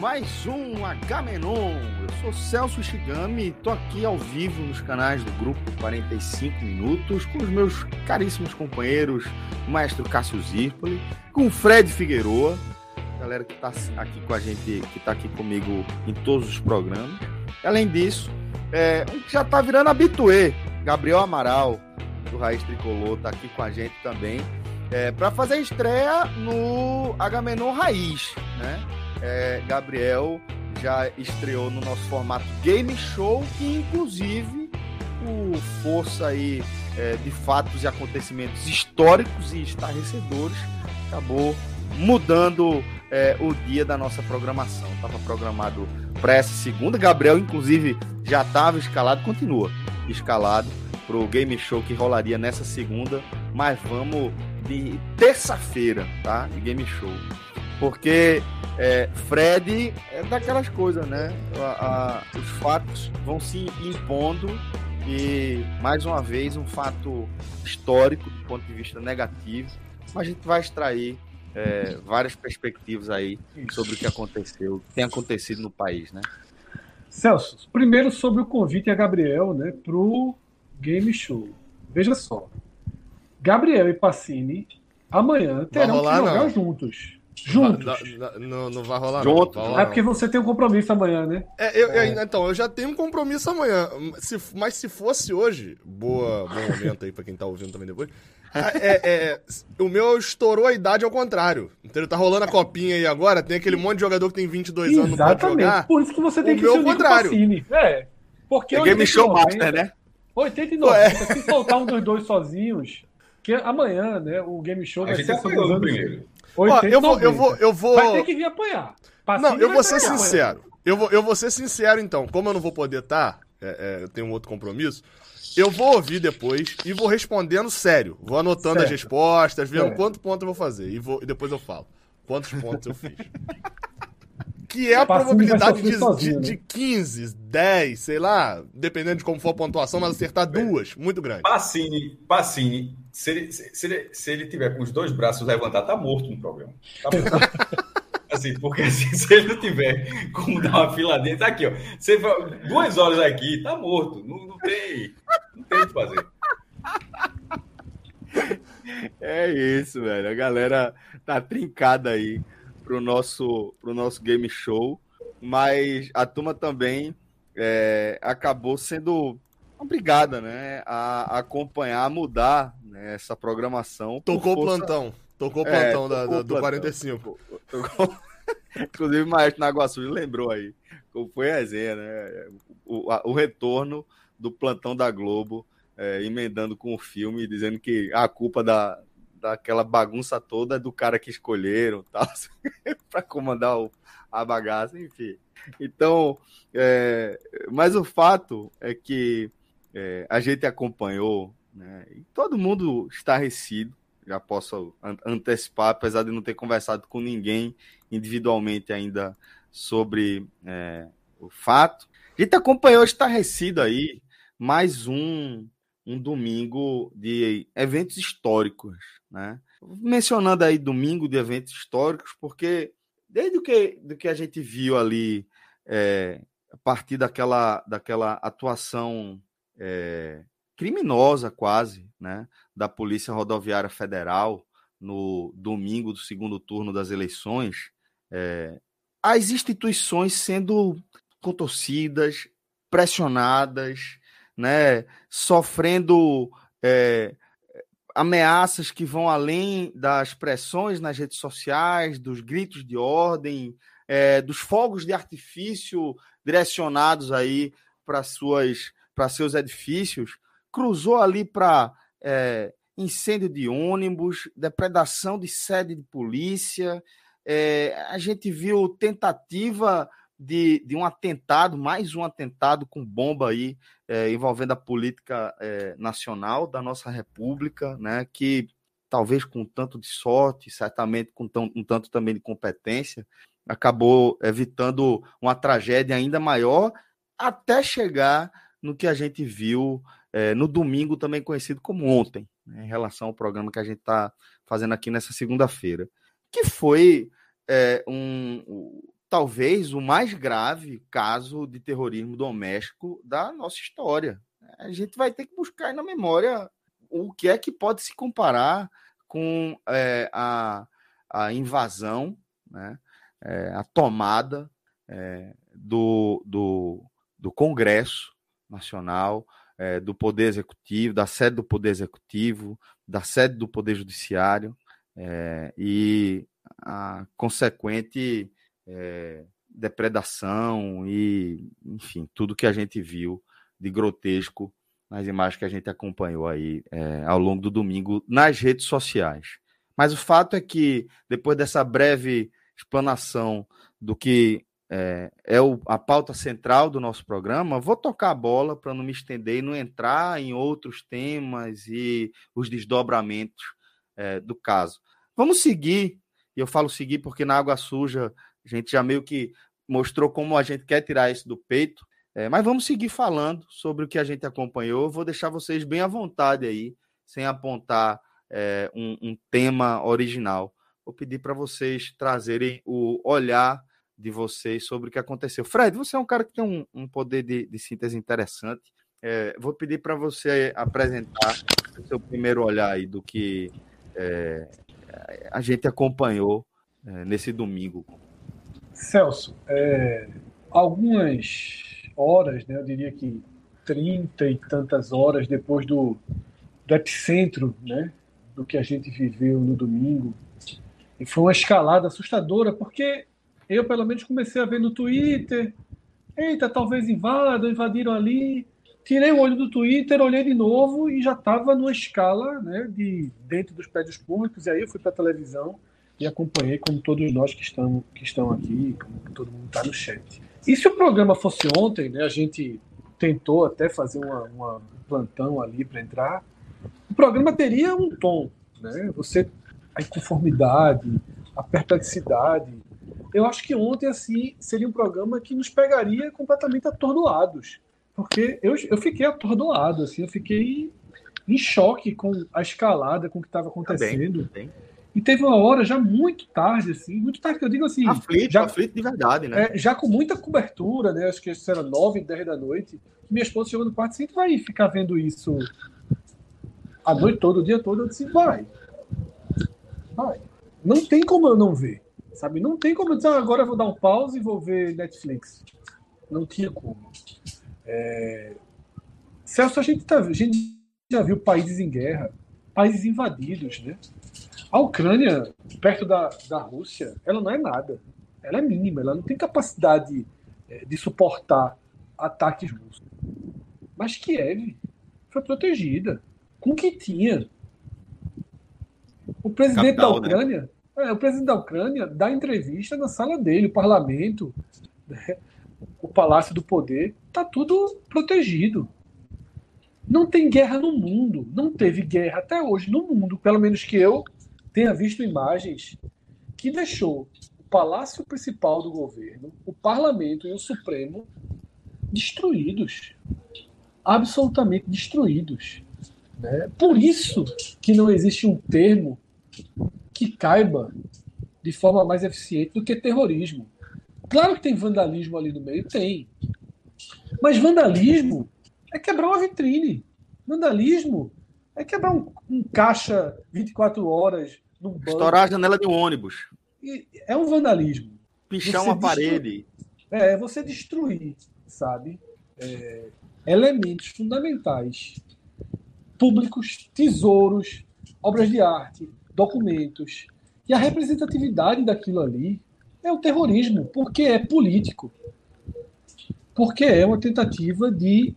Mais um Agamenon. Eu sou Celso Shigami tô aqui ao vivo nos canais do grupo 45 Minutos com os meus caríssimos companheiros, o maestro Cássio Zirpoli, com o Fred Figueroa, galera que tá aqui com a gente, que tá aqui comigo em todos os programas. Além disso, é, um que já tá virando habituê, Gabriel Amaral, do Raiz Tricolor, tá aqui com a gente também é, para fazer a estreia no Agamenon Raiz, né? É, Gabriel já estreou no nosso formato Game Show, que inclusive por força aí é, de fatos e acontecimentos históricos e estarrecedores, acabou mudando é, o dia da nossa programação. Estava programado para essa segunda. Gabriel, inclusive, já estava escalado, continua escalado para o game show que rolaria nessa segunda, mas vamos de terça-feira, tá? De game show. Porque é, Fred é daquelas coisas, né? A, a, os fatos vão se impondo e, mais uma vez, um fato histórico do ponto de vista negativo, mas a gente vai extrair é, várias perspectivas aí sobre o que aconteceu, o que tem acontecido no país, né? Celso, primeiro sobre o convite a Gabriel, né, pro Game Show. Veja só. Gabriel e Pacini amanhã terão rolar, que jogar não. juntos. Juntos. Não, não, não, vai rolar. Juntos. Não. Rolar, é porque você tem um compromisso amanhã, né? É, eu, é. então, eu já tenho um compromisso amanhã. Se, mas se fosse hoje, boa, bom momento aí pra quem tá ouvindo também depois. É, é, o meu estourou a idade ao contrário. Ele tá rolando a copinha aí agora, tem aquele monte de jogador que tem 22 Exatamente. anos não pode jogar. Por isso que você tem o que meu se unir contrário. Com o é. Porque é Game Show Master, né? 89. É. Se soltar um dos dois sozinhos, que amanhã, né, o Game Show a vai ser anos. Primeiro. Ó, eu, vou, eu, vou, eu vou. Vai ter que vir apanhar. Pacini não, eu vou ser sincero. Eu vou, eu vou ser sincero, então. Como eu não vou poder estar, é, é, eu tenho um outro compromisso. Eu vou ouvir depois e vou respondendo sério. Vou anotando certo. as respostas, vendo certo. quanto ponto eu vou fazer. E, vou, e depois eu falo quantos pontos eu fiz. Que é a probabilidade de, sozinho, de, de 15, 10, sei lá, dependendo de como for a pontuação, mas acertar duas, muito grande. Pacini, Pacini se ele, se, ele, se ele tiver com os dois braços levantados, tá morto no programa. Tá morto. assim, porque assim, se ele não tiver como dar uma fila dentro, aqui, ó. Você duas horas aqui, tá morto. Não, não tem. Não tem o que fazer. É isso, velho. A galera tá trincada aí pro nosso, pro nosso game show, mas a turma também é, acabou sendo obrigada, né, a acompanhar, a mudar né, essa programação. Tocou o plantão. Tocou o plantão é, da, da, do 45. Tocou... Inclusive, o Maestro Naguaçu lembrou aí como foi a resenha, né? O, a, o retorno do plantão da Globo, é, emendando com o filme, dizendo que a culpa da, daquela bagunça toda é do cara que escolheram tal, para comandar o, a bagaça, enfim. Então, é, mas o fato é que é, a gente acompanhou, né, e todo mundo estarrecido, já posso antecipar, apesar de não ter conversado com ninguém individualmente ainda sobre é, o fato. A gente acompanhou estarrecido aí mais um um domingo de eventos históricos, né? Mencionando aí domingo de eventos históricos, porque desde o que, do que a gente viu ali é, a partir daquela, daquela atuação é, criminosa quase, né, da Polícia Rodoviária Federal no domingo do segundo turno das eleições, é, as instituições sendo contorcidas, pressionadas, né, sofrendo é, ameaças que vão além das pressões nas redes sociais, dos gritos de ordem, é, dos fogos de artifício direcionados aí para suas para seus edifícios, cruzou ali para é, incêndio de ônibus, depredação de sede de polícia. É, a gente viu tentativa de, de um atentado, mais um atentado com bomba aí, é, envolvendo a política é, nacional da nossa República, né, que talvez com tanto de sorte, certamente com tão, um tanto também de competência, acabou evitando uma tragédia ainda maior, até chegar no que a gente viu é, no domingo, também conhecido como ontem, né, em relação ao programa que a gente está fazendo aqui nessa segunda-feira, que foi é, um, talvez o mais grave caso de terrorismo doméstico da nossa história. A gente vai ter que buscar na memória o que é que pode se comparar com é, a, a invasão, né, a tomada do, do, do Congresso Nacional, é, do Poder Executivo, da sede do Poder Executivo, da sede do Poder Judiciário é, e a consequente é, depredação e, enfim, tudo que a gente viu de grotesco nas imagens que a gente acompanhou aí ao longo do domingo nas redes sociais. Mas o fato é que, depois dessa breve explanação do que é, é o, a pauta central do nosso programa, vou tocar a bola para não me estender e não entrar em outros temas e os desdobramentos é, do caso. Vamos seguir, e eu falo seguir porque na Água Suja a gente já meio que mostrou como a gente quer tirar isso do peito. É, mas vamos seguir falando sobre o que a gente acompanhou. Vou deixar vocês bem à vontade aí, sem apontar é, um, um, tema original. Vou pedir para vocês trazerem o olhar de vocês sobre o que aconteceu. Fred, você é um cara que tem um, um poder de, de, síntese interessante. É, vou pedir para você apresentar o seu primeiro olhar aí do que é, a gente acompanhou é, nesse domingo Celso, é, algumas horas, né, eu diria que 30 e tantas horas depois do, do epicentro né, do que a gente viveu no domingo, e foi uma escalada assustadora, porque eu, pelo menos, comecei a ver no Twitter: eita, talvez invadam, invadiram ali. Tirei o olho do Twitter, olhei de novo e já estava numa escala né, de dentro dos prédios públicos. E aí eu fui para a televisão e acompanhei como todos nós que estão, que estão aqui, como todo mundo está no chat. E se o programa fosse ontem, né, a gente tentou até fazer uma, uma um plantão ali para entrar, o programa teria um tom, né? Você a inconformidade, a perplexidade. Eu acho que ontem assim seria um programa que nos pegaria completamente atordoados, porque eu, eu fiquei atordoado, assim, eu fiquei em choque com a escalada, com o que estava acontecendo. Tá bem, tá bem. E teve uma hora já muito tarde, assim, muito tarde que eu digo assim. Aflito, já, aflito de verdade, né? É, já com muita cobertura, né? Acho que isso era 9, 10 da noite. Minha esposa chegou no quarto assim, tu vai ficar vendo isso a noite toda, o dia todo. Eu disse, vai. Vai. Não tem como eu não ver. Sabe? Não tem como dizer, ah, agora eu vou dar um pause e vou ver Netflix. Não tinha como. É... Celso, a gente, tá, a gente já viu países em guerra, países invadidos, né? A Ucrânia, perto da, da Rússia, ela não é nada. Ela é mínima, ela não tem capacidade é, de suportar ataques russos. Mas Kiev foi protegida com o que tinha. O presidente Capital, da né? Ucrânia, né? É, o presidente da Ucrânia dá entrevista na sala dele, o parlamento, né? o Palácio do Poder, tá tudo protegido. Não tem guerra no mundo, não teve guerra até hoje no mundo, pelo menos que eu tenha visto imagens que deixou o palácio principal do governo, o parlamento e o Supremo destruídos. Absolutamente destruídos. Né? Por isso que não existe um termo que caiba de forma mais eficiente do que terrorismo. Claro que tem vandalismo ali no meio, tem. Mas vandalismo é quebrar uma vitrine. Vandalismo é quebrar um, um caixa 24 horas num banco. Estourar a janela de um ônibus. E é um vandalismo. Pichar você uma parede. É, você destruir, sabe? É, elementos fundamentais, públicos, tesouros, obras de arte, documentos. E a representatividade daquilo ali é o terrorismo, porque é político. Porque é uma tentativa de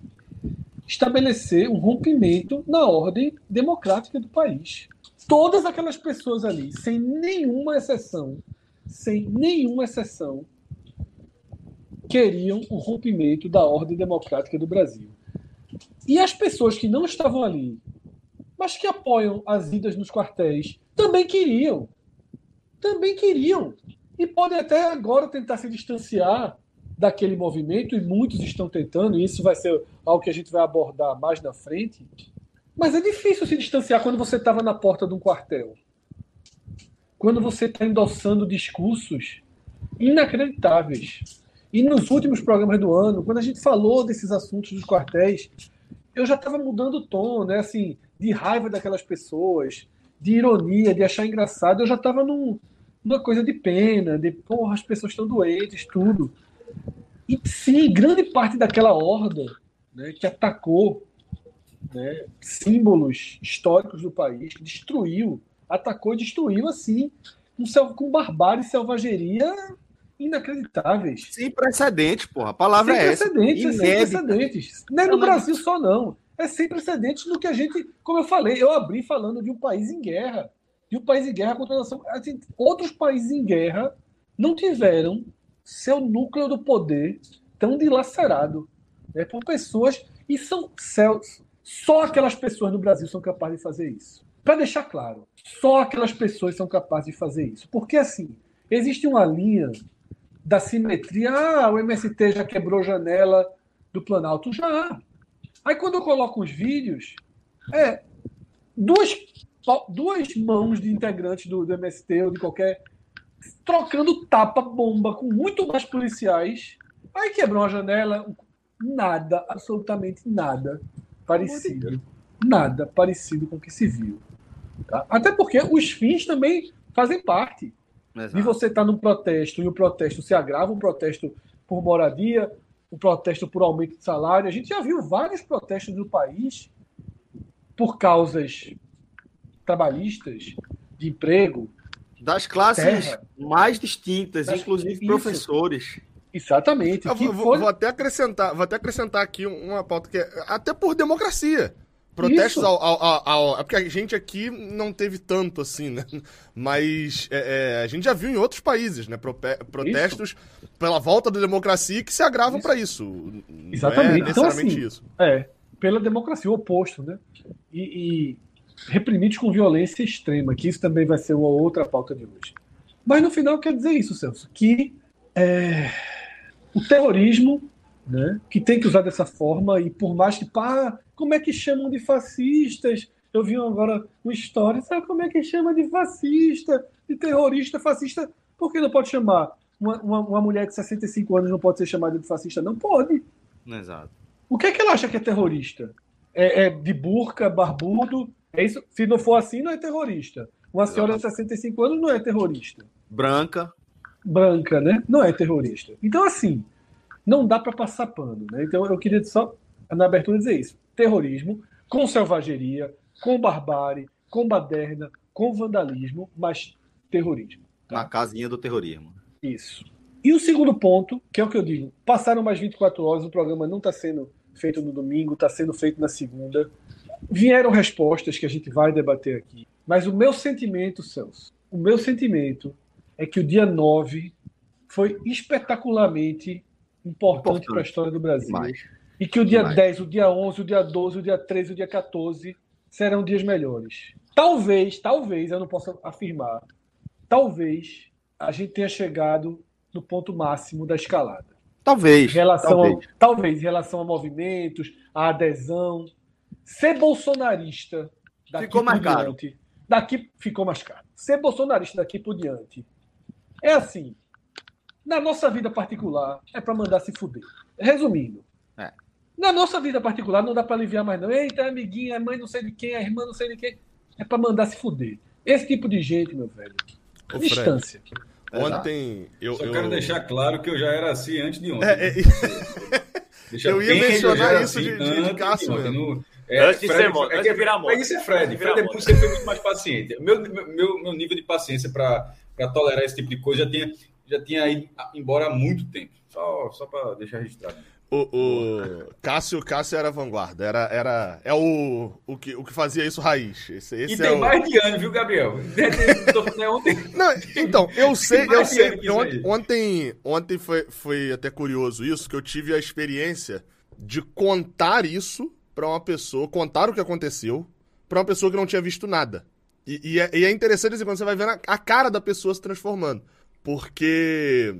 estabelecer um rompimento na ordem democrática do país. Todas aquelas pessoas ali, sem nenhuma exceção, sem nenhuma exceção, queriam o rompimento da ordem democrática do Brasil. E as pessoas que não estavam ali, mas que apoiam as idas nos quartéis, também queriam. Também queriam. E podem até agora tentar se distanciar daquele movimento, e muitos estão tentando, e isso vai ser algo que a gente vai abordar mais na frente. Mas é difícil se distanciar quando você estava na porta de um quartel. Quando você está endossando discursos inacreditáveis. E nos últimos programas do ano, quando a gente falou desses assuntos dos quartéis, eu já estava mudando o tom, né? Assim, de raiva daquelas pessoas, de ironia, de achar engraçado. Eu já estava num, numa coisa de pena, de porra, as pessoas estão doentes, tudo. E sim, grande parte daquela horda né, que atacou né, símbolos históricos do país, que destruiu, atacou e destruiu assim, com, com barbárie e selvageria inacreditáveis. Sem precedentes, porra. A palavra sem é precedentes, essa. É sem precedentes. Não é no Brasil só, não. É sem precedentes no que a gente, como eu falei, eu abri falando de um país em guerra. De um país em guerra contra a nação. Assim, outros países em guerra não tiveram seu núcleo do poder tão dilacerado né, por pessoas. E são céus. Só aquelas pessoas no Brasil são capazes de fazer isso. Para deixar claro, só aquelas pessoas são capazes de fazer isso. Porque, assim, existe uma linha da simetria. Ah, o MST já quebrou janela do Planalto. Já. Aí, quando eu coloco os vídeos, é duas, duas mãos de integrantes do, do MST ou de qualquer trocando tapa-bomba com muito mais policiais. Aí quebrou uma janela, nada, absolutamente nada parecido. Nada parecido com o que se viu. Tá? Até porque os fins também fazem parte. Exato. De você estar num protesto e o protesto se agrava, um protesto por moradia, um protesto por aumento de salário. A gente já viu vários protestos no país por causas trabalhistas, de emprego, das classes terra. mais distintas, das, inclusive isso. professores. Exatamente. Eu vou, foi... vou, até acrescentar, vou até acrescentar aqui uma pauta que é até por democracia. Protestos ao, ao, ao, É porque a gente aqui não teve tanto assim, né? Mas é, é, a gente já viu em outros países, né? Pro, protestos isso. pela volta da democracia que se agravam para isso. Exatamente. Não é necessariamente então, assim, isso. É, pela democracia, o oposto, né? E, e reprimidos com violência extrema, que isso também vai ser uma outra pauta de hoje. Mas no final quer dizer isso, Celso, que é, o terrorismo, né, que tem que usar dessa forma, e por mais que, pá, como é que chamam de fascistas? Eu vi agora uma história, sabe como é que chama de fascista, de terrorista, fascista? Por que não pode chamar? Uma, uma, uma mulher de 65 anos não pode ser chamada de fascista? Não pode. Exato. O que é que ela acha que é terrorista? É, é de burca, barbudo, é isso? Se não for assim, não é terrorista. Uma senhora de 65 anos não é terrorista. Branca. Branca, né? Não é terrorista. Então, assim, não dá para passar pano. Né? Então, eu queria só, na abertura, dizer isso. Terrorismo com selvageria, com barbárie, com baderna, com vandalismo, mas terrorismo. Tá? Na casinha do terrorismo. Isso. E o segundo ponto, que é o que eu digo, passaram mais 24 horas, o programa não está sendo feito no domingo, está sendo feito na segunda. Vieram respostas que a gente vai debater aqui, mas o meu sentimento, Celso, o meu sentimento é que o dia 9 foi espetacularmente importante para a história do Brasil. Demais. E que o dia Demais. 10, o dia 11, o dia 12, o dia 13, o dia 14 serão dias melhores. Talvez, talvez, eu não posso afirmar, talvez a gente tenha chegado no ponto máximo da escalada. Talvez. Em relação talvez. A, talvez, em relação a movimentos, a adesão, Ser bolsonarista daqui ficou mais caro. diante, daqui ficou mais caro. Ser bolsonarista daqui por diante é assim. Na nossa vida particular é para mandar se fuder. Resumindo, é. na nossa vida particular não dá para aliviar mais não. Eita, amiguinha, a mãe não sei de quem, a irmã não sei de quem. É para mandar se fuder. Esse tipo de gente, meu velho. Ô, Distância. Ontem eu, Só eu... quero deixar claro que eu já era assim antes de ontem. É, é... eu ia mencionar isso assim, de, de, de Cássio mesmo. É, Antes de Fred, ser moto, é, é, virar moto. Mas isso é Fred. Fred é muito, sempre muito mais paciente. Meu, meu, meu nível de paciência para tolerar esse tipo de coisa já tinha, já tinha ido embora há muito tempo. Só, só para deixar registrado. O, o Cássio, Cássio era vanguarda, era, era é o, o, que, o que fazia isso raiz. Esse, esse e tem é mais de ano, viu, Gabriel? Não, então, eu sei, eu sei. Ontem, ontem, ontem foi, foi até curioso isso, que eu tive a experiência de contar isso para uma pessoa, contar o que aconteceu para uma pessoa que não tinha visto nada. E, e, é, e é, interessante assim, quando você vai vendo a, a cara da pessoa se transformando. Porque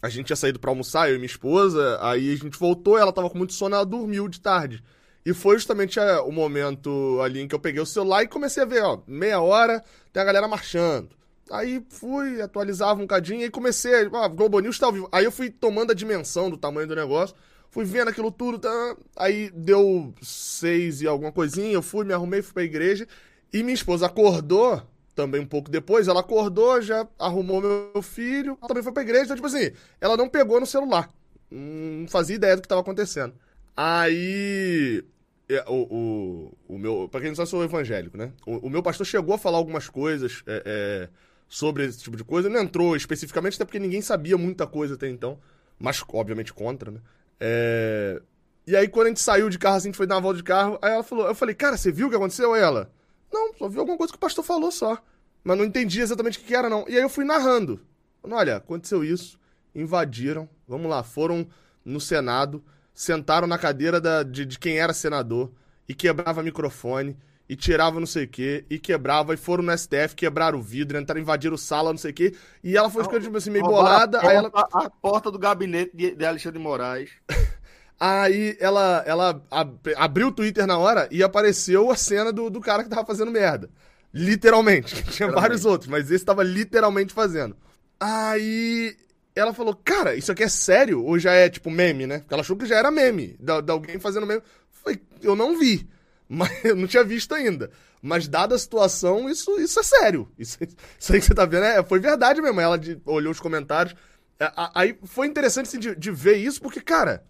a gente tinha saído para almoçar, eu e minha esposa, aí a gente voltou, ela tava com muito sono, ela dormiu de tarde. E foi justamente é, o momento ali em que eu peguei o celular e comecei a ver, ó, meia hora, tem a galera marchando. Aí fui, atualizava um cadinho e comecei, ó, Globo News tá ao vivo. Aí eu fui tomando a dimensão do tamanho do negócio, fui vendo aquilo tudo, tá, aí deu seis e alguma coisinha, eu fui, me arrumei, fui pra igreja, e minha esposa acordou também um pouco depois, ela acordou, já arrumou meu filho, também foi pra igreja, então, tipo assim, ela não pegou no celular. Não fazia ideia do que estava acontecendo. Aí. É, o, o, o meu. Pra quem não sabe, eu sou evangélico, né? O, o meu pastor chegou a falar algumas coisas é, é, sobre esse tipo de coisa. Não entrou especificamente, até porque ninguém sabia muita coisa até então. Mas, obviamente, contra, né? É... E aí, quando a gente saiu de carro, assim, a gente foi dar uma volta de carro, aí ela falou, eu falei, cara, você viu o que aconteceu? Ela, não, só vi alguma coisa que o pastor falou só. Mas não entendi exatamente o que era, não. E aí eu fui narrando. Olha, aconteceu isso, invadiram, vamos lá, foram no Senado, sentaram na cadeira da, de, de quem era senador e quebrava microfone e tirava não sei o quê, e quebrava, e foram no STF, quebraram o vidro, entraram, invadiram sala, não sei o quê, e ela foi ficando, tipo assim, meio bolada, a porta, aí ela... A porta do gabinete de, de Alexandre de Moraes. Aí ela, ela ab abriu o Twitter na hora e apareceu a cena do, do cara que tava fazendo merda. Literalmente. Tinha literalmente. vários outros, mas esse tava literalmente fazendo. Aí ela falou, cara, isso aqui é sério? Ou já é tipo meme, né? Porque ela achou que já era meme, de, de alguém fazendo meme. Falei, eu não vi, mas eu não tinha visto ainda. Mas dada a situação, isso, isso é sério. Isso, isso aí que você tá vendo é, foi verdade mesmo. Ela de, olhou os comentários. É, aí foi interessante assim, de, de ver isso, porque, cara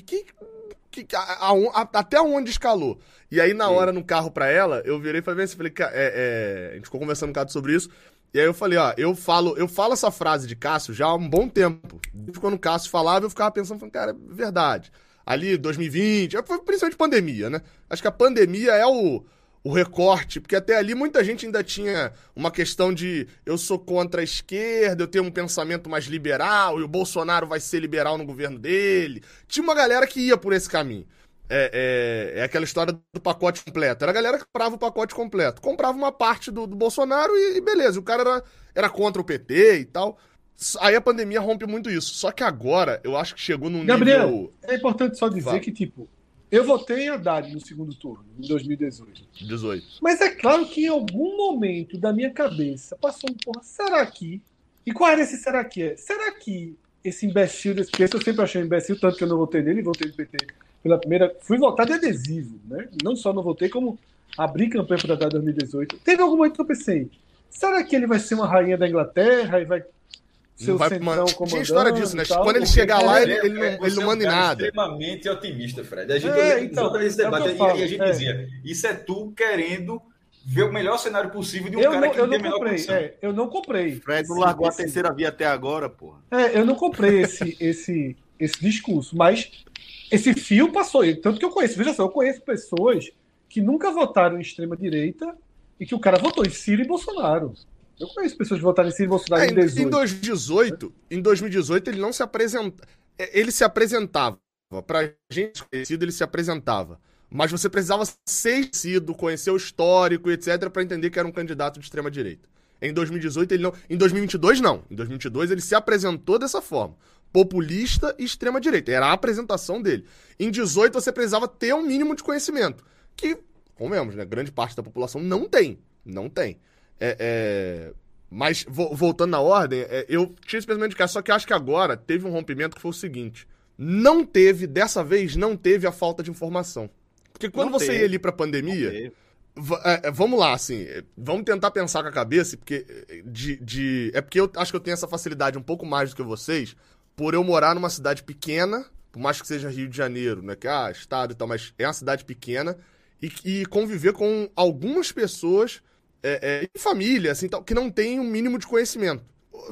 que, que, que a, a, a, até onde escalou. E aí, na hora, no carro pra ela, eu virei e falei assim, falei, é, é, a gente ficou conversando um bocado sobre isso. E aí eu falei, ó, eu falo, eu falo essa frase de Cássio já há um bom tempo. Quando o Cássio falava, eu ficava pensando, falando, cara, é verdade. Ali, 2020, foi principalmente pandemia, né? Acho que a pandemia é o, o recorte, porque até ali muita gente ainda tinha uma questão de eu sou contra a esquerda, eu tenho um pensamento mais liberal e o Bolsonaro vai ser liberal no governo dele. Tinha uma galera que ia por esse caminho. É, é, é aquela história do pacote completo. Era a galera que comprava o pacote completo. Comprava uma parte do, do Bolsonaro e, e, beleza, o cara era, era contra o PT e tal. Aí a pandemia rompe muito isso. Só que agora eu acho que chegou num Gabriel, nível. É importante só dizer que, tipo, eu votei em Haddad no segundo turno, em 2018. 18. Mas é claro que em algum momento da minha cabeça passou um porra, será que? E qual era esse será que é? Será que esse imbecil desse PT, eu sempre achei um imbecil, tanto que eu não votei nele, votei no PT pela primeira. Fui votar de adesivo, né? Não só não votei, como abri campanha para Haddad 2018. Teve algum momento que eu pensei, será que ele vai ser uma rainha da Inglaterra e vai seu vai centrão Tinha história disso, né? Quando ele chegar lá, ele, ele, é, não, ele não manda em nada. extremamente otimista, Fred. A gente é, então, esse debate é e, a gente é. dizia: isso é tu querendo ver o melhor cenário possível de um eu cara não, que eu não comprei, é, eu não comprei. Fred não largou esse, a terceira via até agora, porra. É, eu não comprei esse, esse, esse discurso, mas esse fio passou. Tanto que eu conheço, veja só, eu conheço pessoas que nunca votaram em extrema direita e que o cara votou em Ciro e Bolsonaro. Eu conheço pessoas que votaram em Ciro Bolsonaro é, em 2018. Em 2018, em 2018 ele não se apresenta, é, ele se apresentava. Pra gente conhecido, ele se apresentava. Mas você precisava ser sido, conhecer o histórico, etc, para entender que era um candidato de extrema direita. Em 2018 ele não, em 2022 não. Em 2022 ele se apresentou dessa forma, populista e extrema direita. Era a apresentação dele. Em 18 você precisava ter um mínimo de conhecimento, que, comemos, né, grande parte da população não tem, não tem. É, é... Mas, vo voltando na ordem, é, eu tinha esse pensamento de cara, só que acho que agora teve um rompimento que foi o seguinte: não teve, dessa vez, não teve a falta de informação. Porque quando não você teve. ia ali pra pandemia. É, é, vamos lá, assim, vamos tentar pensar com a cabeça, porque de, de. É porque eu acho que eu tenho essa facilidade um pouco mais do que vocês, por eu morar numa cidade pequena, por mais que seja Rio de Janeiro, né? Que ah, estado e tal, mas é uma cidade pequena e, e conviver com algumas pessoas é, é, em família, assim, tal, que não tem um mínimo de conhecimento.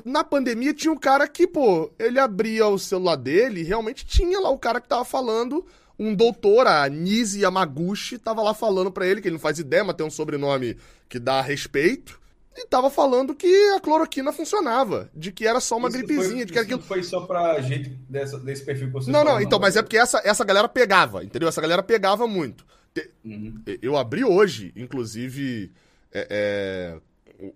Na pandemia tinha um cara que, pô, ele abria o celular dele e realmente tinha lá o cara que tava falando, um doutor, a Nise Yamaguchi, tava lá falando para ele, que ele não faz ideia, mas tem um sobrenome que dá respeito, e tava falando que a cloroquina funcionava, de que era só uma isso gripezinha, foi, de que aquilo... não foi só pra gente dessa, desse perfil que você Não, não, então, mas é porque essa, essa galera pegava, entendeu? Essa galera pegava muito. Uhum. Eu abri hoje, inclusive, é, é,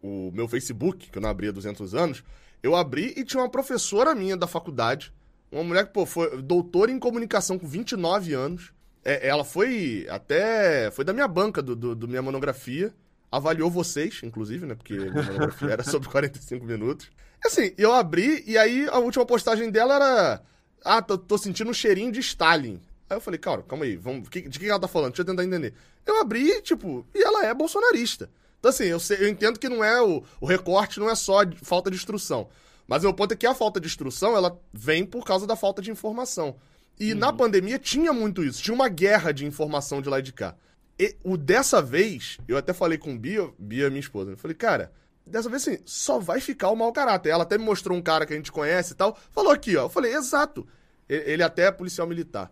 o, o, meu Facebook, que eu não abri há 200 anos, eu abri e tinha uma professora minha da faculdade, uma mulher que, pô, foi doutora em comunicação com 29 anos. É, ela foi até. Foi da minha banca, do, do, do, minha monografia. Avaliou vocês, inclusive, né? Porque minha monografia era sobre 45 minutos. Assim, eu abri e aí a última postagem dela era. Ah, tô, tô sentindo um cheirinho de Stalin. Aí eu falei, cara, calma aí, vamos, de que ela tá falando? Deixa eu tentar entender. Eu abri, tipo, e ela é bolsonarista. Então, assim, eu, sei, eu entendo que não é o, o recorte, não é só de, falta de instrução. Mas o meu ponto é que a falta de instrução, ela vem por causa da falta de informação. E uhum. na pandemia tinha muito isso. Tinha uma guerra de informação de lá e de cá. E o dessa vez, eu até falei com Bia, Bia, minha esposa, eu falei, cara, dessa vez assim, só vai ficar o mau caráter. Ela até me mostrou um cara que a gente conhece e tal. Falou aqui, ó. Eu falei, exato. Ele até é policial militar.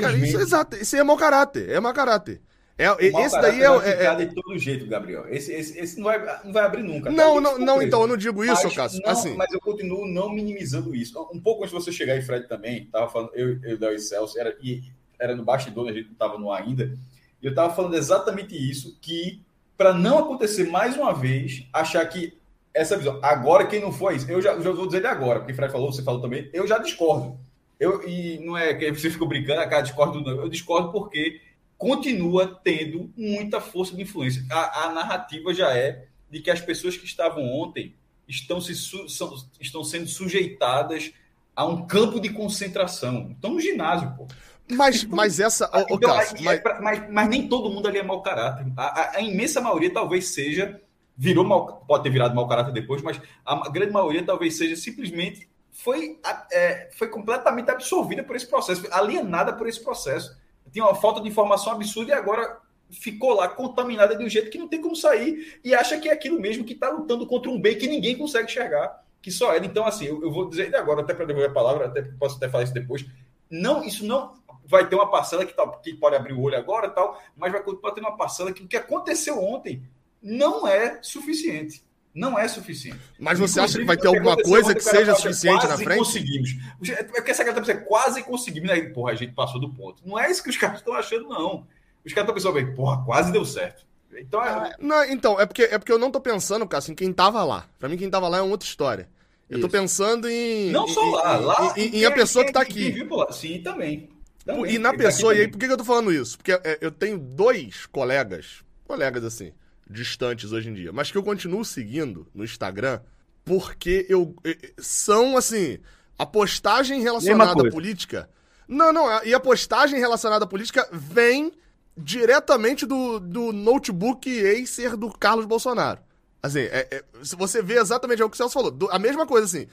Cara, isso, exato, isso aí é mau caráter, é mau caráter. É, esse daí é, é, é, de todo jeito, Gabriel. Esse, esse, esse não, vai, não vai abrir nunca. Não, não, não então eu não digo isso, mas, Cássio. Não, assim. Mas eu continuo não minimizando isso. Um pouco antes de você chegar aí, Fred, também, tava falando, eu e o Celso, era, e era no bastidor, a gente não estava no ar ainda, e eu estava falando exatamente isso, que para não acontecer mais uma vez, achar que essa visão, agora quem não foi isso, eu já, já vou dizer de agora, porque o Fred falou, você falou também, eu já discordo. Eu, e não é que você ficou brincando, a cara discordo, não. Eu discordo porque continua tendo muita força de influência. A, a narrativa já é de que as pessoas que estavam ontem estão, se, são, estão sendo sujeitadas a um campo de concentração. Estão no ginásio, pô. Mas, mas essa. então, Cássio, é mas... mas... Mas, nem todo mundo ali é mau caráter. A, a, a, imensa maioria talvez seja. Virou mal, pode ter virado mau caráter depois, mas a grande maioria talvez seja simplesmente foi, é, foi completamente absorvida por esse processo, alienada por esse processo. Tinha uma falta de informação absurda e agora ficou lá contaminada de um jeito que não tem como sair e acha que é aquilo mesmo que está lutando contra um bem que ninguém consegue enxergar, que só é. Então, assim, eu, eu vou dizer agora, até para devolver a palavra, até posso até falar isso depois. Não, isso não vai ter uma parcela que, tá, que pode abrir o olho agora tal, mas vai continuar tendo uma parcela que o que aconteceu ontem não é suficiente não é suficiente. Mas você Inclusive, acha que vai ter alguma coisa que seja suficiente na frente? conseguimos. Porque essa galera tá pensando, quase conseguimos. Né? Porra, a gente passou do ponto. Não é isso que os caras estão achando, não. Os caras estão pensando, bem, porra, quase deu certo. Então é... Não, então, é porque, é porque eu não tô pensando, cara, em quem tava lá. Pra mim, quem tava lá é uma outra história. Eu isso. tô pensando em. Não só lá, em, lá. Em, em, a pessoa que tá aqui. Viu por lá. Sim, também. também. E na pessoa, tá e aí, por que eu tô falando isso? Porque é, eu tenho dois colegas, colegas assim, distantes hoje em dia, mas que eu continuo seguindo no Instagram porque eu são assim, a postagem relacionada à política. Não, não, e a postagem relacionada à política vem diretamente do, do notebook Acer do Carlos Bolsonaro. Assim, é, é, se você vê exatamente o que o Celso falou, do, a mesma coisa assim.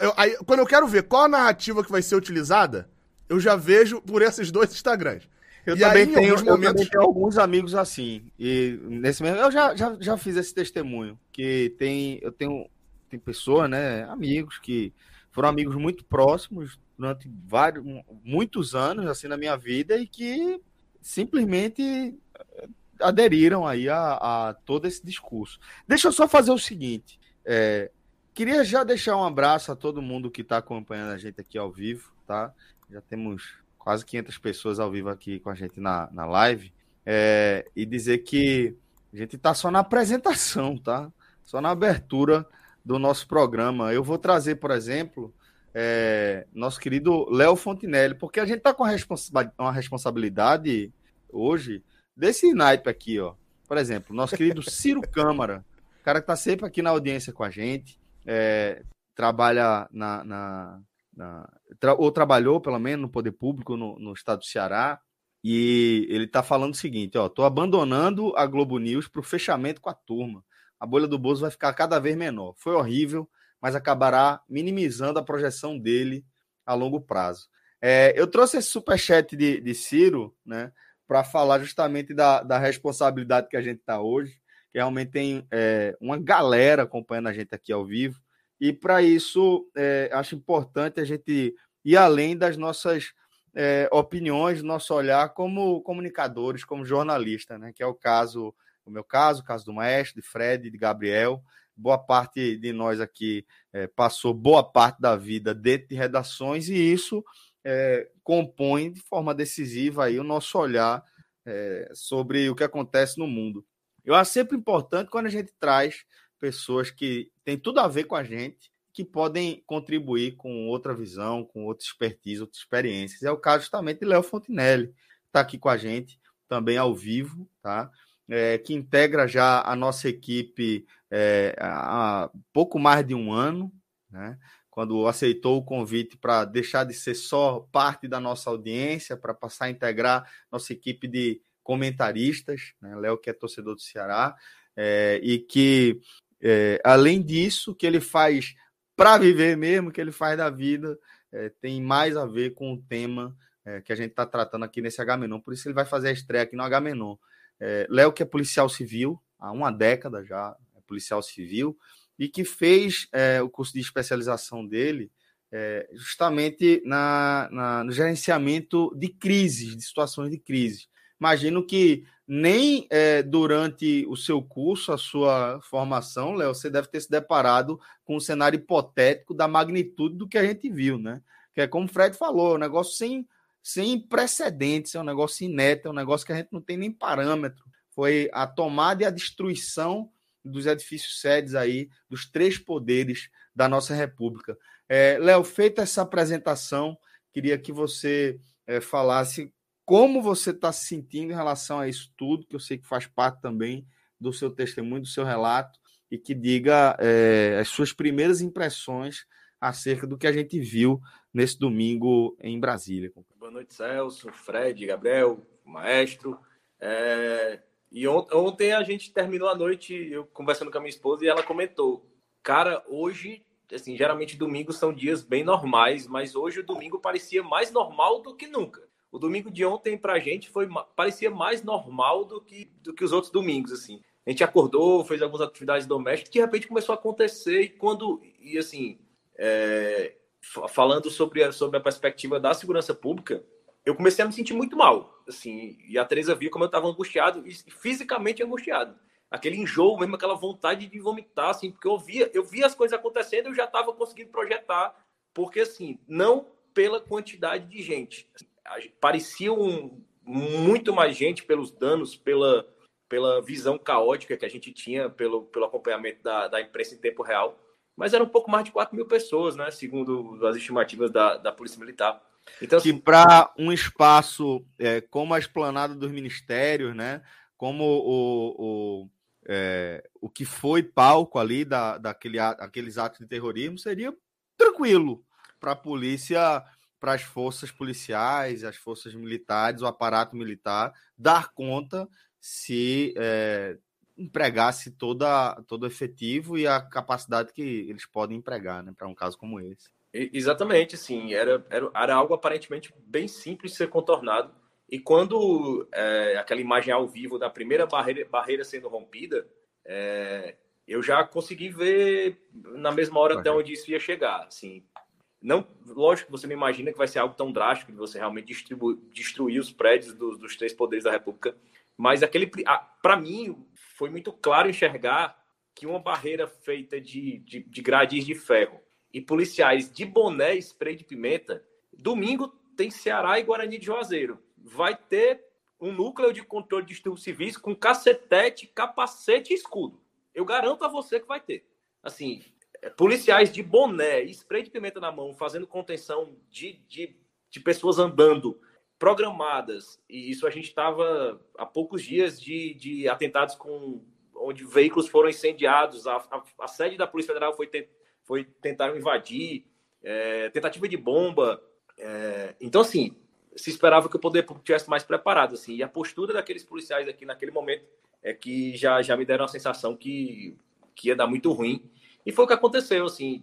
Eu, aí, quando eu quero ver qual a narrativa que vai ser utilizada, eu já vejo por esses dois Instagrams. Eu, e também, aí, tenho, momentos... também tenho alguns amigos assim. E nesse mesmo. Eu já, já, já fiz esse testemunho. Que tem. Eu tenho. Tem pessoas, né? Amigos que foram amigos muito próximos durante vários, muitos anos assim na minha vida e que simplesmente eh, aderiram aí a, a todo esse discurso. Deixa eu só fazer o seguinte. É, queria já deixar um abraço a todo mundo que está acompanhando a gente aqui ao vivo, tá? Já temos quase 500 pessoas ao vivo aqui com a gente na, na live, é, e dizer que a gente está só na apresentação, tá? Só na abertura do nosso programa. Eu vou trazer, por exemplo, é, nosso querido Léo Fontinelli, porque a gente está com uma responsabilidade hoje desse naipe aqui, ó. Por exemplo, nosso querido Ciro Câmara, cara que está sempre aqui na audiência com a gente, é, trabalha na, na, na, tra, ou trabalhou, pelo menos, no poder público no, no estado do Ceará, e ele está falando o seguinte: ó, estou abandonando a Globo News para o fechamento com a turma. A bolha do Bozo vai ficar cada vez menor. Foi horrível, mas acabará minimizando a projeção dele a longo prazo. É, eu trouxe esse superchat de, de Ciro, né? para falar justamente da, da responsabilidade que a gente está hoje, que realmente tem é, uma galera acompanhando a gente aqui ao vivo. E para isso, é, acho importante a gente ir além das nossas é, opiniões, nosso olhar como comunicadores, como jornalistas, né? que é o caso, o meu caso, o caso do Maestro, de Fred, de Gabriel. Boa parte de nós aqui é, passou boa parte da vida dentro de redações e isso é, compõe de forma decisiva aí o nosso olhar é, sobre o que acontece no mundo. Eu acho sempre importante quando a gente traz pessoas que têm tudo a ver com a gente, que podem contribuir com outra visão, com outra expertise, outras experiências. É o caso justamente de Léo Fontinelli, que está aqui com a gente, também ao vivo, tá? É, que integra já a nossa equipe é, há pouco mais de um ano, né? quando aceitou o convite para deixar de ser só parte da nossa audiência, para passar a integrar nossa equipe de comentaristas, né? Léo, que é torcedor do Ceará, é, e que é, além disso, que ele faz para viver mesmo, que ele faz da vida, é, tem mais a ver com o tema é, que a gente está tratando aqui nesse H-Menon. Por isso ele vai fazer a estreia aqui no H-Menon. É, Léo, que é policial civil, há uma década já, é policial civil, e que fez é, o curso de especialização dele justamente na, na, no gerenciamento de crises, de situações de crise. Imagino que nem é, durante o seu curso, a sua formação, Léo, você deve ter se deparado com um cenário hipotético da magnitude do que a gente viu, né? Que é como o Fred falou, um negócio sem, sem precedentes, é um negócio inédito, é um negócio que a gente não tem nem parâmetro. Foi a tomada e a destruição dos edifícios sedes aí, dos três poderes da nossa República. É, Léo, feita essa apresentação, queria que você é, falasse como você está se sentindo em relação a isso tudo, que eu sei que faz parte também do seu testemunho, do seu relato, e que diga é, as suas primeiras impressões acerca do que a gente viu nesse domingo em Brasília. Boa noite, Celso, Fred, Gabriel, maestro. É... E ontem a gente terminou a noite, eu conversando com a minha esposa, e ela comentou: Cara, hoje, assim, geralmente domingos são dias bem normais, mas hoje o domingo parecia mais normal do que nunca. O domingo de ontem para a gente foi parecia mais normal do que, do que os outros domingos, assim. A gente acordou, fez algumas atividades domésticas, de repente começou a acontecer e quando e assim é, falando sobre a, sobre a perspectiva da segurança pública, eu comecei a me sentir muito mal, assim. E a Teresa via como eu estava angustiado e fisicamente angustiado aquele enjoo mesmo, aquela vontade de vomitar, assim, porque eu via, eu via as coisas acontecendo eu já estava conseguindo projetar, porque assim, não pela quantidade de gente parecia um, muito mais gente pelos danos, pela, pela visão caótica que a gente tinha, pelo, pelo acompanhamento da, da imprensa em tempo real. Mas era um pouco mais de 4 mil pessoas, né? Segundo as estimativas da, da Polícia Militar. Então, que para um espaço é, como a esplanada dos ministérios, né? Como o, o, é, o que foi palco ali da, daquele, aqueles atos de terrorismo, seria tranquilo para a polícia para as forças policiais, as forças militares, o aparato militar dar conta se é, empregasse toda, todo o efetivo e a capacidade que eles podem empregar né, para um caso como esse. Exatamente, sim. Era, era, era algo aparentemente bem simples de ser contornado. E quando é, aquela imagem ao vivo da primeira barreira, barreira sendo rompida, é, eu já consegui ver na mesma hora até onde isso ia chegar. Assim, não, lógico que você não imagina que vai ser algo tão drástico de você realmente destruir os prédios dos, dos três poderes da República, mas aquele, para mim, foi muito claro enxergar que uma barreira feita de, de, de gradis de ferro e policiais de boné e spray de pimenta, domingo tem Ceará e Guarani de Juazeiro. Vai ter um núcleo de controle de distúrbios civis com cacetete, capacete e escudo. Eu garanto a você que vai ter. Assim, policiais de boné, spray de pimenta na mão, fazendo contenção de, de, de pessoas andando programadas. E isso a gente estava há poucos dias de, de atentados com onde veículos foram incendiados, a, a, a sede da Polícia Federal foi, te, foi tentaram invadir, é, tentativa de bomba. É, então, assim, se esperava que o poder público tivesse mais preparado, assim, e a postura daqueles policiais aqui naquele momento é que já, já me deram a sensação que, que ia dar muito ruim. E foi o que aconteceu, assim,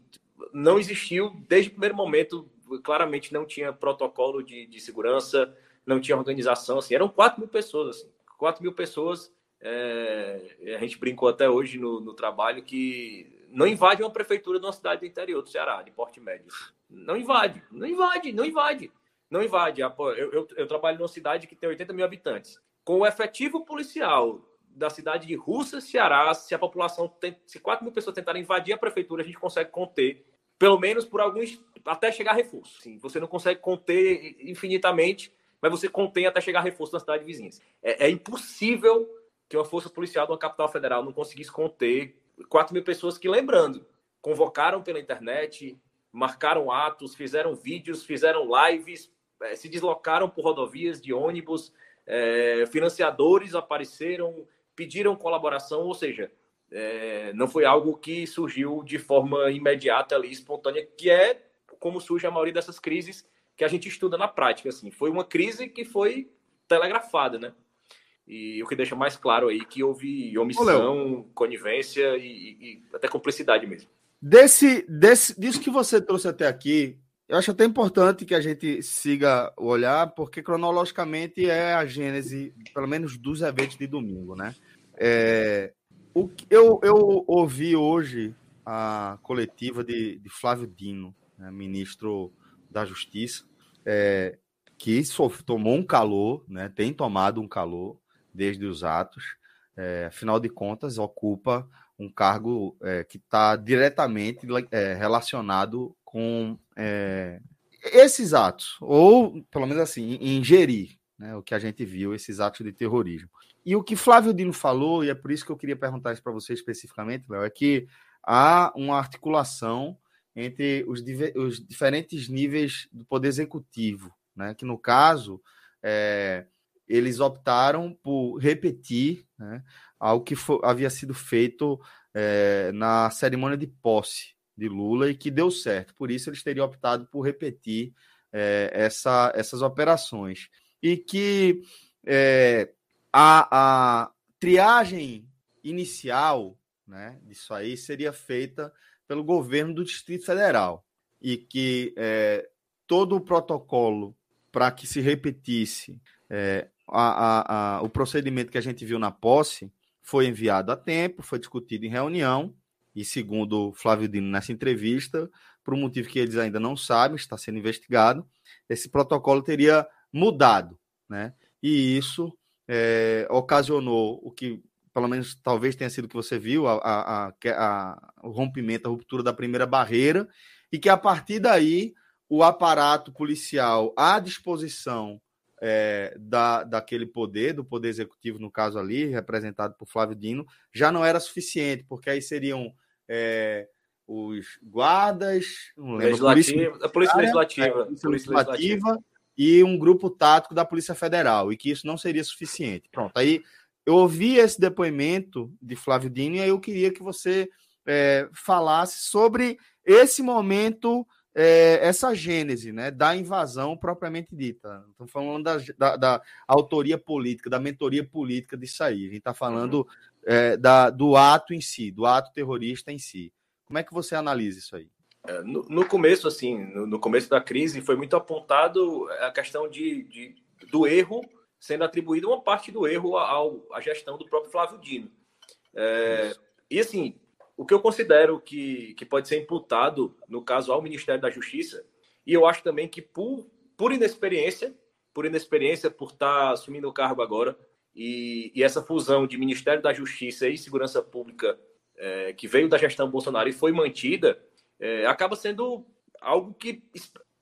não existiu, desde o primeiro momento, claramente não tinha protocolo de, de segurança, não tinha organização, assim, eram 4 mil pessoas, assim, 4 mil pessoas, é, a gente brincou até hoje no, no, trabalho que não invade uma prefeitura de uma cidade do interior do Ceará, de porte médio. Não invade, não invade, não invade, não invade. Eu, eu, eu trabalho numa cidade que tem 80 mil habitantes. Com o efetivo policial da cidade de Russa, Ceará, se a população, tem, se 4 mil pessoas tentarem invadir a prefeitura, a gente consegue conter, pelo menos por alguns, até chegar reforço. Sim, você não consegue conter infinitamente, mas você contém até chegar reforço na cidade vizinha. É, é impossível que uma força policial de uma capital federal não conseguisse conter 4 mil pessoas que, lembrando, convocaram pela internet, marcaram atos, fizeram vídeos, fizeram lives, eh, se deslocaram por rodovias de ônibus, é, financiadores apareceram, pediram colaboração, ou seja, é, não foi algo que surgiu de forma imediata ali, espontânea, que é como surge a maioria dessas crises que a gente estuda na prática. Assim, foi uma crise que foi telegrafada, né? E o que deixa mais claro aí que houve omissão, Ô, conivência e, e, até cumplicidade mesmo. Desse, desse, disso que você trouxe até aqui, eu acho até importante que a gente siga o olhar, porque cronologicamente é a gênese, pelo menos, dos eventos de domingo, né? É, o, eu, eu ouvi hoje a coletiva de, de Flávio Dino, né, ministro da Justiça, é, que tomou um calor, né, tem tomado um calor desde os atos, é, afinal de contas, ocupa um cargo é, que está diretamente é, relacionado com é, esses atos, ou pelo menos assim, ingerir né, o que a gente viu, esses atos de terrorismo. E o que Flávio Dino falou, e é por isso que eu queria perguntar isso para você especificamente, Léo, é que há uma articulação entre os, os, diferentes níveis do poder executivo, né, que no caso é, eles optaram por repetir né, algo que havia sido feito é, na cerimônia de posse de Lula e que deu certo. Por isso, eles teriam optado por repetir é, essa, essas operações. E que é, a, a triagem inicial né, disso aí seria feita pelo governo do Distrito Federal e que é, todo o protocolo para que se repetisse é, a, a, a, o procedimento que a gente viu na posse foi enviado a tempo, foi discutido em reunião, e segundo Flávio Dino nessa entrevista, por um motivo que eles ainda não sabem, está sendo investigado, esse protocolo teria mudado, né? E isso é, ocasionou o que, pelo menos talvez tenha sido o que você viu, a, a, a, o rompimento, a ruptura da primeira barreira, e que a partir daí o aparato policial à disposição é, da, daquele poder, do poder executivo, no caso ali, representado por Flávio Dino, já não era suficiente, porque aí seriam é, os guardas, não lembro, Legislativo, a Polícia Legislativa, a Polícia Legislativa e um grupo tático da Polícia Federal, e que isso não seria suficiente. Pronto, aí eu ouvi esse depoimento de Flávio Dino e aí eu queria que você é, falasse sobre esse momento é, essa gênese né, da invasão propriamente dita. Estamos falando da, da, da, autoria política, da mentoria política disso aí. A gente está falando uhum. é, da, do ato em si, do ato terrorista em si. Como é que você analisa isso aí? É, no, no começo, assim, no, no, começo da crise, foi muito apontado a questão de, de do erro sendo atribuído uma parte do erro ao, à gestão do próprio Flávio Dino. É, e assim, o que eu considero que, que pode ser imputado, no caso, ao Ministério da Justiça, e eu acho também que por, por inexperiência, por inexperiência, por estar assumindo o cargo agora, e, e essa fusão de Ministério da Justiça e Segurança Pública, é, que veio da gestão Bolsonaro e foi mantida, é, acaba sendo algo que.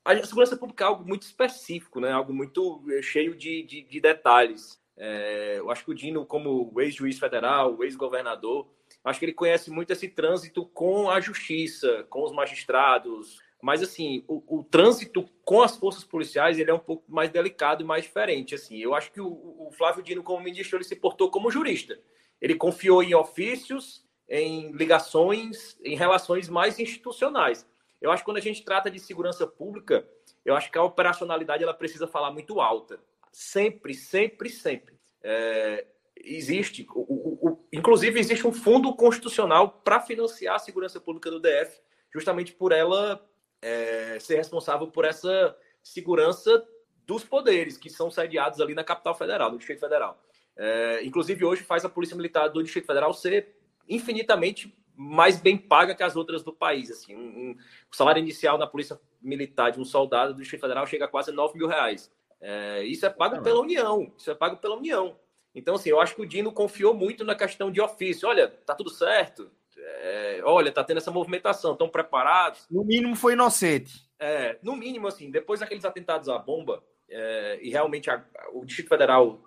A segurança pública é algo muito específico, né? algo muito é, cheio de, de, de detalhes. É, eu acho que o Dino, como ex-juiz federal, ex-governador, acho que ele conhece muito esse trânsito com a justiça, com os magistrados. Mas, assim, o, o trânsito com as forças policiais ele é um pouco mais delicado e mais diferente. Assim, eu acho que o, o Flávio Dino, como ministro, ele se portou como jurista. Ele confiou em ofícios, em ligações, em relações mais institucionais. Eu acho que quando a gente trata de segurança pública, eu acho que a operacionalidade ela precisa falar muito alta. Sempre, sempre, sempre. É, existe, o, o, o, inclusive existe um fundo constitucional para financiar a segurança pública do DF, justamente por ela é, ser responsável por essa segurança dos poderes que são sediados ali na capital federal, no Distrito Federal. É, inclusive, hoje faz a Polícia Militar do Distrito Federal ser infinitamente mais bem paga que as outras do país. Assim, um, um, o salário inicial na Polícia Militar de um soldado do Distrito Federal chega a quase 9 mil reais. É, isso é pago pela União. Isso é pago pela União. Então, assim, eu acho que o Dino confiou muito na questão de ofício. Olha, tá tudo certo. É, olha, tá tendo essa movimentação, estão preparados. No mínimo foi inocente. É, no mínimo, assim, depois daqueles atentados à bomba, é, e realmente a, o Distrito Federal,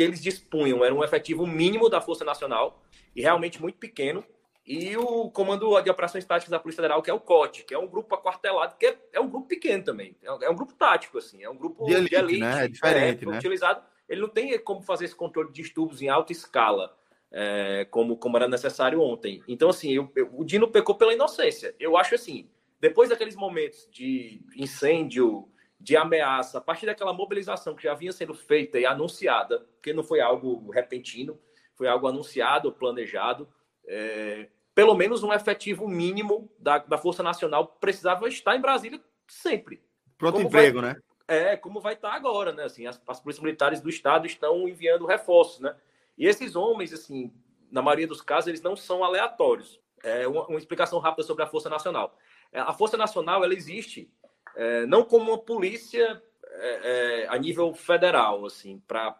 que eles dispunham era um efetivo mínimo da Força Nacional, e realmente muito pequeno, e o Comando de Operações Táticas da Polícia Federal, que é o COT, que é um grupo aquartelado, que é, é um grupo pequeno também, é um, é grupo tático, assim, é um grupo de elite, de elite né? é diferente, é, né? utilizado. Ele não tem como fazer esse controle de distúrbios em alta escala, é, como, como era necessário ontem. Então, assim, eu, eu, o Dino pecou pela inocência. Eu acho assim, depois daqueles momentos de incêndio, de ameaça, a partir daquela mobilização que já vinha sendo feita e anunciada, porque não foi algo repentino, foi algo anunciado, planejado, é, pelo menos um efetivo mínimo da, da Força Nacional precisava estar em Brasília sempre. Pronto como emprego, vai, né? É, como vai estar agora, né? Assim, as, as polícias militares do Estado estão enviando reforços, né? E esses homens, assim, na maioria dos casos, eles não são aleatórios. É uma, uma explicação rápida sobre a Força Nacional. É, a Força Nacional, ela existe é, não como uma polícia é, é a nível federal, assim, para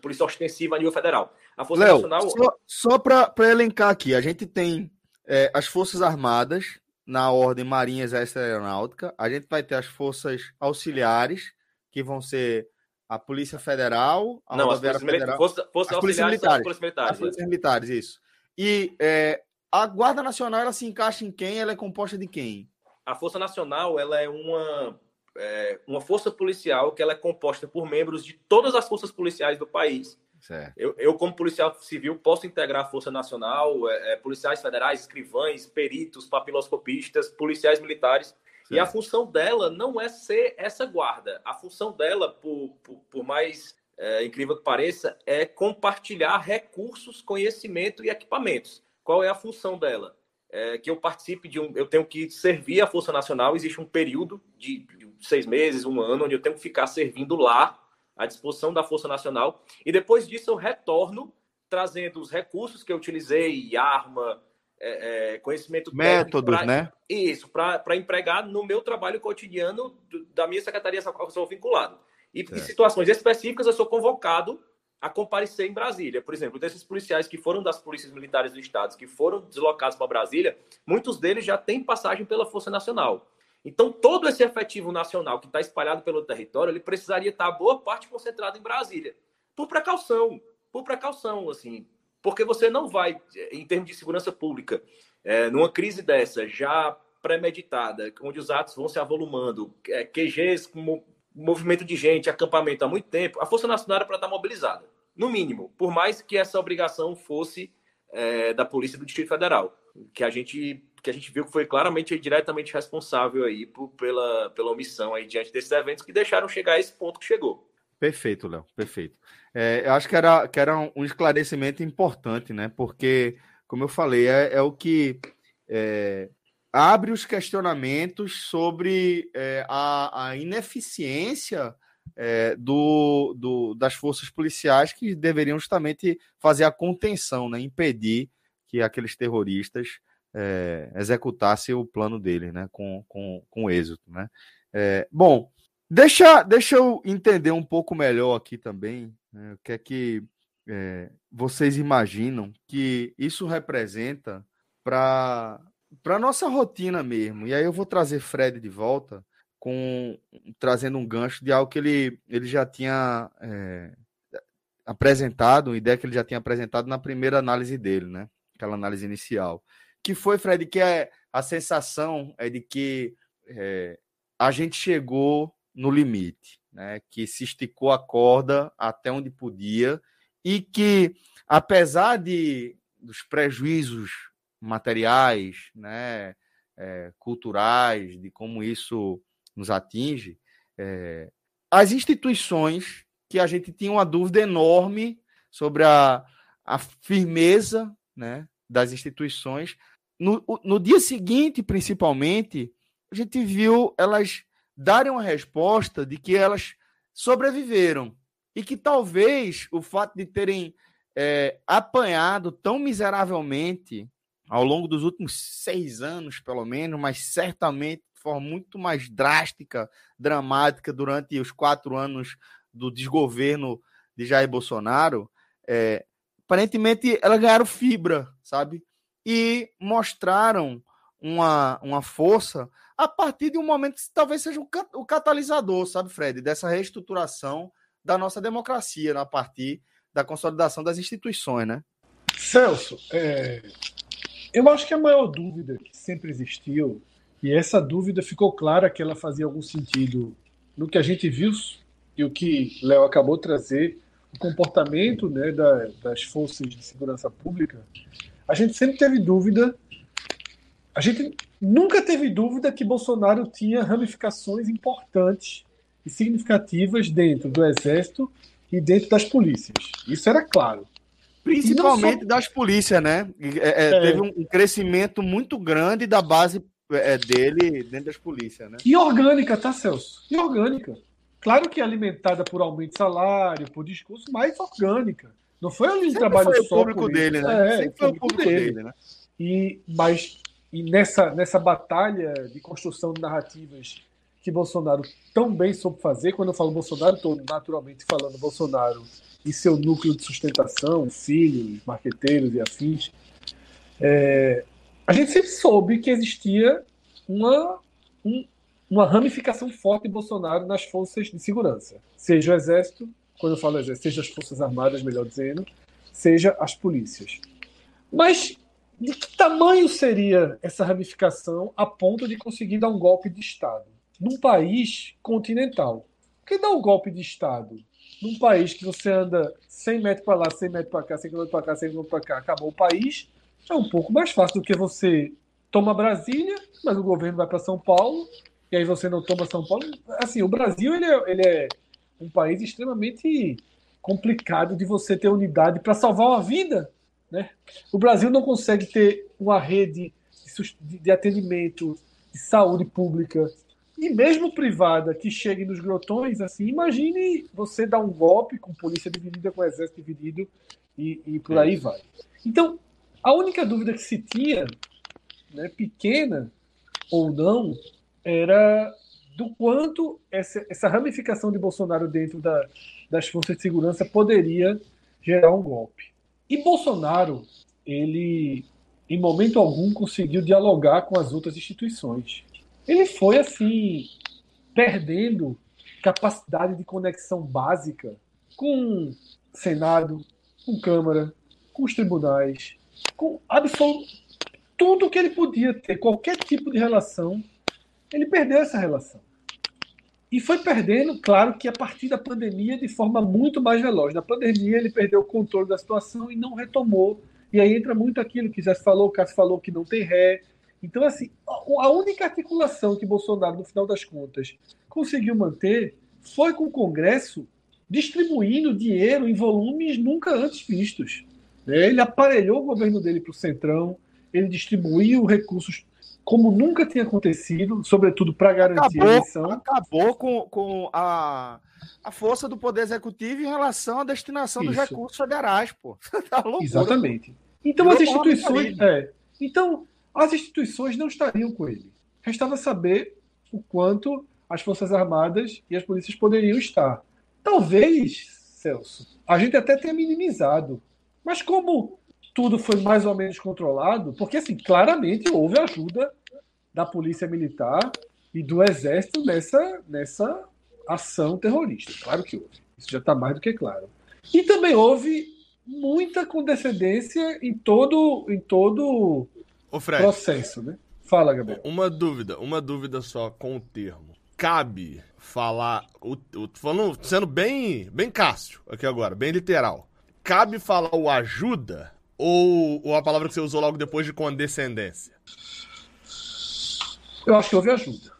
polícia ostensiva a nível federal. A Força Nacional. Só, só para elencar aqui, a gente tem é, as Forças Armadas, na ordem Marinha, Exército e Aeronáutica. A gente vai ter as Forças Auxiliares, que vão ser a Polícia Federal, a Não, as Federal. Força, força as Polícias Militares. As Polícias Militares, as Polícias Militares isso. E é, a Guarda Nacional, ela se encaixa em quem? Ela é composta de quem? A Força Nacional, ela é uma, é, uma força policial que ela é composta por membros de todas as forças policiais do país eu, eu, como policial civil, posso integrar a Força Nacional, é, é, policiais federais, escrivães, peritos, papiloscopistas, policiais militares. Certo. E a função dela não é ser essa guarda. A função dela, por, por, por mais é, incrível que pareça, é compartilhar recursos, conhecimento e equipamentos. Qual é a função dela? É que eu participe de um. Eu tenho que servir a Força Nacional. Existe um período de seis meses, um ano, onde eu tenho que ficar servindo lá à disposição da Força Nacional. E depois disso eu retorno trazendo os recursos que eu utilizei, arma, é, é, conhecimento métodos, pra, né? Isso, para empregar no meu trabalho cotidiano da minha secretaria a qual eu sou vinculado. E em situações específicas eu sou convocado a comparecer em Brasília. Por exemplo, desses policiais que foram das polícias militares do estado, que foram deslocados para Brasília, muitos deles já têm passagem pela Força Nacional. Então, todo esse efetivo nacional que está espalhado pelo território, ele precisaria estar tá boa parte concentrado em Brasília. Por precaução, por precaução, assim. Porque você não vai, em termos de segurança pública, é, numa crise dessa, já premeditada, onde os atos vão se avolumando, é, QGs movimento de gente, acampamento há muito tempo, a Força Nacional era para estar mobilizada, no mínimo, por mais que essa obrigação fosse é, da Polícia do Distrito Federal, que a gente que a gente viu que foi claramente diretamente responsável aí por, pela, pela omissão aí diante desses eventos que deixaram chegar a esse ponto que chegou. Perfeito, Léo, perfeito. É, eu acho que era, que era um esclarecimento importante, né? Porque, como eu falei, é, é o que é, abre os questionamentos sobre é, a, a, ineficiência é, do, do, das forças policiais que deveriam justamente fazer a contenção, né? impedir que aqueles terroristas é, executasse o plano dele, né, com, com, com êxito, né. É, bom, deixa, deixa eu entender um pouco melhor aqui também, né, o que é que é, vocês imaginam que isso representa para para nossa rotina mesmo. E aí eu vou trazer Fred de volta com trazendo um gancho de algo que ele, ele já tinha é, apresentado, uma ideia que ele já tinha apresentado na primeira análise dele, né? Aquela análise inicial que foi, Fred, que é a sensação é de que é, a gente chegou no limite, né? Que se esticou a corda até onde podia e que, apesar de dos prejuízos materiais, né, é, culturais, de como isso nos atinge, é, as instituições que a gente tinha uma dúvida enorme sobre a, a firmeza né, das instituições, no, no dia seguinte, principalmente, a gente viu elas darem uma resposta de que elas sobreviveram. E que talvez o fato de terem é, apanhado tão miseravelmente ao longo dos últimos seis anos, pelo menos, mas certamente forma muito mais drástica, dramática, durante os quatro anos do desgoverno de Jair Bolsonaro, é, aparentemente elas ganharam fibra, sabe? E mostraram uma, uma força a partir de um momento que talvez seja o catalisador, sabe, Fred, dessa reestruturação da nossa democracia a partir da consolidação das instituições, né? Celso, é, eu acho que a maior dúvida que sempre existiu, e essa dúvida ficou clara que ela fazia algum sentido no que a gente viu e o que Léo acabou de trazer, o comportamento né, da, das forças de segurança pública, a gente sempre teve dúvida, a gente nunca teve dúvida que Bolsonaro tinha ramificações importantes e significativas dentro do Exército e dentro das polícias. Isso era claro. Principalmente só... das polícias, né? É, é, é. Teve um crescimento muito grande da base é, dele dentro das polícias, né? E orgânica, tá, Celso? E orgânica. Claro que alimentada por aumento de salário, por discurso, mas orgânica. Não foi ali um trabalho foi só. O público dele, né? É, Sempre foi o público dele. dele né? E, mas e nessa, nessa batalha de construção de narrativas que Bolsonaro tão bem soube fazer, quando eu falo Bolsonaro, estou naturalmente falando Bolsonaro e seu núcleo de sustentação, filhos, marqueteiros e afins, é, a gente sempre soube que existia uma, um, uma ramificação forte de Bolsonaro nas forças de segurança, seja o Exército, quando eu falo Exército, seja as Forças Armadas, melhor dizendo, seja as polícias. Mas de que tamanho seria essa ramificação a ponto de conseguir dar um golpe de Estado? Num país continental. Por que dar um golpe de Estado? Num país que você anda 100 metros para lá, 100 metros para cá, 100 km para cá, 100 km para cá, acabou o país, é um pouco mais fácil do que você toma Brasília, mas o governo vai para São Paulo, e aí você não toma São Paulo. Assim, o Brasil ele é, ele é um país extremamente complicado de você ter unidade para salvar uma vida. Né? O Brasil não consegue ter uma rede de atendimento de saúde pública e mesmo privada que chegue nos grotões, assim, imagine você dar um golpe com polícia dividida, com exército dividido e, e por aí vai. Então, a única dúvida que se tinha, né, pequena ou não, era do quanto essa, essa ramificação de Bolsonaro dentro da, das forças de segurança poderia gerar um golpe. E Bolsonaro, ele, em momento algum, conseguiu dialogar com as outras instituições. Ele foi, assim, perdendo capacidade de conexão básica com Senado, com Câmara, com os tribunais, com absoluto tudo que ele podia ter, qualquer tipo de relação, ele perdeu essa relação. E foi perdendo, claro que a partir da pandemia, de forma muito mais veloz. Na pandemia, ele perdeu o controle da situação e não retomou. E aí entra muito aquilo que já se falou, o Cássio falou que não tem ré. Então, assim, a única articulação que Bolsonaro, no final das contas, conseguiu manter foi com o Congresso distribuindo dinheiro em volumes nunca antes vistos. Ele aparelhou o governo dele para o Centrão, ele distribuiu recursos como nunca tinha acontecido, sobretudo para garantir acabou, a eleição. Acabou com, com a, a força do Poder Executivo em relação à destinação Isso. dos recursos federais, pô. tá loucura, Exatamente. Então as instituições. É, então, as instituições não estariam com ele. Restava saber o quanto as Forças Armadas e as polícias poderiam estar. Talvez, Celso, a gente até tenha minimizado. Mas como tudo foi mais ou menos controlado, porque assim, claramente houve ajuda da polícia militar e do exército nessa, nessa ação terrorista. Claro que houve. Isso já está mais do que claro. E também houve muita condescendência em todo em todo o processo, né? Fala, Gabriel. Uma dúvida, uma dúvida só com o termo. Cabe falar, o, o, falando, sendo bem, bem Cássio aqui agora, bem literal. Cabe falar o ajuda ou, ou a palavra que você usou logo depois de condescendência? Eu acho que houve ajuda.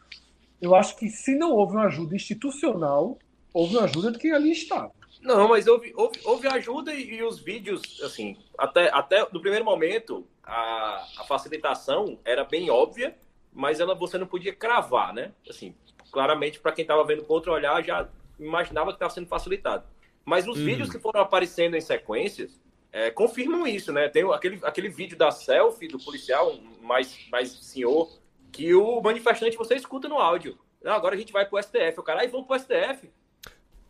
Eu acho que se não houve uma ajuda institucional, houve uma ajuda de quem ali estava. Não, mas houve, houve, houve ajuda e, e, os vídeos, assim, até, até no primeiro momento, a, a facilitação era bem óbvia, mas ela você não podia cravar, né? Assim, claramente, para quem estava vendo com outro olhar, já imaginava que estava sendo facilitado. Mas os uhum. vídeos que foram aparecendo em sequências é, confirmam isso, né? Tem aquele, aquele vídeo da selfie do policial, mais, mais senhor, que o manifestante você escuta no áudio. Não, agora a gente vai pro STF. O cara, aí vamos pro STF.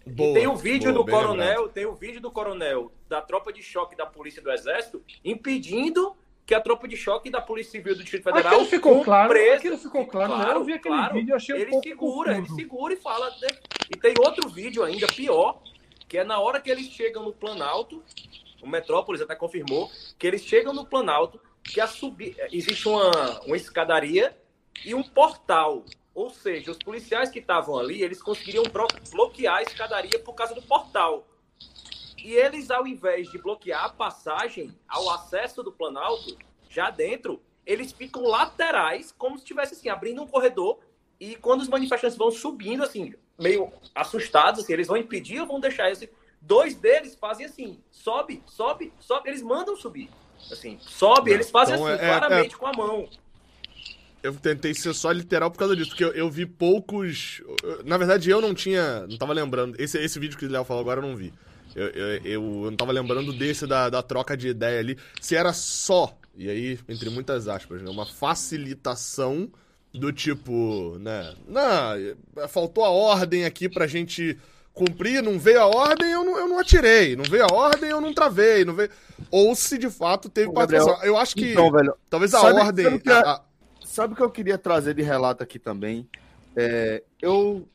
Boa, e tem o vídeo boa, do coronel, lembrado. tem o vídeo do coronel da tropa de choque da polícia do exército impedindo que a tropa de choque da Polícia Civil do Distrito Federal aquilo ficou claro, preso, aquilo ficou claro, claro eu vi aquele claro, vídeo, achei ele um segura, ele segura e fala, né? e tem outro vídeo ainda pior, que é na hora que eles chegam no Planalto, o Metrópolis até confirmou que eles chegam no Planalto, que a subir, existe uma, uma escadaria e um portal ou seja, os policiais que estavam ali, eles conseguiriam bloquear a escadaria por causa do portal. E eles, ao invés de bloquear a passagem ao acesso do Planalto, já dentro, eles ficam laterais, como se estivesse assim, abrindo um corredor. E quando os manifestantes vão subindo, assim, meio assustados, assim, eles vão impedir ou vão deixar esse. Dois deles fazem assim: sobe, sobe, sobe. Eles mandam subir. Assim, sobe, eles fazem então, assim, é, é claramente é... com a mão. Eu tentei ser só literal por causa disso, porque eu, eu, vi poucos. Na verdade, eu não tinha. Não tava lembrando. Esse, esse vídeo que o Léo falou agora eu não vi. Eu, eu, eu, não tava lembrando desse da, da troca de ideia ali. Se era só, e aí, entre muitas aspas, né? Uma facilitação do tipo, né? Não, faltou a ordem aqui pra gente cumprir, não veio a ordem, eu não, eu não atirei. Não veio a ordem, eu não travei. Não veio... Ou se de fato teve participação. Eu acho que. Então, velho, talvez a sabe, ordem. Sabe que a, a, Sabe o que eu queria trazer de relato aqui também? É, eu,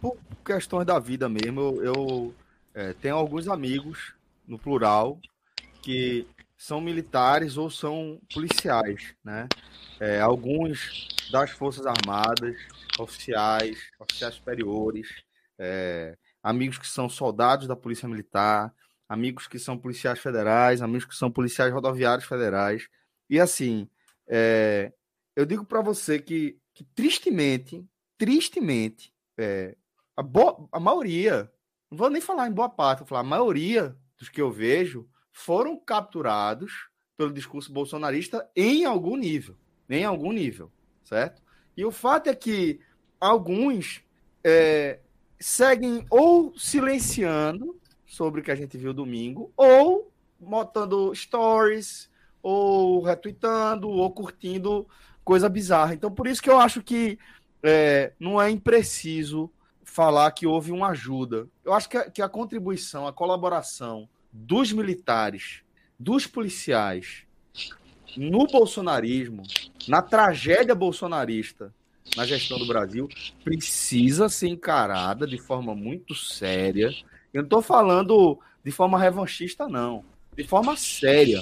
por questões da vida mesmo, eu, eu é, tenho alguns amigos, no plural, que são militares ou são policiais, né? É, alguns das Forças Armadas, oficiais, oficiais superiores, é, amigos que são soldados da Polícia Militar, amigos que são policiais federais, amigos que são policiais rodoviários federais. E assim, é, eu digo para você que, que, tristemente, tristemente, é, a, boa, a maioria, não vou nem falar em boa parte, vou falar a maioria dos que eu vejo foram capturados pelo discurso bolsonarista em algum nível, em algum nível, certo? E o fato é que alguns é, seguem ou silenciando sobre o que a gente viu domingo, ou botando stories, ou retweetando, ou curtindo coisa bizarra. Então, por isso que eu acho que é, não é impreciso falar que houve uma ajuda. Eu acho que a, que a contribuição, a colaboração dos militares, dos policiais, no bolsonarismo, na tragédia bolsonarista na gestão do Brasil, precisa ser encarada de forma muito séria. Eu não estou falando de forma revanchista, não. De forma séria.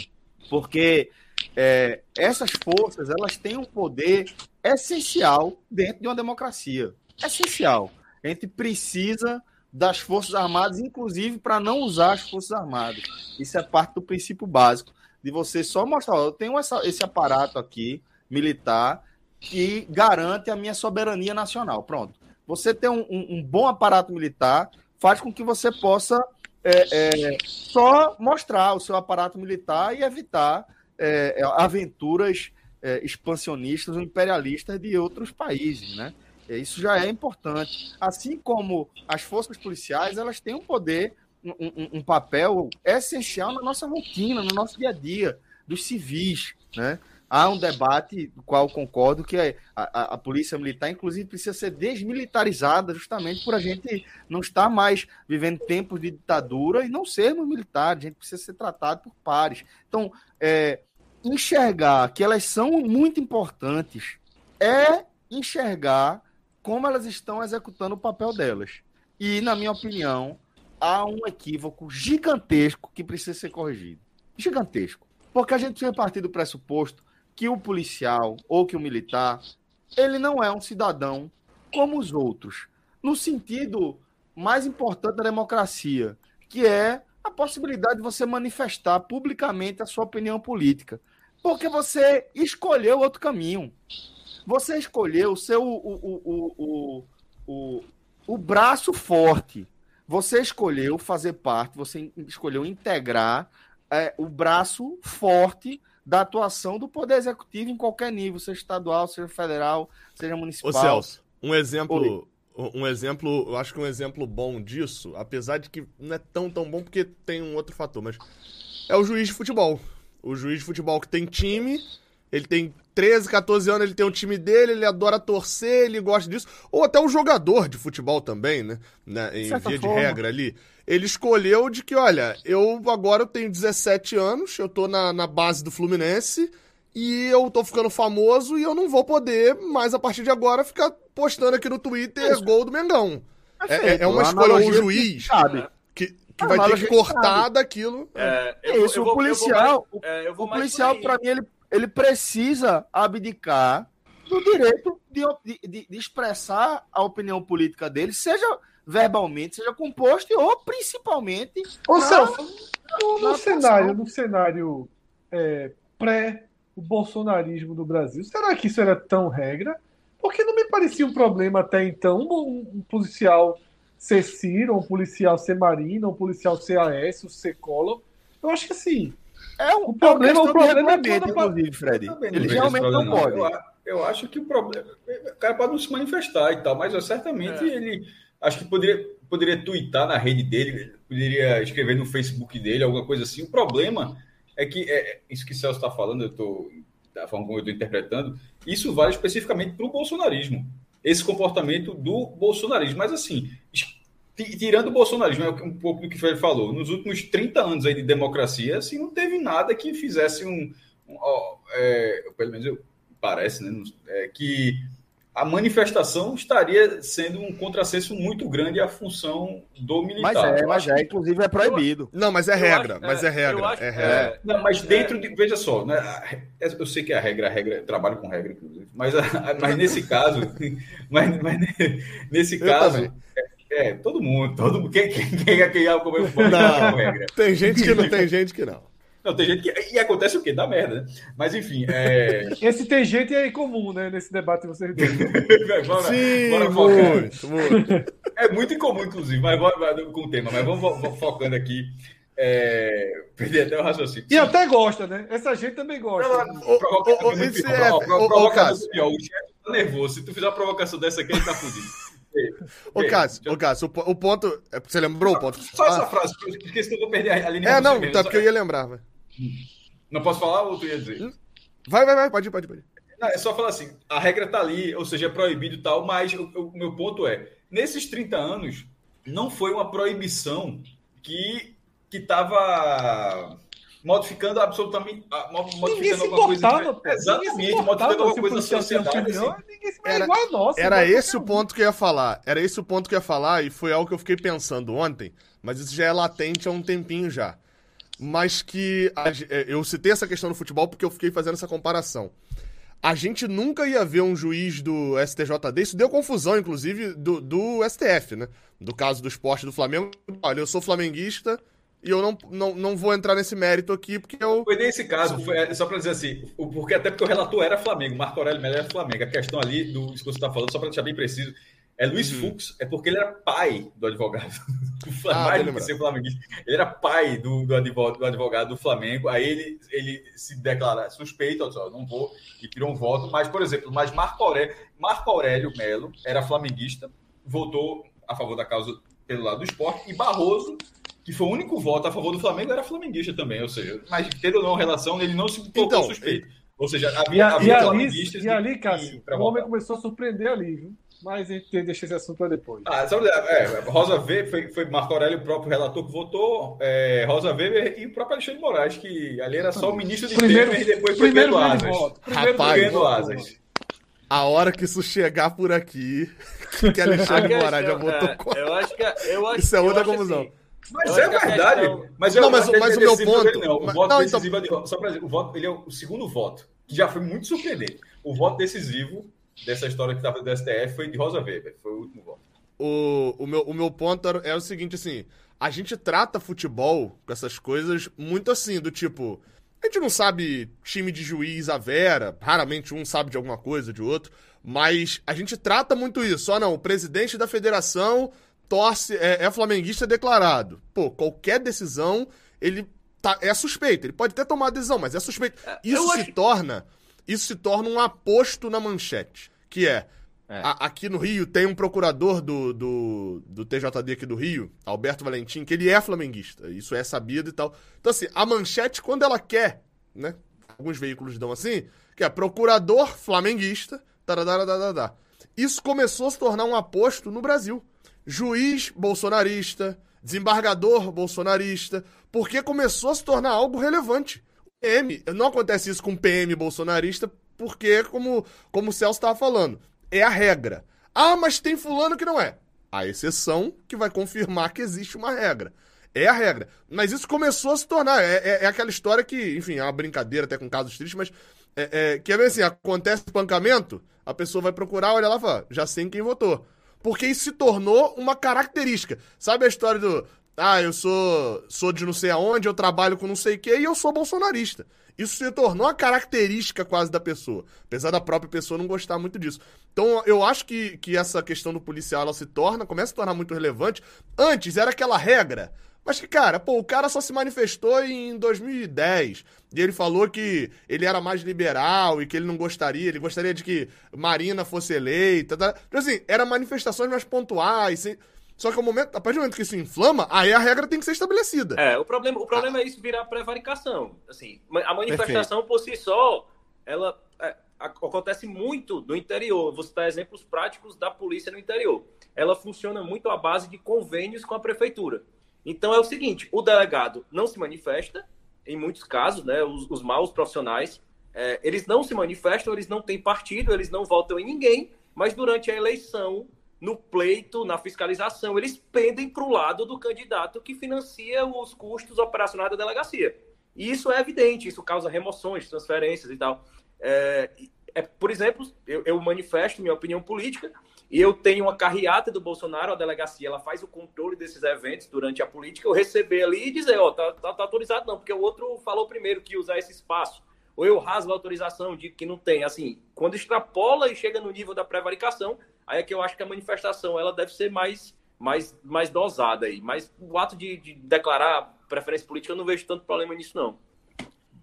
Porque é, essas forças elas têm um poder essencial dentro de uma democracia. Essencial. A gente precisa das Forças Armadas, inclusive para não usar as Forças Armadas. Isso é parte do princípio básico de você só mostrar: eu tenho essa, esse aparato aqui, militar, que garante a minha soberania nacional. Pronto. Você ter um, um, um bom aparato militar faz com que você possa é, é, só mostrar o seu aparato militar e evitar é, é, aventuras é, expansionistas ou imperialistas de outros países, né? Isso já é importante. Assim como as forças policiais, elas têm um poder, um, um papel essencial na nossa rotina, no nosso dia a dia, dos civis, né? há um debate do qual concordo que a, a, a, polícia militar, inclusive, precisa ser desmilitarizada justamente por a gente não estar mais vivendo tempos de ditadura e não sermos militares, a gente precisa ser tratado por pares. Então, é, enxergar que elas são muito importantes é enxergar como elas estão executando o papel delas. E, na minha opinião, há um equívoco gigantesco que precisa ser corrigido. Gigantesco. Porque a gente precisa partir do pressuposto que o policial ou que o militar, ele não é um cidadão como os outros, no sentido mais importante da democracia, que é a possibilidade de você manifestar publicamente a sua opinião política. Porque você escolheu outro caminho. Você escolheu o seu o, o, o, o, o braço forte. Você escolheu fazer parte, você escolheu integrar é, o braço forte da atuação do Poder Executivo em qualquer nível, seja estadual, seja federal, seja municipal. Ô Celso, um exemplo, um exemplo, eu acho que um exemplo bom disso, apesar de que não é tão tão bom porque tem um outro fator, mas é o juiz de futebol. O juiz de futebol que tem time, ele tem 13, 14 anos, ele tem o time dele, ele adora torcer, ele gosta disso. Ou até o jogador de futebol também, né? né em via forma. de regra ali. Ele escolheu de que, olha, eu agora eu tenho 17 anos, eu tô na, na base do Fluminense e eu tô ficando famoso e eu não vou poder mais a partir de agora ficar postando aqui no Twitter Isso. gol do Mengão. É, é, é, uma escolha, um juiz que, que vai ter que cortar daquilo. É, eu, Isso, eu vou, o policial, vou, é, o policial para mim, ele, ele precisa abdicar do direito de, de, de, expressar a opinião política dele, seja verbalmente, seja composto ou principalmente. Na, Celso, no, no cenário, no cenário é, pré o bolsonarismo do Brasil. Será que isso era tão regra? Porque não me parecia um problema até então um, um policial ser Ciro, um policial ser Marina, um policial ser AS, o ser Collor. Eu acho que assim. É um, o problema, é o problema é quando, inclusive, Fred. Ele realmente não pode. Eu, eu, acho que o problema. O cara pode não se manifestar e tal, mas eu, certamente é. ele. Acho que poderia, poderia twittar na rede dele, poderia escrever no Facebook dele, alguma coisa assim. O problema é que é, isso que o Celso está falando, eu estou da forma como eu estou interpretando, isso vale especificamente para o bolsonarismo. Esse comportamento do bolsonarismo. Mas assim, tirando o bolsonarismo, é um pouco do que o Fred falou, nos últimos 30 anos aí de democracia, assim, não teve nada que fizesse um. um ó, é, pelo menos eu, parece, né? É, que a manifestação estaria sendo um contrassenso muito grande à função do militar. Mas é, mas é, inclusive é proibido. Não, mas é regra, acho, mas é, é regra. Acho, é regra. É, não, mas dentro de. Veja só, né, eu sei que é a regra, a regra, trabalho com regra, inclusive, mas, mas nesse caso, mas, mas nesse caso. É, todo mundo, todo mundo. Quem, quem, quem é quem é eu falo, não, regra. Tem gente que não tem gente que não. Não, tem gente que. E acontece o quê? Dá merda, né? Mas enfim. É... Esse tem gente é incomum, né? Nesse debate que vocês dois. bora, Sim, bora muito, muito. É muito incomum, inclusive, mas bora com o tema. Mas vamos focando aqui. É... Perdi até o raciocínio. E até gosta, né? Essa gente também gosta. Provocação pior. Provocação pior. O chefe tá nervoso. Se tu fizer uma provocação dessa aqui, ele tá fudido. Ô, Cássio, ô, Cássio, o, o ponto. É você lembrou o ponto? Só essa frase, porque senão eu vou perder a linha. É, não, tá porque eu ia lembrar, velho. Não posso falar ou tu ia dizer? Vai, vai, vai, pode ir, pode ir. Pode ir. Não, é só falar assim, a regra tá ali, ou seja, é proibido e tal, mas o, o, meu ponto é, nesses 30 anos, não foi uma proibição que que estava modificando absolutamente modificando alguma coisa. Exatamente, modificando alguma coisa na sociedade. Assim. Era, nossa, era esse o ponto que eu ia falar. Era esse o ponto que eu ia falar, e foi algo que eu fiquei pensando ontem, mas isso já é latente há um tempinho já mas que a, é, eu citei essa questão do futebol porque eu fiquei fazendo essa comparação. A gente nunca ia ver um juiz do STJD, isso deu confusão, inclusive, do, do STF, né? Do caso do esporte do Flamengo. Olha, eu sou flamenguista e eu não, não, não vou entrar nesse mérito aqui porque eu. Foi nesse caso, foi, é, só para dizer assim, porque até porque o relator era Flamengo, Marco Aurélio Melo era Flamengo. A questão ali do que você está falando, só para deixar bem preciso, é Luiz uhum. Fux, é porque ele era pai do advogado do Flamengo, ah, ser flamenguista. Ele era pai do, do, advogado, do advogado do Flamengo, aí ele, ele se declara suspeito, ó, não vou, e tirou um voto, mas, por exemplo, mas Marco Aurélio, Marco Aurélio Melo era flamenguista, votou a favor da causa pelo lado do esporte, e Barroso, que foi o único voto a favor do Flamengo, era flamenguista também, ou seja, mas tendo ou não relação, ele não se colocou então, suspeito. Ou seja, havia, e, havia e ali, e ali, Cássio, o homem começou a surpreender ali, viu? Mas a gente deixa esse assunto para depois. Ah, sabe, é, Rosa Weber, foi, foi Marco Aurélio, o próprio relator que votou, é, Rosa Weber e o próprio Alexandre de Moraes, que ali era só o ministro de primeiro, Temer e depois foi Pedro Asas. Voto. Primeiro Rapaz, Asas. A hora que isso chegar por aqui, que Alexandre de Moraes já votou é, contra. Eu acho que, é, eu acho, Isso é outra confusão. Assim, mas é verdade. Questão... Mas, eu, não, mas, mas o meu ponto. não. O voto não, decisivo então... só para dizer, o voto, ele é o segundo voto, que já foi muito surpreendente. O voto decisivo dessa história que estava do STF foi de Rosa Weber, foi o último voto. O, o, meu, o meu ponto era, era o seguinte, assim, a gente trata futebol com essas coisas muito assim, do tipo, a gente não sabe time de juiz a vera, raramente um sabe de alguma coisa, de outro, mas a gente trata muito isso. Ó, não, o presidente da federação torce, é, é flamenguista declarado. Pô, qualquer decisão, ele tá, é suspeito. Ele pode até tomar a decisão, mas é suspeito. É, isso se acho... torna isso se torna um aposto na manchete, que é, É. A, aqui no Rio tem um procurador do, do, do TJD aqui do Rio, Alberto Valentim, que ele é flamenguista. Isso é sabido e tal. Então, assim, a manchete, quando ela quer, né? Alguns veículos dão assim, que é procurador flamenguista, taradadadadá. Isso começou a se tornar um aposto no Brasil. Juiz bolsonarista, desembargador bolsonarista, porque começou a se tornar algo relevante. PM, não acontece isso com PM bolsonarista, porque, como, como o Celso estava falando, é a regra. Ah, mas tem fulano que não é. A exceção que vai confirmar que existe uma regra. É a regra. Mas isso começou a se tornar. É, é, é aquela história que, enfim, é uma brincadeira até com casos tristes, mas. É, é, que é bem assim: acontece espancamento, a pessoa vai procurar, olha lá e fala, já sei em quem votou. Porque isso se tornou uma característica. Sabe a história do. Ah, eu sou, sou de não sei aonde, eu trabalho com não sei o quê e eu sou bolsonarista. Isso se tornou uma característica quase da pessoa, apesar da própria pessoa não gostar muito disso. Então, eu acho que, que essa questão do policial ela se torna, começa a se tornar muito relevante. Antes era aquela regra, mas que, cara, pô, o cara só se manifestou em 2010. E ele falou que ele era mais liberal e que ele não gostaria, ele gostaria de que Marina fosse eleita. Tá? Então, assim, eram manifestações mais pontuais. Só que ao momento, a partir do momento que isso inflama, aí a regra tem que ser estabelecida. É, o problema, o problema ah. é isso virar prevaricação. Assim, a manifestação Perfeito. por si só, ela é, acontece muito no interior. Vou citar exemplos práticos da polícia no interior. Ela funciona muito à base de convênios com a prefeitura. Então é o seguinte: o delegado não se manifesta, em muitos casos, né? Os, os maus profissionais, é, eles não se manifestam, eles não têm partido, eles não votam em ninguém, mas durante a eleição no pleito, na fiscalização, eles pendem para o lado do candidato que financia os custos operacionais da delegacia. E isso é evidente, isso causa remoções, transferências e tal. É, é por exemplo, eu, eu, manifesto minha opinião política e eu tenho uma carreata do Bolsonaro, a delegacia, ela faz o controle desses eventos durante a política, eu receber ali e dizer, ó, oh, tá, tá, tá autorizado não, porque o outro falou primeiro que ia usar esse espaço ou eu rasgo a autorização, digo que não tem. Assim, quando extrapola e chega no nível da prevaricação, aí é que eu acho que a manifestação ela deve ser mais, mais, mais dosada aí. Mas o ato de, de declarar preferência política, eu não vejo tanto problema nisso, não.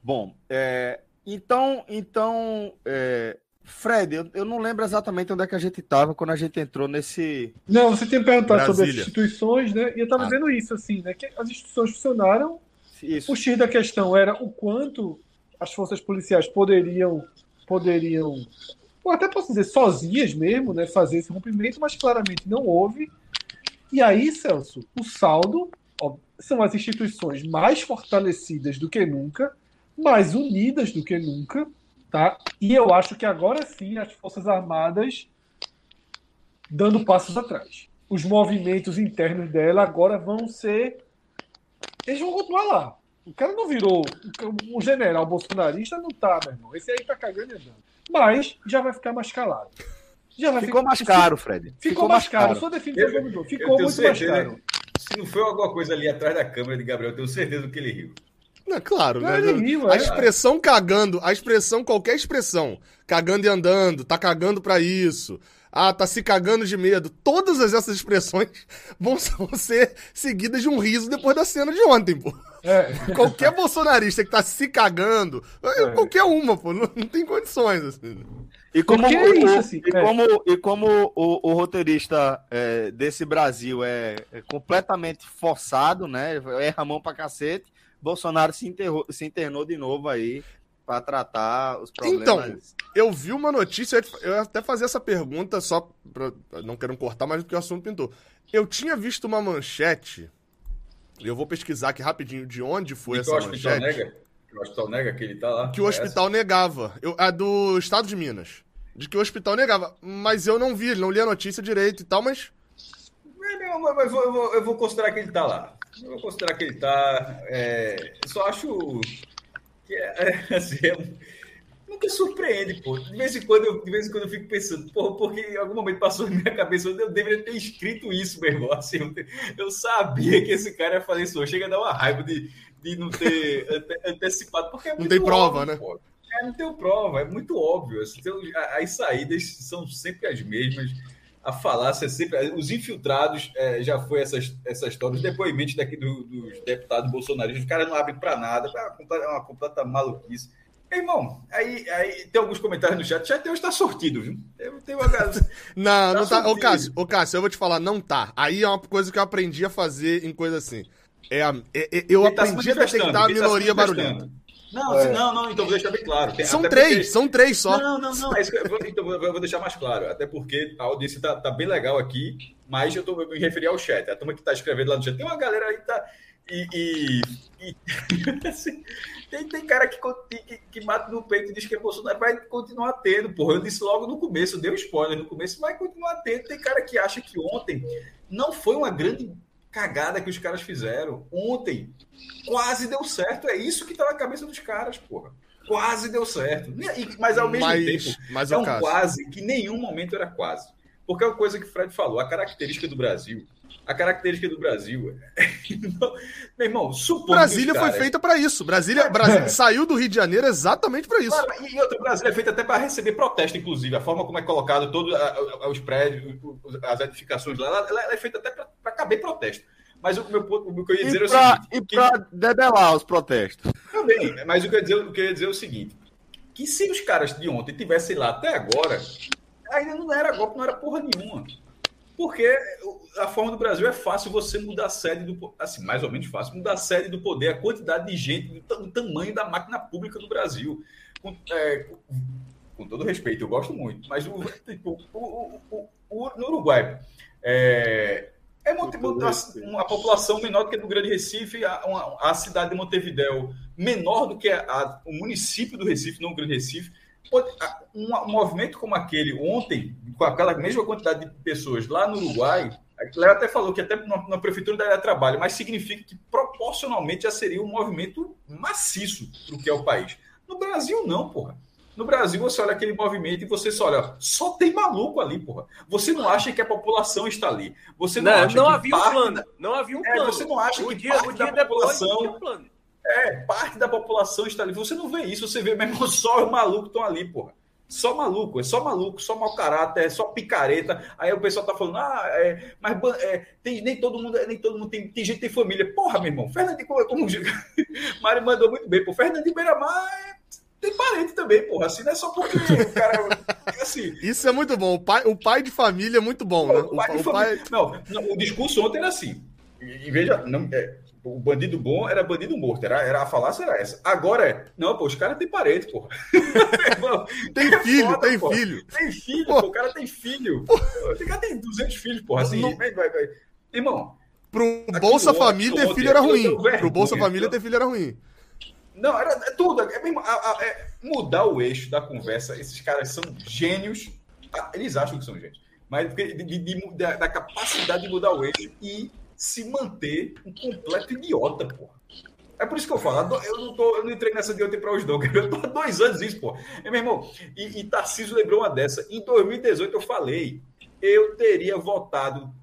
Bom, é, então, então é, Fred, eu, eu, não lembro exatamente onde é que a gente estava quando a gente entrou nesse. Não, você tinha perguntado Brasília. sobre as instituições, né? E eu estava ah. dizendo isso, assim, né? Que as instituições funcionaram. Isso. O X da questão era o quanto as forças policiais poderiam, poderiam, ou até posso dizer, sozinhas mesmo, né, fazer esse rompimento, mas claramente não houve. E aí, Celso, o saldo ó, são as instituições mais fortalecidas do que nunca, mais unidas do que nunca, tá? E eu acho que agora sim as Forças Armadas dando passos atrás. Os movimentos internos dela agora vão ser. Eles vão continuar lá. O cara não virou. O general bolsonarista não tá, meu irmão. Esse aí tá cagando e andando. Mas já vai ficar mais calado. Já vai ficou ficar... mais caro, Fred. Ficou, ficou mais caro. caro. Sua definição mudou. Ficou muito certeza, mais caro. Se não foi alguma coisa ali atrás da câmera de Gabriel, eu tenho certeza que ele riu. Não, claro, né? Riu, a é. expressão cagando, a expressão, qualquer expressão, cagando e andando, tá cagando para isso, ah, tá se cagando de medo. Todas essas expressões vão ser seguidas de um riso depois da cena de ontem, pô. É. Qualquer bolsonarista que tá se cagando, é. qualquer uma, pô, não, não tem condições. Assim. E como, o, é isso, assim, e, é. como, e como o, o roteirista é, desse Brasil é, é, completamente forçado, né? Erra a mão pra cacete, Bolsonaro se, enterrou, se internou de novo aí para tratar os problemas. Então, eu vi uma notícia, eu ia até fazer essa pergunta só pra, não quero cortar, mas porque o assunto pintou. Eu tinha visto uma manchete, eu vou pesquisar aqui rapidinho de onde foi e essa que o manchete. Nega, que o hospital nega que ele tá lá. Que o hospital essa? negava. Eu, é do estado de Minas. De que o hospital negava. Mas eu não vi, não li a notícia direito e tal, mas. É, eu, vou, eu, vou, eu vou considerar que ele tá lá. Eu vou considerar que ele tá. É, só acho que é, é, assim, é, nunca surpreende, pô. De vez em quando eu, de vez em quando eu fico pensando, pô, porque em algum momento passou na minha cabeça, eu deveria ter escrito isso, meu irmão. Assim, eu, eu sabia que esse cara ia fazer isso. Chega a dar uma raiva de, de não ter ante, antecipado, porque é Não tem prova, óbvio, né? Pô. É, não tem prova, é muito óbvio. Assim, então, as saídas são sempre as mesmas a falácia sempre. Os infiltrados é, já foi essa, essa história, os depoimentos daqui do, dos deputados bolsonaristas, os caras não abrem para nada, é uma, completa, é maluquice. Irmão, aí, aí tem alguns comentários no chat. Já tem está sortido, viu? Tem, tem uma... não, tá não tá. Ô, Cássio, ô, Cássio, eu vou te falar, não tá. Aí é uma coisa que eu aprendi a fazer em coisa assim. É, é, é eu tá aprendi a detectar a tá minoria tá barulhenta. Não, é. não, não, então vou deixar bem claro. Tem, são três, porque... são três só. Não, não, não, é eu, então eu vou deixar mais claro. Até porque a audiência tá, tá bem legal aqui, mas eu, tô, eu me referi ao chat. A turma que tá escrevendo lá no chat. Tem uma galera aí que tá. E, e, e assim, tem, tem cara que, que, que, mata no peito e diz que é Bolsonaro vai continuar tendo, porra. Eu disse logo no começo, deu spoiler no começo, vai continuar tendo. Tem cara que acha que ontem não foi uma grande cagada que os caras fizeram. Ontem quase deu certo. É isso que tá na cabeça dos caras, porra. Quase deu certo. Mas ao mesmo mas, tempo, mas é um caso. quase que nenhum momento era quase. Porque é uma coisa que o Fred falou, a característica do Brasil a característica do Brasil. Meu irmão, supondo Brasília caras... foi feita para isso. Brasília, é. Brasília saiu do Rio de Janeiro exatamente para isso. Claro, e outra, Brasília é feita até para receber protesto, inclusive. A forma como é colocado todos os prédios, as edificações lá, ela, ela é feita até para caber protesto. Mas o, meu, o que eu ia dizer e pra, é o seguinte. E para que... debelar os protestos. Também, mas o que, eu ia dizer, o que eu ia dizer é o seguinte: que se os caras de ontem tivessem lá até agora, ainda não era golpe, não era porra nenhuma. Porque a forma do Brasil é fácil você mudar a sede do assim, mais ou menos fácil, mudar a sede do poder, a quantidade de gente, o tamanho da máquina pública do Brasil. Com, é, com todo respeito, eu gosto muito, mas o, tipo, o, o, o, no Uruguai é, é uma, população menor do que no Grande Recife, a, cidade de Montevidéu menor do que a, o município do Recife, não o Grande Recife um, um movimento como aquele ontem, com aquela mesma quantidade de pessoas lá no Uruguai, a até falou que até na, na prefeitura daria trabalho, mas significa que proporcionalmente já seria um movimento maciço para o que é o país. No Brasil, não, porra. No Brasil, você olha aquele movimento e você só olha, só tem maluco ali, porra. Você não acha que a população está ali. Você não, não acha não que havia um plano. Não havia um plano. É, você não acha o que dia, parte o dia da população é, parte da população está ali. Você não vê isso, você vê mesmo só os malucos estão ali, porra. Só maluco, é só maluco, só mau caráter, é só picareta. Aí o pessoal tá falando, ah, é, mas é, tem, nem todo mundo, nem todo mundo tem, tem gente tem família. Porra, meu irmão, Fernandinho, como, como Mário mandou muito bem, pô. Fernandinho Beiramar é, tem parente também, porra. Assim, não é só porque o cara. Assim, Isso é muito bom. O pai, o pai de família é muito bom, né? O pai, o, pai... Não, não, o discurso ontem era assim. E, veja, não, é, o bandido bom era bandido morto, era, era a falácia era essa. Agora é, não, pô, os caras têm parede, pô. tem é filho, foda, tem pô. filho. Tem filho, pô. pô. o cara tem filho. O cara tem 200 filhos, porra, assim, não... vai, vai, vai. Irmão, pro Bolsa Família ter filho era ruim. Pro Bolsa Família ter filho era ruim. Não, era é tudo. É, é, é, mudar o eixo da conversa. Esses caras são gênios. Ah, eles acham que são gênios. Mas de, de, de, da capacidade de mudar o eixo e se manter um completo idiota, porra. É por isso que eu falo, eu não, tô, eu não entrei nessa de ontem para os não, eu tô há dois anos isso, pô. meu irmão, e, e Tarcísio lembrou uma dessa. Em 2018 eu falei, eu teria votado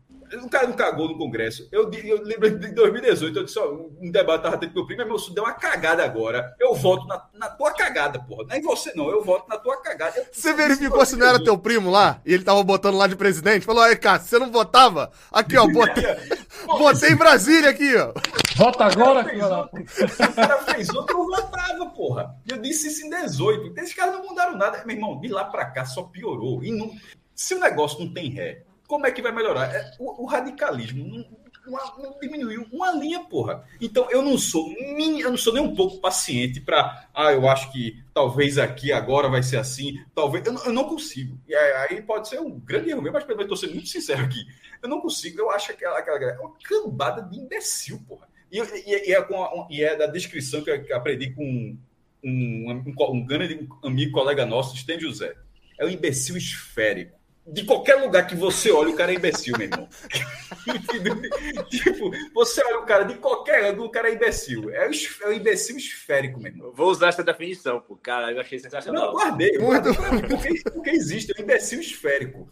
o cara não cagou no Congresso. Eu, eu lembro de 2018, eu disse, ó, um debate tava tendo com meu primo, meu deu uma cagada agora. Eu voto na, na tua cagada, porra. É você, não. Eu voto na tua cagada. Eu, você verificou se não era teu primo lá? E ele tava botando lá de presidente? Falou, aí, cara, você não votava? Aqui, ó, botei, botei em Brasília aqui, ó. Vota agora, O cara fez outro, eu votava, porra. Eu disse isso em 18. Esses caras não mudaram nada. Meu irmão, de lá pra cá só piorou. E não... Se o negócio não tem ré, como é que vai melhorar? É, o, o, radicalismo não, não, diminuiu uma linha, porra. Então eu não sou eu não sou nem um pouco paciente para, ah, eu acho que talvez aqui agora vai ser assim, talvez eu, eu não consigo. E aí pode ser um grande erro meu, mas eu estou sendo muito sincero aqui. Eu não consigo. Eu acho que aquela, aquela é uma cambada de imbecil, porra. E, e, e, é, com e é da descrição que eu aprendi com um, um, um, um grande amigo, colega nosso, Sten José. É um imbecil esférico de qualquer lugar que você olha, o cara é imbecil, meu irmão. tipo, você olha o cara de qualquer ângulo, o cara é imbecil. É o, é o imbecil esférico, meu irmão. Vou usar essa definição, pô. Cara, eu achei sensacional. Não, guardei. guardei porque, porque existe, é o imbecil esférico.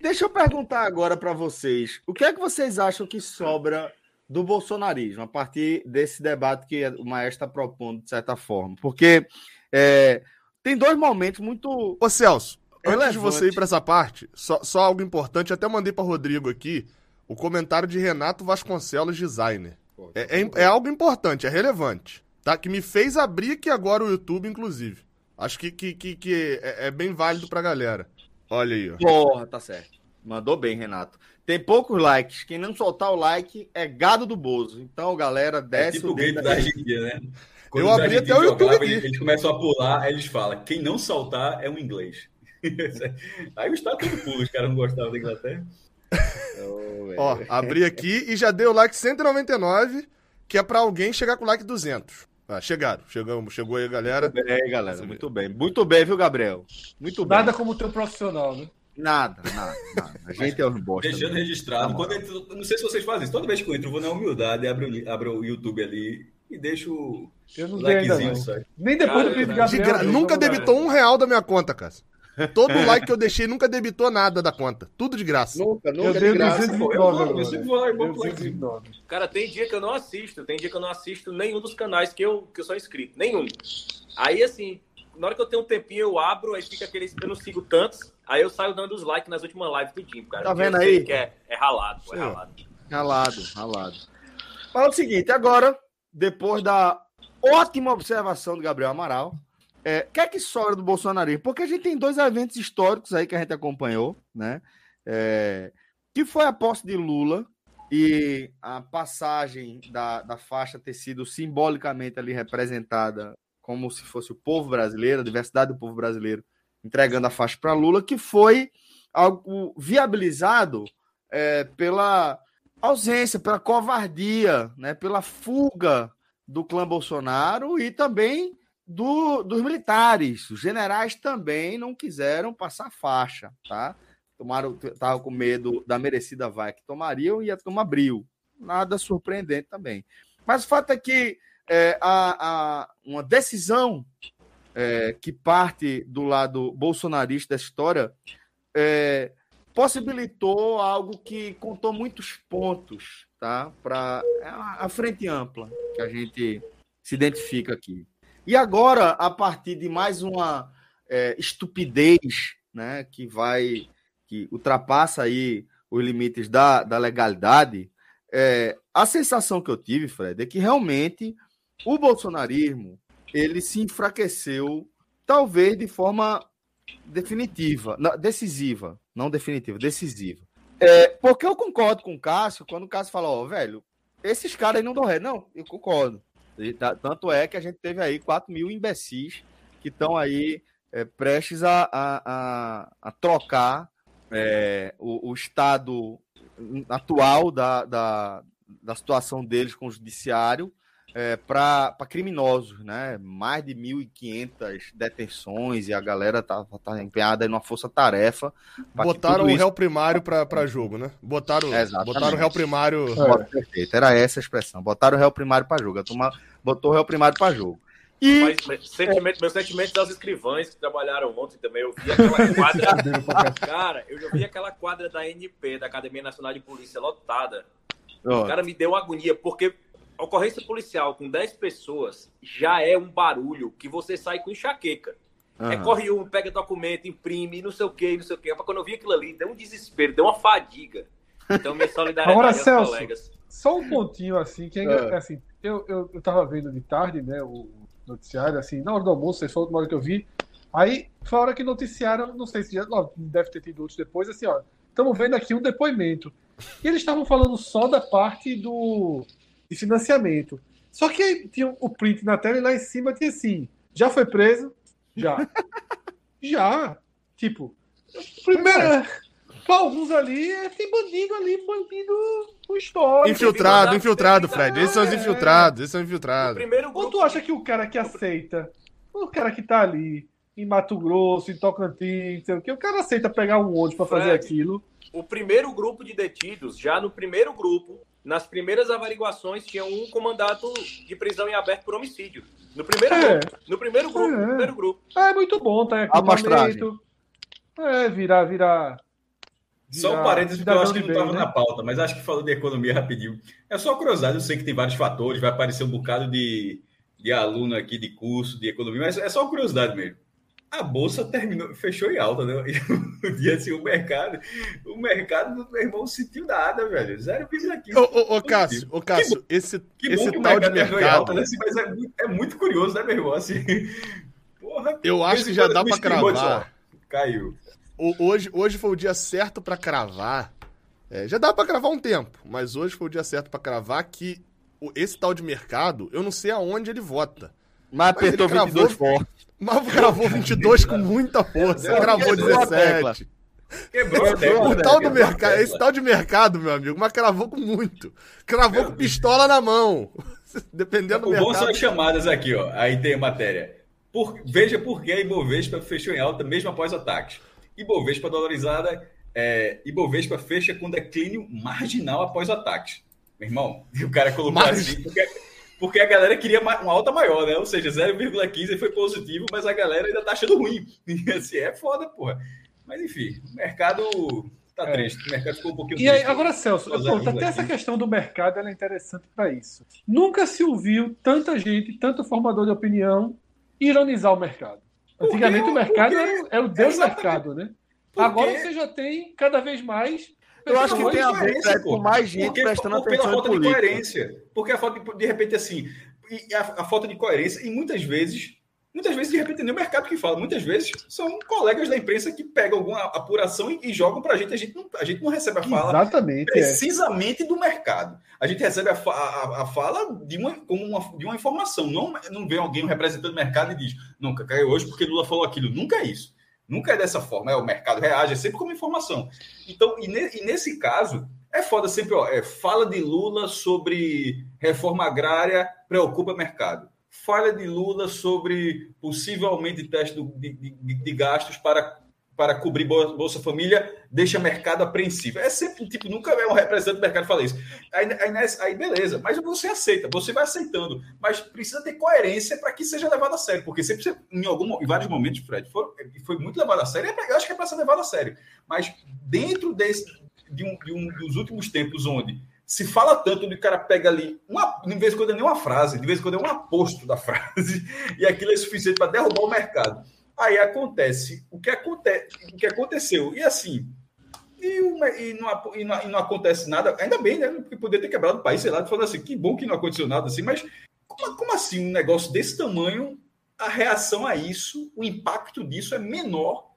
Deixa eu perguntar agora para vocês. O que é que vocês acham que sobra do bolsonarismo a partir desse debate que o Maestro está propondo, de certa forma? Porque é, tem dois momentos muito. Ô, Celso, Antes de você ir para essa parte, só, só algo importante, até mandei para Rodrigo aqui o comentário de Renato Vasconcelos, designer. É, é, é, algo importante, é relevante, tá? tá? Que me fez abrir aqui agora o YouTube, inclusive. Acho que, que, que, que é, é, bem válido pra galera. Olha aí, ó. Porra, tá certo. Mandou bem, Renato. Tem poucos likes. Quem não soltar o like é gado do Bozo. Então, galera, é desce é tipo o grito da Argentina, né? Quando eu abri até o YouTube aqui. Eles começam a pular, aí eles falam: quem não saltar é um inglês. Aí o estado todo pulo, os caras não gostavam da Inglaterra. Oh, Ó, abri aqui e já deu like 199, que é para alguém chegar com like 200. Ah, chegaram. Chegamos, chegou aí, galera. Muito bem, galera. Muito bem. Muito bem, viu, Gabriel? Muito bem. Nada como teu profissional, né? Nada, nada, nada. A gente é um bosta. Deixando mesmo. registrado. Quando entro, não sei se vocês fazem isso. Toda vez que eu entro, eu vou na humildade, abro, abro o YouTube ali e deixo eu não o likezinho. Nem depois cara, do de Gabriel. De gra... Nunca debitou um real da minha conta, cara. Todo like que eu deixei nunca debitou nada da conta. Tudo de graça. Nunca, nunca eu de graça. 209, Cara, tem dia que eu não assisto. Tem dia que eu não assisto nenhum dos canais que eu, que eu sou inscrito. Nenhum. Aí, assim, na hora que eu tenho um tempinho, eu abro, aí fica aquele. Eu não sigo tantos. Aí eu saio dando os likes nas últimas lives tudinho, cara. Tá vendo aí? Que é, é ralado, é ralado. Ralado, ralado. Fala o seguinte, agora, depois da ótima observação do Gabriel Amaral, é, o que é que sobra do bolsonarismo? Porque a gente tem dois eventos históricos aí que a gente acompanhou, né? É, que foi a posse de Lula e a passagem da, da faixa ter sido simbolicamente ali representada como se fosse o povo brasileiro, a diversidade do povo brasileiro, entregando a faixa para Lula, que foi algo viabilizado é, pela ausência, pela covardia, né, pela fuga do clã Bolsonaro e também do, dos militares. Os generais também não quiseram passar faixa, tá? Tomaram, estavam com medo da merecida vai que tomariam e a turma abriu. Nada surpreendente também. Mas o fato é que é, a, a, uma decisão é, que parte do lado bolsonarista dessa história é, possibilitou algo que contou muitos pontos tá? para é a frente ampla que a gente se identifica aqui. E agora, a partir de mais uma é, estupidez né, que vai, que ultrapassa aí os limites da, da legalidade, é, a sensação que eu tive, Fred, é que realmente o bolsonarismo ele se enfraqueceu, talvez de forma definitiva, decisiva, não definitiva, decisiva. É, porque eu concordo com o Cássio quando o Cássio fala, ó, oh, velho, esses caras aí não dão ré. Não, eu concordo. Tá, tanto é que a gente teve aí 4 mil imbecis que estão aí é, prestes a, a, a, trocar é, o, o, estado atual da, da, da situação deles com o judiciário é, para criminosos, né? Mais de 1.500 detenções e a galera tá, tá empenhada numa força-tarefa. Botaram o isso... réu primário para jogo, né? Botaram, botaram o réu primário. É. Perfeito, era essa a expressão. Botaram o réu primário para jogo. A turma botou o réu primário para jogo. E... Mas, mas sentimento, meus sentimentos das escrivães que trabalharam ontem também. Eu vi aquela quadra. cara, eu vi aquela quadra da NP, da Academia Nacional de Polícia, lotada. Oh. O cara me deu agonia, porque ocorrência policial com 10 pessoas já é um barulho que você sai com enxaqueca. Uhum. É corre um, pega documento, imprime, não sei o que, não sei o que. Quando eu vi aquilo ali, deu um desespero, deu uma fadiga. Então, minha solidariedade Agora, Celso, colegas. Só um pontinho assim, que é, é. assim, eu, eu, eu tava vendo de tarde, né, o noticiário, assim, na hora do almoço, foi a última hora que eu vi. Aí, foi a hora que noticiaram, não sei se já, não, deve ter tido outros depois, assim, ó, estamos vendo aqui um depoimento. E eles estavam falando só da parte do de financiamento. Só que aí tinha o print na tela e lá em cima tinha assim: já foi preso? Já. já. Tipo, primeiro. É. Para alguns ali, é, tem bandido ali, bandido com história. Infiltrado, infiltrado, Fred. Esses são os infiltrados, esses são infiltrados. Primeiro Ou tu acha que o cara que aceita, o cara que tá ali em Mato Grosso, em Tocantins, sei o que, o cara aceita pegar um ônibus para fazer aquilo. O primeiro grupo de detidos, já no primeiro grupo, nas primeiras averiguações, tinha um comandado de prisão em aberto por homicídio. No primeiro é. grupo. No primeiro grupo. É. primeiro grupo. É muito bom, tá? Equipamento. É, virar, virar. Só um parênteses, que eu acho que não estava né? na pauta, mas acho que falou de economia rapidinho. É só curiosidade, eu sei que tem vários fatores, vai aparecer um bocado de, de aluno aqui de curso de economia, mas é só curiosidade mesmo. A bolsa terminou, fechou em alta, né? E dia assim, o mercado, o mercado do meu irmão sentiu nada, velho. 0,15. Ô, ô, ô, Cássio, ô, Cássio, esse, que esse tal de mercado. Alta, né? Mas é, é, muito curioso, né, meu irmão? Assim, porra, eu acho que já dá para cravar. Caiu. Hoje, hoje foi o dia certo para cravar. É, já dá para cravar um tempo, mas hoje foi o dia certo para cravar que esse tal de mercado, eu não sei aonde ele vota. Mas, mas apertou cravou, 22 forte. Mas gravou 22 com muita força. Gravou 17. Quebrou o, o tal do mercado, esse tal de mercado, meu amigo, mas cravou com muito. Cravou com pistola na mão. Dependendo do o mercado. Bom são as chamadas aqui, ó. Aí tem a matéria. Por, veja por que a Ibovespa fechou em alta mesmo após ataques. Ibovespa dolarizada, é, Ibovespa fecha com declínio marginal após ataques. Meu irmão, o cara colocou assim, porque a galera queria uma alta maior, né? Ou seja, 0,15 foi positivo, mas a galera ainda tá achando ruim. Assim, é foda, porra. Mas enfim, o mercado tá é. triste. O mercado ficou um pouquinho E aí, agora, Celso, pronto, até essa questão do mercado é interessante para isso. Nunca se ouviu tanta gente, tanto formador de opinião, ironizar o mercado. Antigamente o mercado era, era, o deus do mercado, né? Agora você já tem cada vez mais eu acho que tem a ver com mais gente porque, prestando por, atenção pela falta de coerência. Porque a falta de, de repente, assim, a, a, falta de coerência, e muitas vezes, muitas vezes, de repente, nem o mercado que fala, muitas vezes são colegas da imprensa que pegam alguma apuração e, e jogam para a gente. A gente não, a gente não recebe a fala Exatamente, é. precisamente é. do mercado. A gente recebe a, a, a, fala de uma, como uma, de uma informação. Não, não vem alguém, um representante do mercado, e diz: nunca caiu hoje porque Lula falou aquilo. Nunca é isso. Nunca é dessa forma, é, o mercado reage, é sempre como informação. Então, e, ne, e nesse caso, é foda sempre, ó, é, fala de Lula sobre reforma agrária, preocupa mercado. Fala de Lula sobre possivelmente teste de, de, de gastos para para cobrir Bolsa Família deixa mercado apreensivo. É sempre, tipo, nunca é um representante do mercado falar isso. Aí, aí, aí, beleza, mas você aceita, você vai aceitando, mas precisa ter coerência para que seja levado a sério, porque sempre, em, algum, em vários momentos, Fred, foi, foi muito levado a sério, eu acho que é para ser levado a sério, mas dentro desse, de, um, de um dos últimos tempos onde se fala tanto de cara pega ali, uma, de vez em quando é nem uma frase, de vez em quando é um aposto da frase, e aquilo é suficiente para derrubar o mercado. Aí acontece o que, acontece, o que aconteceu. E assim, e, uma, e, não, e, não, e, não, acontece nada, ainda bem, né? Porque poder ter quebrado o país, sei lá, falando assim, que bom que não aconteceu nada assim, mas como, como assim um negócio desse tamanho, a reação a isso, o impacto disso é menor,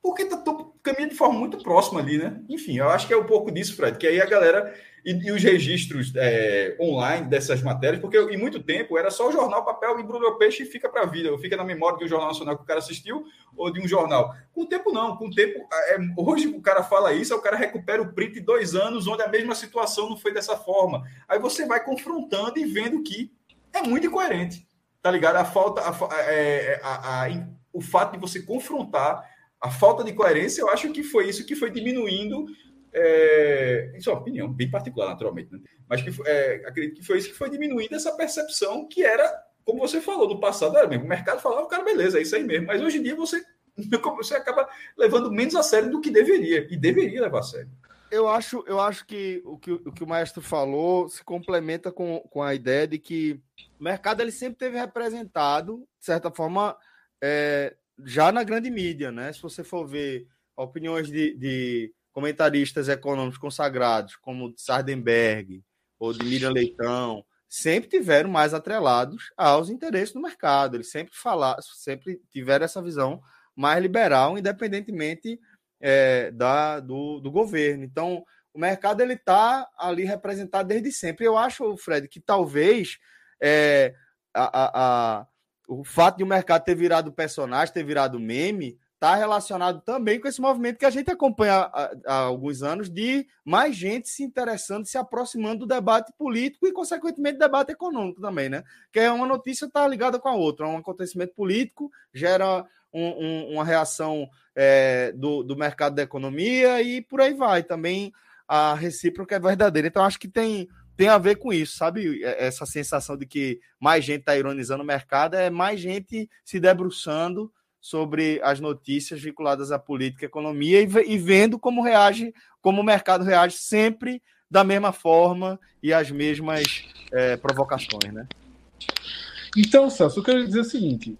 porque tá caminhando de forma muito próxima ali, né? Enfim, eu acho que é um pouco disso, Fred, que aí a galera e, e os registros é, online dessas matérias, porque em muito tempo era só o jornal, papel, embrulha o peixe e fica para a vida, fica na memória de um jornal nacional que o cara assistiu, ou de um jornal. Com o tempo, não. Com o tempo, é, hoje o cara fala isso, o cara recupera o print de dois anos, onde a mesma situação não foi dessa forma. Aí você vai confrontando e vendo que é muito incoerente, tá ligado? A falta, a, é, a, a, o fato de você confrontar a falta de coerência, eu acho que foi isso que foi diminuindo é, isso é opinião bem particular, naturalmente, né? mas que, é, acredito que foi isso que foi diminuindo essa percepção que era, como você falou, no passado era mesmo. O mercado falava, cara, beleza, é isso aí mesmo. Mas hoje em dia você, você acaba levando menos a sério do que deveria, e deveria levar a sério. Eu acho, eu acho que o que o, que o maestro falou se complementa com, com a ideia de que o mercado ele sempre teve representado, de certa forma, é, já na grande mídia, né? Se você for ver opiniões de, de comentaristas econômicos consagrados, como Sardenberg ou de Miriam Leitão, sempre tiveram mais atrelados aos interesses do mercado. Eles sempre falaram, sempre tiveram essa visão mais liberal, independentemente é, da, do, do governo. Então, o mercado ele está ali representado desde sempre. Eu acho, Fred, que talvez é, a, a, a, o fato de o mercado ter virado personagem, ter virado meme, está relacionado também com esse movimento que a gente acompanha há, há, alguns anos de mais gente se interessando, se aproximando do debate político e, consequentemente, debate econômico também, né? Que é uma notícia está ligada com a outra, um acontecimento político gera um, um, uma reação é, do, do mercado da economia e por aí vai. Também a recíproca é verdadeira. Então, acho que tem tem a ver com isso, sabe? É, essa sensação de que mais gente está ironizando o mercado é mais gente se debruçando sobre as notícias vinculadas à política e economia e, e vendo como reage, como o mercado reage sempre da mesma forma e as mesmas é, provocações, né? Então, Celso, eu quero dizer o seguinte: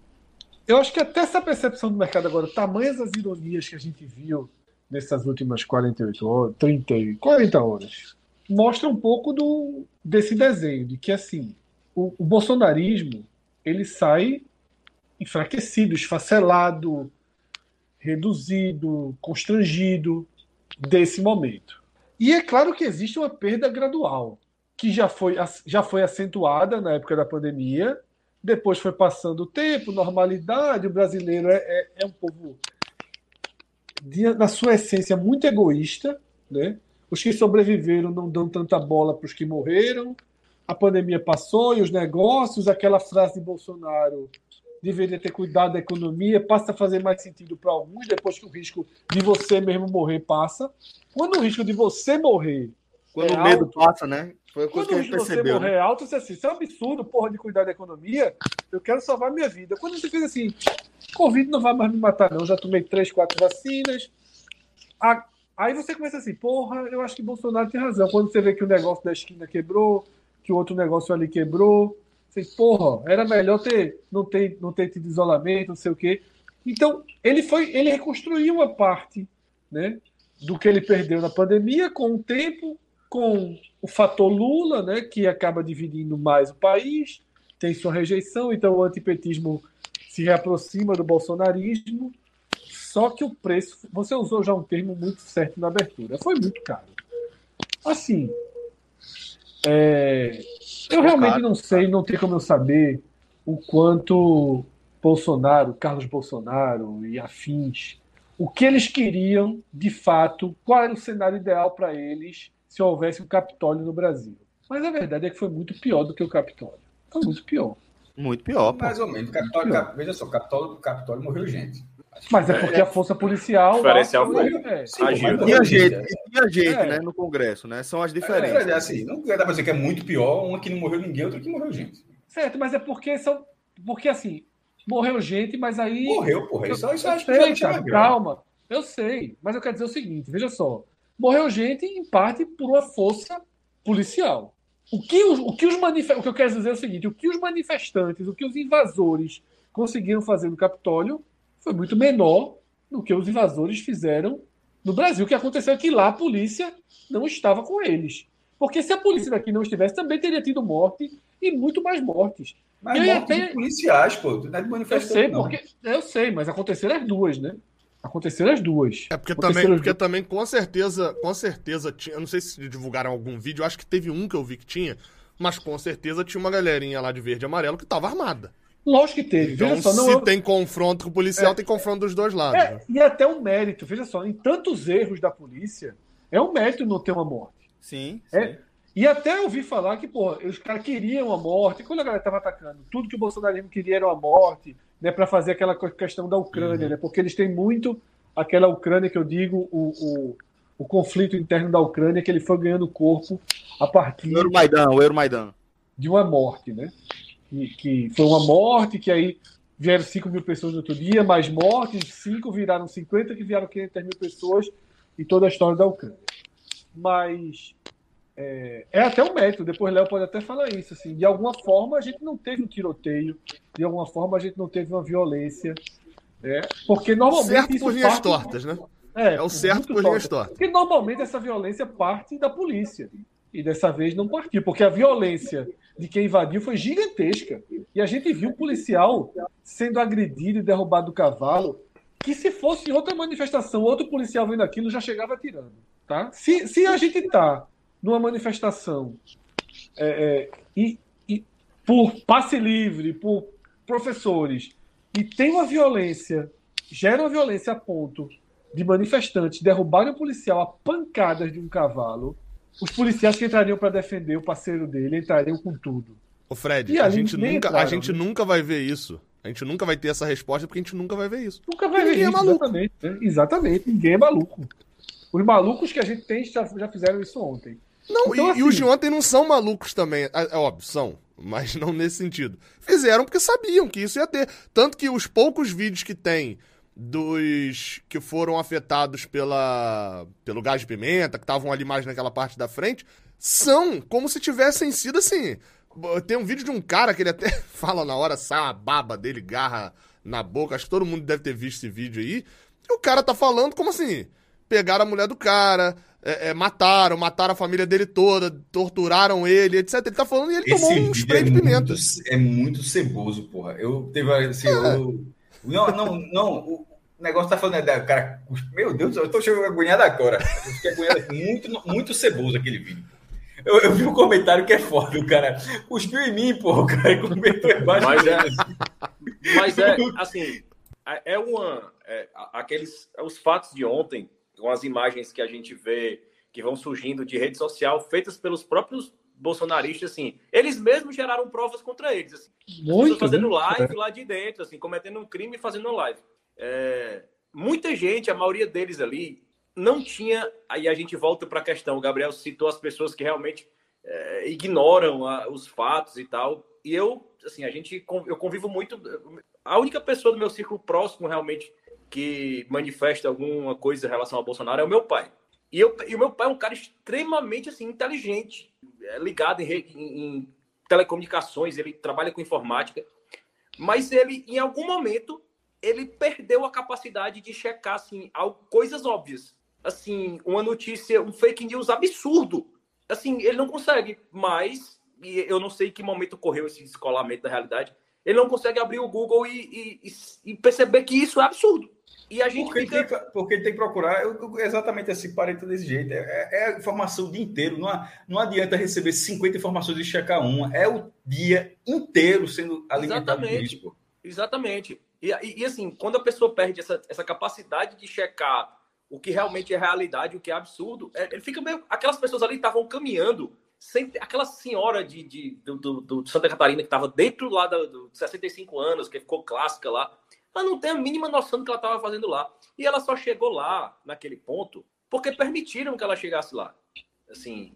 eu acho que até essa percepção do mercado agora, tamanhas as ironias que a gente viu nessas últimas 48 horas, 30, 40 horas, mostra um pouco do, desse desenho, de que assim, o, o bolsonarismo ele sai enfraquecido, esfacelado, reduzido, constrangido desse momento. E é claro que existe uma perda gradual, que já foi, já foi acentuada na época da pandemia, depois foi passando o tempo, normalidade, o brasileiro é, é, é um povo, de, na sua essência, muito egoísta, né? Os que sobreviveram não dão tanta bola para os que morreram. A pandemia passou e os negócios, aquela frase de Bolsonaro deveria ter cuidado da economia, passa a fazer mais sentido para alguns, depois que o risco de você mesmo morrer passa. Quando o risco de você morrer. Quando é o medo alto, passa, né? Foi a coisa que a gente percebeu. Quando você morrer né? alto, você assim, isso é um absurdo, porra, de cuidar da economia. Eu quero salvar minha vida. Quando você fez assim, Covid não vai mais me matar, não. Já tomei três, quatro vacinas. Aí você começa assim, porra, eu acho que Bolsonaro tem razão. Quando você vê que o negócio da esquina quebrou, que o outro negócio ali quebrou, você, porra, era melhor ter não ter não ter tido isolamento, não sei o quê. Então, ele foi, ele reconstruiu uma parte, né, do que ele perdeu na pandemia com o tempo, com o fator Lula, né, que acaba dividindo mais o país, tem sua rejeição, então o antipetismo se reaproxima do bolsonarismo só que o preço, você usou já um termo muito certo na abertura, foi muito caro. Assim, é, eu realmente não sei, não tem como eu saber o quanto Bolsonaro, Carlos Bolsonaro e afins, o que eles queriam de fato, qual era o cenário ideal para eles se houvesse um Capitólio no Brasil. Mas a verdade é que foi muito pior do que o Capitólio. Foi muito pior. Muito pior. Pô. Mais ou menos. Capitólio, veja só, Capitólio, Capitólio morreu gente. Mas é porque a força policial. Diferencial foi. É. Agiu. Tinha gente, tinha gente é. né, no Congresso, né? São as diferenças. É, é, assim, não dá pra dizer que é muito pior, uma que não morreu ninguém, outra que morreu gente. Certo, mas é porque são. Porque assim, morreu gente, mas aí. Morreu, porra. Isso, eu, isso eu sei, cara, calma. Eu sei, mas eu quero dizer o seguinte: veja só. Morreu gente, em parte, por uma força policial. O que os, o que os manif... o que eu quero dizer é o seguinte: o que os manifestantes, o que os invasores conseguiram fazer no Capitólio foi muito menor do que os invasores fizeram no Brasil. O que aconteceu é que lá a polícia não estava com eles. Porque se a polícia daqui não estivesse, também teria tido morte e muito mais mortes. Mas mortes até... policiais, pô, não é de manifestante. Eu sei, não. porque eu sei, mas aconteceram as duas, né? Aconteceram as duas. É porque também, porque também com certeza, com certeza tinha, eu não sei se divulgaram algum vídeo, acho que teve um que eu vi que tinha, mas com certeza tinha uma galerinha lá de verde e amarelo que tava armada. Lógico que teve. Então, só, não, se eu... tem confronto com o policial, é, tem confronto dos dois lados. É, né? E até um mérito, veja só, em tantos erros da polícia, é um mérito não ter uma morte. Sim. É, sim. E até ouvi falar que, pô, os caras queriam a morte. Quando a galera estava atacando, tudo que o bolsonarismo queria era a morte, né, para fazer aquela questão da Ucrânia, uhum. né? Porque eles têm muito aquela Ucrânia que eu digo, o, o, o conflito interno da Ucrânia, que ele foi ganhando corpo a partir. O Euromaidan, o Euromaidan. De uma morte, né? Que, que foi uma morte, que aí vieram 5 mil pessoas no outro dia, mais mortes, 5 viraram 50, que vieram 500 mil pessoas, e toda a história da Ucrânia. Mas é, é até um mérito, depois Léo pode até falar isso, assim, de alguma forma a gente não teve um tiroteio, de alguma forma a gente não teve uma violência, é, porque normalmente... Certo por linhas tortas, né? É, é o certo por linhas tortas. Porque normalmente essa violência parte da polícia, e dessa vez não partiu, porque a violência de quem invadiu foi gigantesca. E a gente viu um policial sendo agredido e derrubado do cavalo, que se fosse outra manifestação, outro policial vendo aquilo, já chegava atirando. Tá? Se, se a gente está numa manifestação é, é, e, e por passe livre, por professores, e tem uma violência, gera uma violência a ponto de manifestantes derrubarem um policial a pancadas de um cavalo, os policiais que entrariam para defender o parceiro dele entrariam com tudo. Ô Fred, a, gente, nunca, entraram, a gente né? nunca vai ver isso. A gente nunca vai ter essa resposta porque a gente nunca vai ver isso. Nunca vai ver isso, é maluco. Exatamente, né? exatamente, ninguém é maluco. Os malucos que a gente tem já, já fizeram isso ontem. Não, então, e, assim, e, os de ontem não são malucos também. É, é óbvio, são. Mas não nesse sentido. Fizeram porque sabiam que isso ia ter. Tanto que os poucos vídeos que tem dos que foram afetados pela, pelo gás de pimenta, que estavam ali mais naquela parte da frente, são como se tivessem sido assim. Tem um vídeo de um cara que ele até fala na hora, sai a baba dele, garra na boca. Acho que todo mundo deve ter visto esse vídeo aí. E o cara tá falando como assim? Pegaram a mulher do cara, é, é, mataram, mataram a família dele toda, torturaram ele, etc. Ele tá falando e ele Esse tomou um spray é de pimenta. Muito, é muito ceboso, porra. Eu teve assim, é. eu, não, não, não. O negócio tá falando, né, cara, meu Deus, eu tô chegando agoniado agora. Eu fiquei agoniado, muito, muito ceboso aquele vídeo. Eu, eu, vi um comentário que é foda, o cara cuspiu em mim, porra, o cara comentou embaixo. Mas é, mas é assim, é uma, é, aqueles, é os fatos de ontem com as imagens que a gente vê que vão surgindo de rede social, feitas pelos próprios bolsonaristas, assim, eles mesmos geraram provas contra eles, assim, Muito, fazendo né? live lá de dentro, assim, cometendo um crime e fazendo live. É, muita gente, a maioria deles ali, não tinha. Aí a gente volta para a questão. O Gabriel citou as pessoas que realmente é, ignoram a, os fatos e tal. E eu, assim, a gente, eu convivo muito. A única pessoa do meu círculo próximo realmente que manifesta alguma coisa em relação ao Bolsonaro é o meu pai. E, eu, e o meu pai é um cara extremamente assim, inteligente, é ligado em, em, em telecomunicações, ele trabalha com informática, mas ele, em algum momento, ele perdeu a capacidade de checar assim, coisas óbvias. Assim, uma notícia, um fake news absurdo. Assim, ele não consegue mais, e eu não sei em que momento ocorreu esse descolamento da realidade, ele não consegue abrir o Google e, e, e perceber que isso é absurdo. E a gente porque, fica... tem, porque tem que procurar eu, exatamente assim, parente desse jeito. É, é, a informação o dia inteiro. Não, não adianta receber 50 informações e checar uma. É o dia inteiro sendo alimentado Exatamente. Exatamente. E, e, assim, quando a pessoa perde essa, essa capacidade de checar o que realmente é realidade, o que é absurdo, é, ele fica meio. Aquelas pessoas ali estavam caminhando sem aquela senhora de, de do, do, do, Santa Catarina que estava dentro lá dos 65 anos, que ficou clássica lá ela não tem a mínima noção do que ela estava fazendo lá. E ela só chegou lá, naquele ponto, porque permitiram que ela chegasse lá. Assim,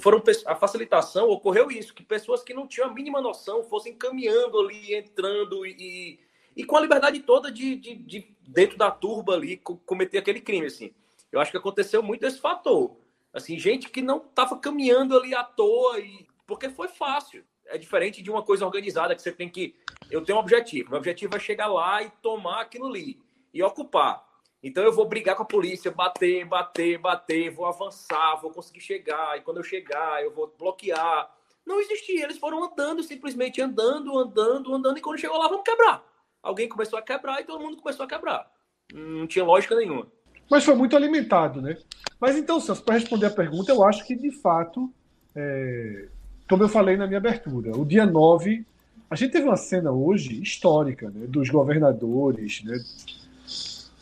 foram a facilitação ocorreu isso, que pessoas que não tinham a mínima noção fossem caminhando ali, entrando e, e com a liberdade toda de, de, de dentro da turba ali cometer aquele crime, assim. Eu acho que aconteceu muito esse fator. Assim, gente que não estava caminhando ali à toa e porque foi fácil é diferente de uma coisa organizada que você tem que. Eu tenho um objetivo. Meu objetivo é chegar lá e tomar aquilo ali e ocupar. Então eu vou brigar com a polícia, bater, bater, bater, vou avançar, vou conseguir chegar. E quando eu chegar, eu vou bloquear. Não existia. Eles foram andando, simplesmente andando, andando, andando. E quando chegou lá, vamos quebrar. Alguém começou a quebrar e todo mundo começou a quebrar. Não tinha lógica nenhuma. Mas foi muito alimentado, né? Mas então, Celso, para responder a pergunta, eu acho que de fato é, como eu falei na minha abertura, o dia 9, a gente teve uma cena hoje histórica, né, dos governadores, né,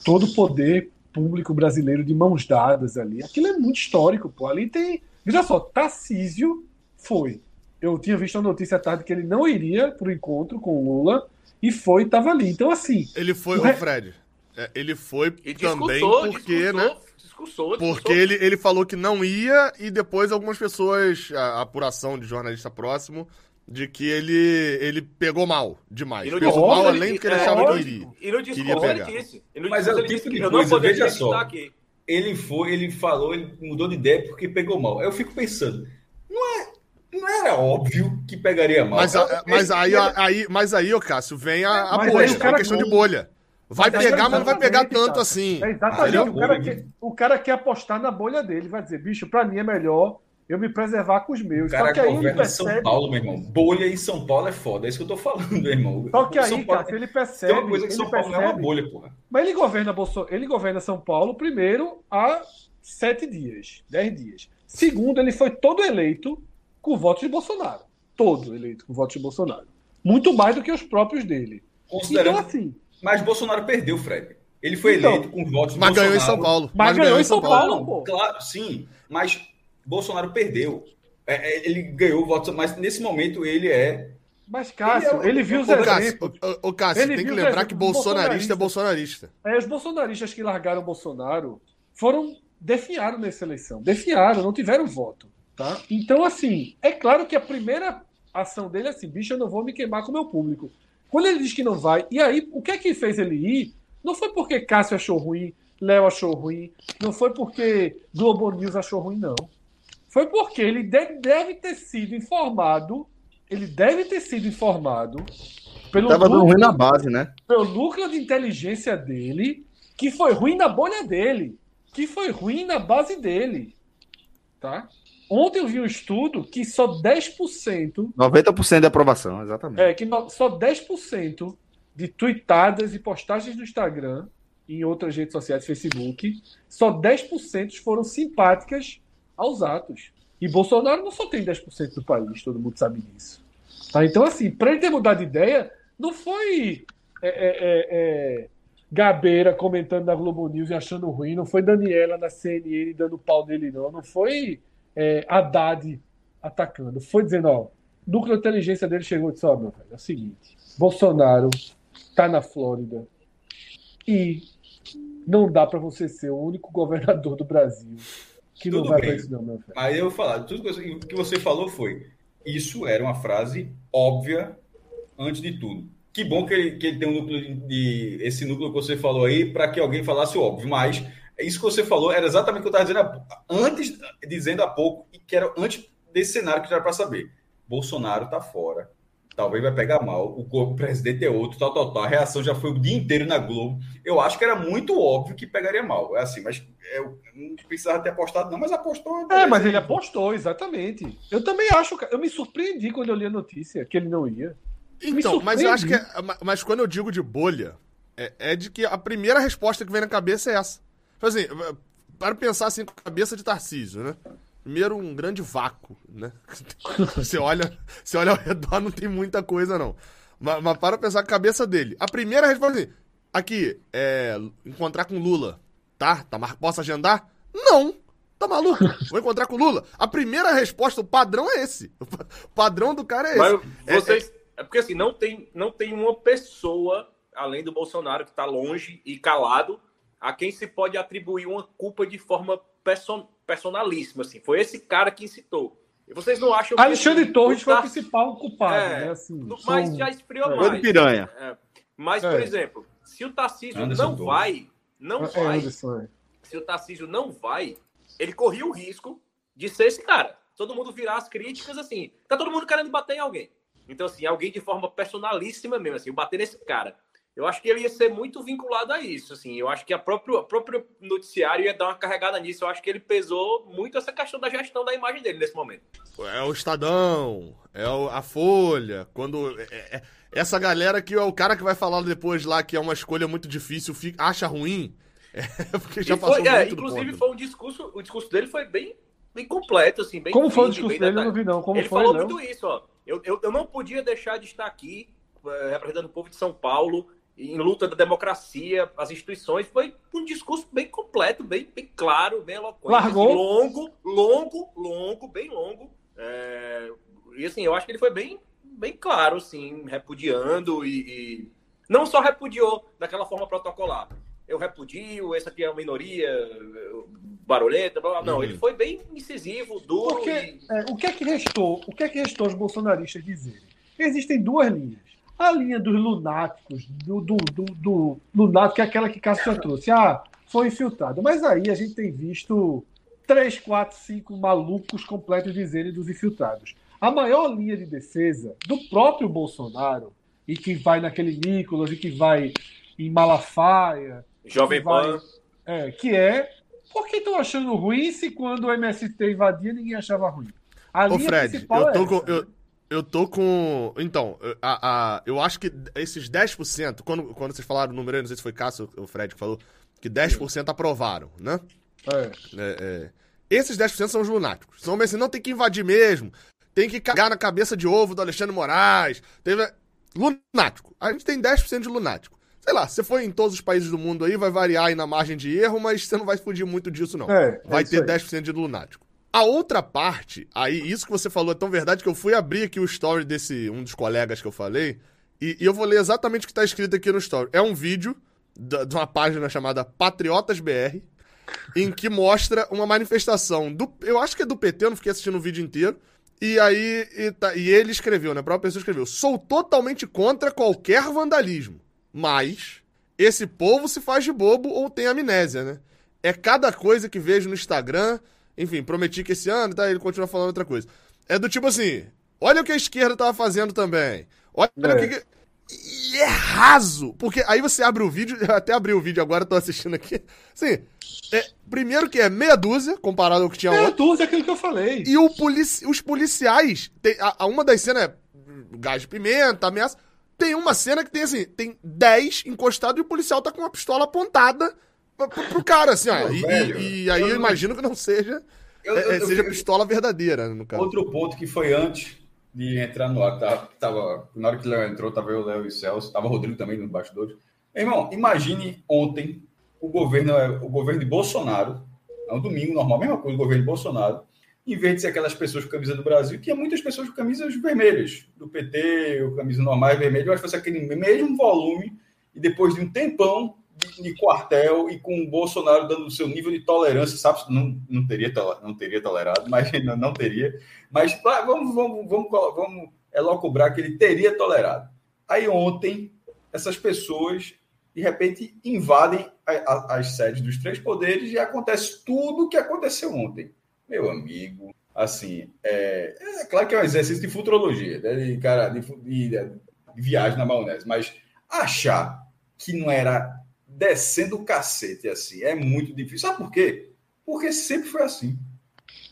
todo o poder público brasileiro de mãos dadas ali. Aquilo é muito histórico, pô. Ali tem. Veja só, Tarcísio foi. Eu tinha visto a notícia à tarde que ele não iria para o encontro com o Lula e foi, estava ali. Então, assim. Ele foi, o, Fred. É, ele foi também porque, né? discussou, Porque ele, ele falou que não ia e depois algumas pessoas, a, a apuração de jornalista próximo, de que ele, ele pegou mal demais. Pegou mal além ele, do que ele é, achava que iria. E no discurso ele disse. Mas é o tipo de coisa, veja só. Aqui. Ele foi, ele falou, ele mudou de ideia porque pegou mal. Eu fico pensando, não é não era óbvio que pegaria mal. Mas, a, mas aí, aí, mas aí, ô Cássio, vem a, a bolha, é questão de bolha. Vai mas pegar, mas não vai pegar tanto cara. assim. É exatamente. O cara, quer, o cara, quer, apostar na bolha dele. Vai dizer, bicho, pra mim é melhor eu me preservar com os meus. O cara Só que aí ele percebe... São Paulo, meu irmão. Bolha em São Paulo é foda. É isso que eu tô falando, meu irmão. Só que aí, cara, ele percebe. Tem uma coisa que São Paulo percebe, não é uma bolha, porra. Mas ele governa, Bolso... ele governa São Paulo, primeiro, há sete dias, dez dias. Segundo, ele foi todo eleito com votos de Bolsonaro. Todo eleito com votos de Bolsonaro. Muito mais do que os próprios dele. Então, assim. Mas Bolsonaro perdeu, Fred. Ele foi então, eleito com votos mas ganhou em São Paulo. Mas, mas ganhou em São Paulo, Paulo Claro, sim. Mas Bolsonaro perdeu. É, é, ele ganhou votos, mas nesse momento ele é. Mas, Cássio, ele, é, ele viu os exemplos. O, o Cássio, ele tem que lembrar que bolsonarista é bolsonarista. É, os bolsonaristas que largaram Bolsonaro foram. definharam nessa eleição. Definharam, não tiveram voto. Tá? Então, assim, é claro que a primeira ação dele é assim: bicho, eu não vou me queimar com o meu público. Quando ele diz que não vai, e aí, o que é que fez ele ir? Não foi porque Cássio achou ruim, Léo achou ruim, não foi porque Globo News achou ruim, não. Foi porque ele deve ter sido informado, ele deve ter sido informado pelo Tava núcleo, ruim na base, né? Pelo núcleo de inteligência dele, que foi ruim na bolha dele, que foi ruim na base dele. Tá? Ontem eu vi um estudo que só 10%. 90% de aprovação, exatamente. É, que só 10% de tweetadas e postagens no Instagram e em outras redes sociais, Facebook, só 10% foram simpáticas aos atos. E Bolsonaro não só tem 10% do país, todo mundo sabe disso. Tá? Então, assim, para ele ter mudado de ideia, não foi é, é, é, é, Gabeira comentando na Globo News e achando ruim, não foi Daniela na CNN dando pau nele, não. Não foi é, Haddad atacando. Foi dizendo, ó, núcleo de inteligência dele chegou e disse, ó, meu velho, é o seguinte, Bolsonaro tá na Flórida e não dá para você ser o único governador do Brasil que tudo não vai para isso não, meu velho. Aí eu vou falar, tudo que você falou foi, isso era uma frase óbvia antes de tudo. Que bom que ele, que ele tem um núcleo de, esse núcleo que você falou aí para que alguém falasse óbvio, mas isso que você falou era exatamente o que eu estava dizendo antes, dizendo há pouco, e que era antes desse cenário que já era para saber. Bolsonaro está fora. Talvez vai pegar mal. O corpo presidente é outro, tal, tal, tal. A reação já foi o dia inteiro na Globo. Eu acho que era muito óbvio que pegaria mal. É assim, mas eu não precisava ter apostado, não, mas apostou. É, mas ele apostou, exatamente. Eu também acho. Eu me surpreendi quando eu li a notícia que ele não ia. Então, mas eu acho que. É, mas quando eu digo de bolha, é, é de que a primeira resposta que vem na cabeça é essa. Tipo assim, para pensar assim com a cabeça de Tarcísio, né? Primeiro, um grande vácuo, né? Você olha, você olha ao redor, não tem muita coisa, não. Mas, mas para pensar com a cabeça dele. A primeira resposta é assim, aqui, é encontrar com Lula. Tá? tá posso agendar? Não! Tá maluco? Vou encontrar com Lula. A primeira resposta, o padrão é esse. O padrão do cara é esse. Mas vocês... É, é... é porque assim, não tem, não tem uma pessoa, além do Bolsonaro, que tá longe e calado, a quem se pode atribuir uma culpa de forma person, personalíssima. Assim. Foi esse cara que incitou. E vocês não acham que. Alexandre assim, Torres foi o principal culpado, é, né? Assim, mas são... já esfriou é. mais. piranha. É. Mas, por é. exemplo, se o Tarcísio Anderson não Torres. vai, não é, vai. Anderson, se o Tarcísio não vai, ele corria o risco de ser esse cara. Todo mundo virar as críticas assim. Tá todo mundo querendo bater em alguém. Então, assim, alguém de forma personalíssima mesmo, assim, bater nesse cara eu acho que ele ia ser muito vinculado a isso, assim. Eu acho que a próprio, a próprio noticiário ia dar uma carregada nisso. Eu acho que ele pesou muito essa questão da gestão da imagem dele nesse momento. É o Estadão, é a Folha, quando... É, é, essa galera que é o cara que vai falar depois lá que é uma escolha muito difícil, fica, acha ruim, é porque já passou foi, é, Inclusive foi um discurso, o discurso dele foi bem, bem completo, assim, bem Como foi o discurso dele? Eu não vi não. Como ele foi, falou muito isso, ó. Eu, eu, eu não podia deixar de estar aqui eh, representando o povo de São Paulo em luta da democracia, as instituições, foi um discurso bem completo, bem, bem claro, bem eloquente. Largou? Longo, longo, longo, bem longo. É... E assim, eu acho que ele foi bem, bem claro, assim, repudiando e, e, não só repudiou daquela forma protocolar. Eu repudio, essa aqui é uma minoria barulhenta, blá, blá. não, uhum. ele foi bem incisivo, duro. Porque, e... é, o que é que restou? O que é que restou os bolsonaristas dizerem? Existem duas linhas a linha dos lunáticos, do, do, do, do lunático, que é aquela que Cássio já trouxe. Ah, foi infiltrado. Mas aí a gente tem visto três, quatro, cinco malucos completos dizerem dos infiltrados. A maior linha de defesa do próprio Bolsonaro, e que vai naquele Nicolas, e que vai em Malafaia. Jovem Pan. É, que é. Por que estão achando ruim se quando o MST invadia ninguém achava ruim? A Ô, Fred, eu é tô, é com, eu, eu tô com. Então, a, a, eu acho que esses 10%, quando, quando vocês falaram o número, não sei se foi Cássio ou o Fred que falou, que 10% aprovaram, né? É. É, é. Esses 10% são os lunáticos. São assim, não tem que invadir mesmo. Tem que cagar na cabeça de ovo do Alexandre Moraes. Teve... Lunático. A gente tem 10% de lunático. Sei lá, você foi em todos os países do mundo aí, vai variar aí na margem de erro, mas você não vai fugir muito disso, não. É, é vai ter aí. 10% de lunático. A outra parte, aí, isso que você falou é tão verdade que eu fui abrir aqui o story desse um dos colegas que eu falei, e, e eu vou ler exatamente o que está escrito aqui no story. É um vídeo de, de uma página chamada Patriotas BR, em que mostra uma manifestação do. Eu acho que é do PT, eu não fiquei assistindo o vídeo inteiro. E aí. E, tá, e ele escreveu, né? A própria pessoa escreveu: Sou totalmente contra qualquer vandalismo. Mas esse povo se faz de bobo ou tem amnésia, né? É cada coisa que vejo no Instagram enfim, prometi que esse ano, tá? Ele continua falando outra coisa. É do tipo assim: olha o que a esquerda tava fazendo também. Olha é. o que. E é raso. Porque aí você abre o vídeo, eu até abri o vídeo agora, tô assistindo aqui. Sim. É, primeiro que é meia dúzia, comparado ao que tinha Meia ontem. dúzia é aquilo que eu falei. E polici os policiais, tem, a, a, uma das cenas é gás de pimenta, ameaça. Tem uma cena que tem assim, tem 10 encostados e o policial tá com uma pistola apontada pro, pro cara, assim, ó. e, e, e, aí eu, eu imagino que não seja, eu, é, eu, seja pistola verdadeira, no caso. Outro ponto que foi antes de entrar no ar, tava, tava na hora que o Léo entrou, tava eu, Léo e Celso, tava o Rodrigo também nos bastidores. Irmão, imagine ontem o governo, o governo de Bolsonaro, é um domingo normal, mesma coisa, o governo de Bolsonaro, em vez de ser aquelas pessoas com camisa do Brasil, tinha muitas pessoas com camisas vermelhas, do PT, ou camisas normais vermelhas, eu acho que fosse aquele mesmo volume, e depois de um tempão de, de, quartel e com o Bolsonaro dando o seu nível de tolerância, sabe? Não, não, teria, não teria tolerado, mas não, não teria. Mas vamos, vamos, vamos, vamos logo cobrar que ele teria tolerado. Aí ontem, essas pessoas, de repente, invadem a, a, as sedes dos três poderes e acontece tudo o que aconteceu ontem meu amigo, assim, é, é claro que é um exercício de futurologia, né, de, cara, de, de, de viagem na maionese, mas achar que não era descendo o cacete assim é muito difícil. Sabe por quê? Porque sempre foi assim.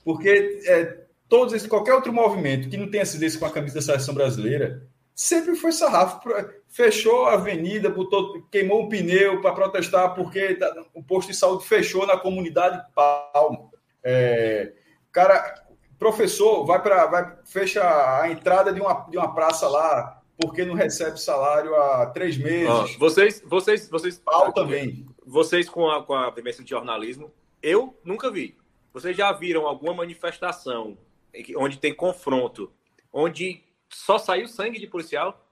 Porque é, todos esse, qualquer outro movimento que não tenha sido esse com a camisa da seleção brasileira sempre foi sarrafo. Fechou a avenida, botou, queimou o pneu para protestar porque o posto de saúde fechou na comunidade Palma. É, cara, professor vai para vai fecha a entrada de uma, de uma praça lá porque não recebe salário há três meses. vocês, vocês, vocês, pau também. Vocês com a com a vivência de jornalismo, eu nunca vi. Vocês já viram alguma manifestação onde tem confronto, onde só saiu sangue de policial?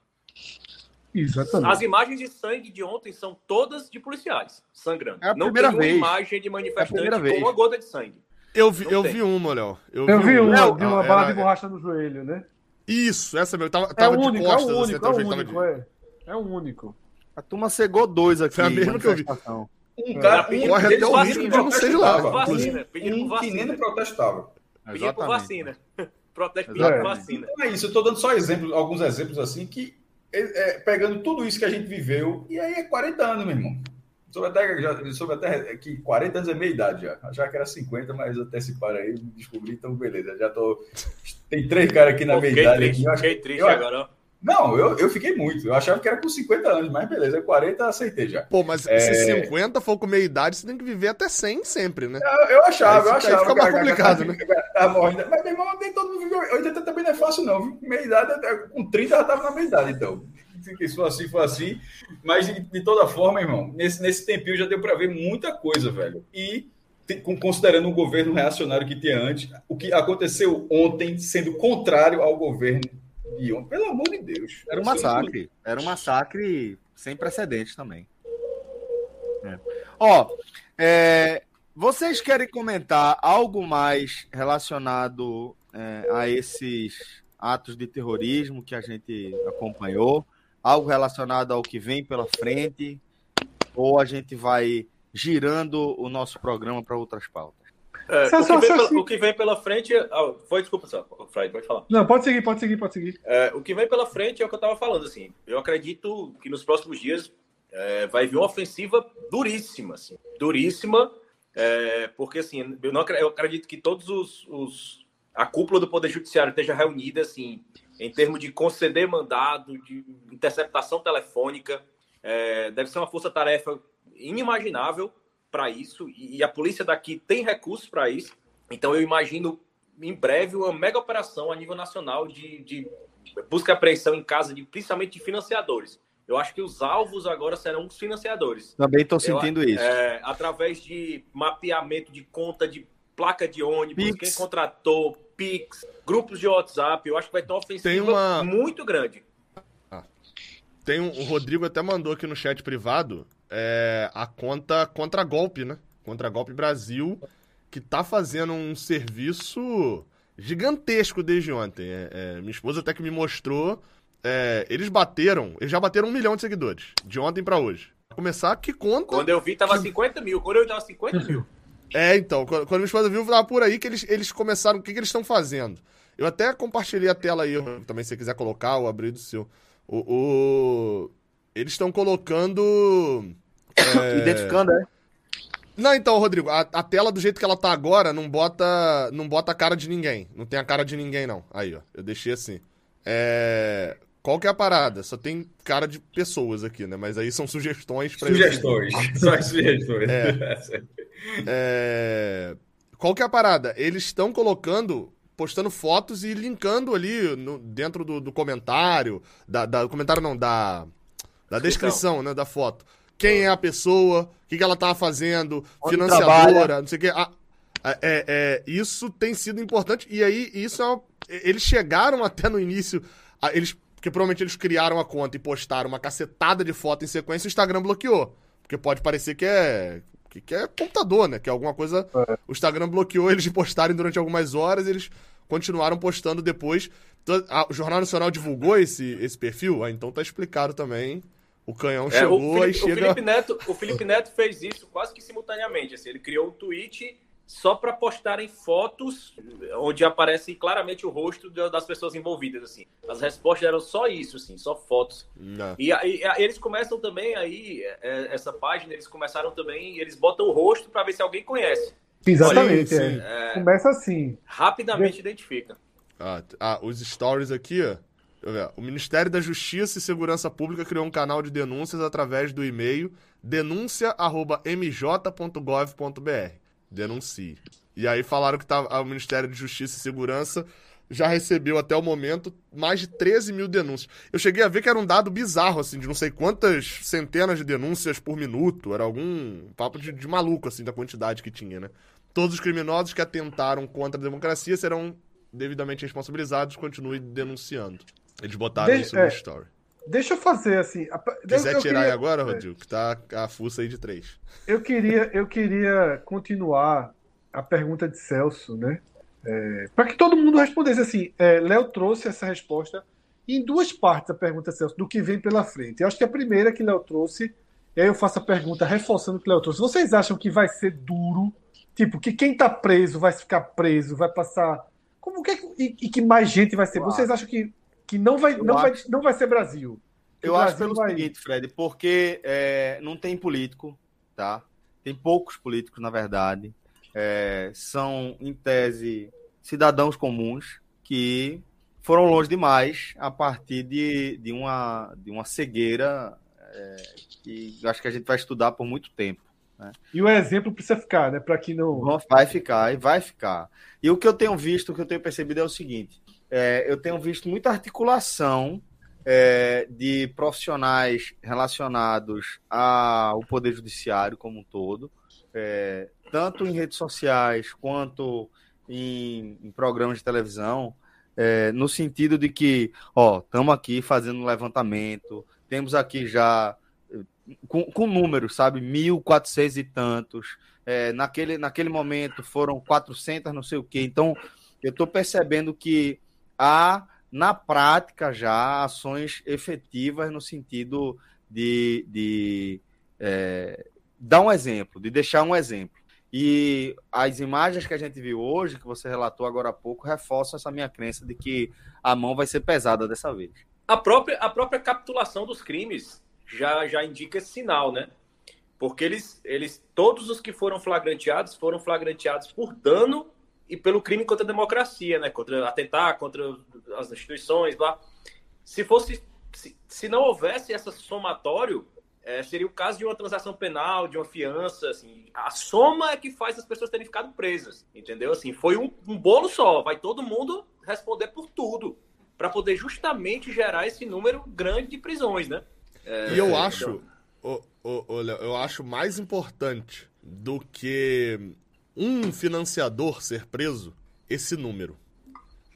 Exatamente. As imagens de sangue de ontem são todas de policiais sangrando. É a não tem vez. imagem de manifestante é com uma gota de sangue. Eu vi, eu vi uma, Léo. Eu, eu vi, vi uma, de uma bala de borracha no joelho, né? Isso, essa mesmo. Tava, tava é único, de costas, é o único, assim, é o único, é. É o único. A turma cegou dois aqui. Foi a mesma que eu vi. Um cara pedindo corre até o risco de não ser lá. Vacina, pedindo vacina. Que nem protestava. Pedindo por vacina. Pedindo por vacina. Não é isso, eu tô dando só exemplos, alguns exemplos assim, que é, é, pegando tudo isso que a gente viveu, e aí é 40 anos, meu irmão. Soube até, já, soube até que 40 anos é meia idade já. Achava que era 50, mas anteciparam aí, descobri, então beleza. Já tô. Tem três caras aqui na Pô, meia idade. Triste, aqui, fiquei triste eu, agora. Não, eu, eu fiquei muito. Eu achava que era com 50 anos, mas beleza, 40 aceitei já. Pô, mas é... se 50 for com meia idade, você tem que viver até 100 sempre, né? Eu, eu achava, aí eu achava. Aí fica mais complicado, né? Tá morrendo. Mas, meu irmão, nem todo mundo viveu. 80 também não é fácil, não. Meia idade, com 30 já tava na meia idade, então que se for assim, for assim. Mas, de, de, toda forma, irmão, nesse, nesse tempinho já deu para ver muita coisa, velho. E considerando o governo reacionário que tinha antes, o que aconteceu ontem sendo contrário ao governo de ontem, pelo amor de Deus. Era um massacre. Era um massacre sem precedentes também. É. Ó, é, vocês querem comentar algo mais relacionado é, a esses atos de terrorismo que a gente acompanhou? Algo relacionado ao que vem pela frente, ou a gente vai girando o nosso programa para outras pautas? É, o, que pela, o, que vem pela, frente. Ah, foi, desculpa, só, Fred, pode falar. Não, pode seguir, pode seguir, pode seguir. É, o que vem pela frente é o que eu estava falando, assim. Eu acredito que nos próximos dias é, vai vir uma ofensiva duríssima, assim. Duríssima, é, porque, assim, eu, não, eu acredito que todos os, os. A cúpula do Poder Judiciário esteja reunida, assim, em termos de conceder mandado, de interceptação telefônica. É, deve ser uma força-tarefa inimaginável para isso, e a polícia daqui tem recursos para isso. Então, eu imagino em breve uma mega operação a nível nacional de, de busca e apreensão em casa, de, principalmente de financiadores. Eu acho que os alvos agora serão os financiadores. Também estou sentindo eu, isso. É, através de mapeamento de conta de placa de ônibus, Pix. quem contratou, Pix, grupos de WhatsApp. Eu acho que vai ter uma ofensiva uma... muito grande. Ah. Tem um, o Rodrigo até mandou aqui no chat privado é, a conta contra golpe, né? Contra golpe Brasil, que tá fazendo um serviço gigantesco desde ontem. É, é, minha esposa até que me mostrou. É, eles bateram, eles já bateram um milhão de seguidores, de ontem para hoje. Começar, que conta. Quando eu vi, tava 50 mil. Quando eu vi, tava 50 mil. É, então, quando, minha esposa viu, tava por aí que eles, eles começaram, o que, que eles estão fazendo. Eu até compartilhei a tela aí, também se você quiser colocar ou abrir do seu. O, o... Eles estão colocando. É... Identificando, é? Não, então, Rodrigo, a, a, tela do jeito que ela tá agora não bota não bota a cara de ninguém. Não tem a cara de ninguém, não. Aí, ó. Eu deixei assim. É... Qual que é a parada? Só tem cara de pessoas aqui, né? Mas aí são sugestões para Sugestões. Só sugestões. É. é... Qual que é a parada? Eles estão colocando postando fotos e linkando ali no, dentro do, do comentário, da, da, comentário não, da, da descrição, né, da foto. Quem é a pessoa, o que, que ela tá fazendo, Onde financiadora, trabalha. não sei o que. Ah, é, é, isso tem sido importante. E aí, isso é uma, Eles chegaram até no início. Eles, porque provavelmente eles criaram a conta e postaram uma cacetada de foto em sequência e o Instagram bloqueou. Porque pode parecer que é. Que, que é computador, né? Que é alguma coisa. É. O Instagram bloqueou eles de postarem durante algumas horas, eles continuaram postando depois. Então, o Jornal Nacional divulgou esse, esse perfil? Ah, então tá explicado também. O canhão é, chegou o Felipe, e chega... O Felipe, Neto, o Felipe Neto fez isso quase que simultaneamente. Assim, ele criou um tweet só para postarem fotos onde aparece claramente o rosto das pessoas envolvidas, assim. As respostas eram só isso, assim, só fotos. E, e, eles começam também aí, é, essa página, eles começaram também, eles botam o rosto para ver se alguém conhece. Exatamente, Olha, é. É... Começa assim. Rapidamente identifica. Ah, ah, os stories aqui, ó. O Ministério da Justiça e Segurança Pública criou um canal de denúncias através do e-mail denúncia.mj.gov.br. Denuncie. E aí falaram que tava, o Ministério de Justiça e Segurança já recebeu até o momento mais de 13 mil denúncias. Eu cheguei a ver que era um dado bizarro, assim, de não sei quantas centenas de denúncias por minuto. Era algum papo de, de maluco, assim, da quantidade que tinha, né? Todos os criminosos que atentaram contra a democracia serão devidamente responsabilizados. Continue denunciando. Eles botaram isso no é, story. Deixa eu fazer assim. Quiser eu, tirar queria, aí agora, Rodrigo, que tá a fuça aí de três. Eu queria, eu queria continuar a pergunta de Celso, né? É, para que todo mundo respondesse assim. É, Léo trouxe essa resposta em duas partes a pergunta, Celso, do que vem pela frente. Eu acho que a primeira que Léo trouxe, e aí eu faço a pergunta reforçando o que Léo trouxe. Vocês acham que vai ser duro? Tipo, que quem está preso vai ficar preso, vai passar. Como que, e, e que mais gente vai ser? Claro. Vocês acham que que não vai, não, acho... vai, não vai ser Brasil. Eu Brasil acho pelo vai... seguinte, Fred, porque é, não tem político, tá? Tem poucos políticos, na verdade. É, são, em tese, cidadãos comuns que foram longe demais a partir de, de, uma, de uma cegueira é, que acho que a gente vai estudar por muito tempo. Né? E o exemplo precisa ficar, né? Para que não. Vai ficar, e vai ficar. E o que eu tenho visto, o que eu tenho percebido é o seguinte: é, eu tenho visto muita articulação é, de profissionais relacionados ao Poder Judiciário como um todo, é, tanto em redes sociais quanto em, em programas de televisão, é, no sentido de que, ó, estamos aqui fazendo um levantamento, temos aqui já com, com números, sabe, 1.400 e tantos, é, naquele, naquele momento foram 400, não sei o quê. Então, eu estou percebendo que há, na prática, já ações efetivas no sentido de, de é, dar um exemplo, de deixar um exemplo. E as imagens que a gente viu hoje, que você relatou agora há pouco, reforçam essa minha crença de que a mão vai ser pesada dessa vez. A própria, a própria capitulação dos crimes já, já indica esse sinal, né? Porque eles, eles, todos os que foram flagranteados foram flagranteados por dano e pelo crime contra a democracia, né? Contra atentar contra as instituições, lá. Se fosse, se, se não houvesse esse somatório, é, seria o caso de uma transação penal, de uma fiança, assim. A soma é que faz as pessoas terem ficado presas, entendeu? Assim, foi um, um bolo só. Vai todo mundo responder por tudo para poder justamente gerar esse número grande de prisões, né? É, e eu então... acho, oh, eu acho mais importante do que um financiador ser preso esse número.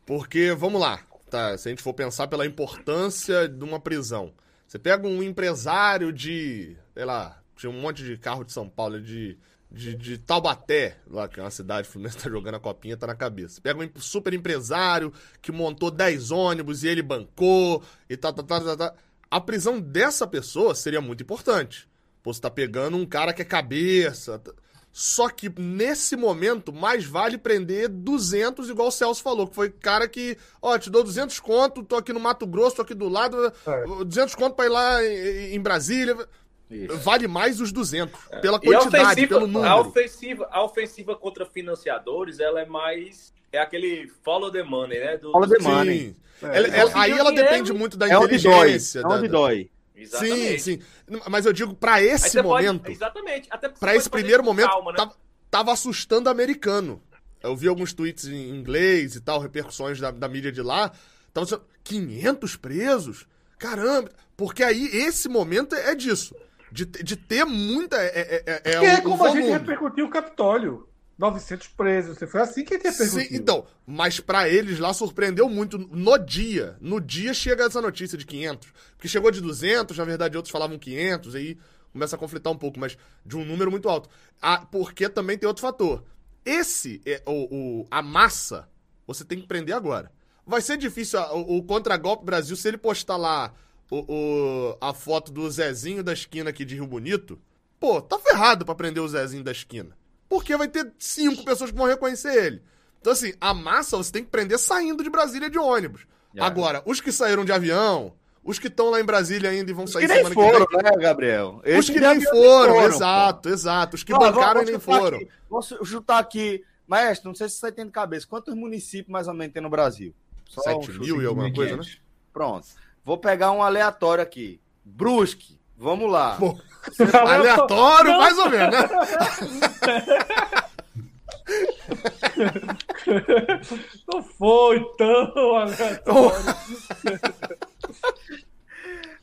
Porque, vamos lá, tá? Se a gente for pensar pela importância de uma prisão. Você pega um empresário de, sei lá, tinha um monte de carro de São Paulo, de, de, de Taubaté, lá que é uma cidade, o Fluminense tá jogando a copinha, tá na cabeça. Pega um super empresário que montou 10 ônibus e ele bancou e tal, tal, tal, tal, tal. A prisão dessa pessoa seria muito importante. Pô, você tá pegando um cara que é cabeça. Só que nesse momento, mais vale prender 200, igual o Celso falou, que foi cara que, ó, te dou 200 conto, tô aqui no Mato Grosso, tô aqui do lado, é. 200 conto pra ir lá em, em Brasília. Isso. Vale mais os 200, é. pela quantidade, pelo número. A ofensiva, a ofensiva contra financiadores, ela é mais... É aquele follow the money, né? Do... Follow the money. É. Ela, ela, aí ela depende muito da é inteligência. É onde dói. Exatamente. Sim, sim. Mas eu digo, para esse momento. Pode, exatamente. Para esse primeiro momento, calma, né? tava, tava, assustando americano. Eu vi alguns tweets em inglês e tal, repercussões da, da mídia de lá. Tava dizendo, 500 presos? Caramba! Porque aí, esse momento é disso. De, de ter muita. É, é, é, é, é como a gente repercutiu o Capitólio. 900 presos. Foi assim que ele repercutiu. Sim, então, mas para eles lá surpreendeu muito no dia. No dia chega essa notícia de 500. Porque chegou de 200, na verdade outros falavam 500, aí começa a conflitar um pouco, mas de um número muito alto. Ah, porque também tem outro fator. Esse, é, o, o, a massa, você tem que prender agora. Vai ser difícil o, o contra-golpe Brasil, se ele postar lá o, o, a foto do Zezinho da esquina aqui de Rio Bonito, pô, tá ferrado pra prender o Zezinho da esquina porque vai ter cinco pessoas que vão reconhecer ele. Então, assim, a massa você tem que prender saindo de Brasília de ônibus. Yeah. Agora, os que saíram de avião, os que estão lá em Brasília ainda e vão sair semana que foram, que vem. né, Gabriel? Os que nem foram, foram, exato, pô. exato. Os que não, bancaram e nem foram. Aqui, vou chutar aqui. Maestro, não sei se você tem de cabeça. Quantos municípios mais ou menos tem no Brasil? Só 7 um mil e alguma coisa, né? Pronto. Vou pegar um aleatório aqui. Brusque. Vamos lá. Pô, aleatório, mais ou menos, né? Não foi tão aleatório.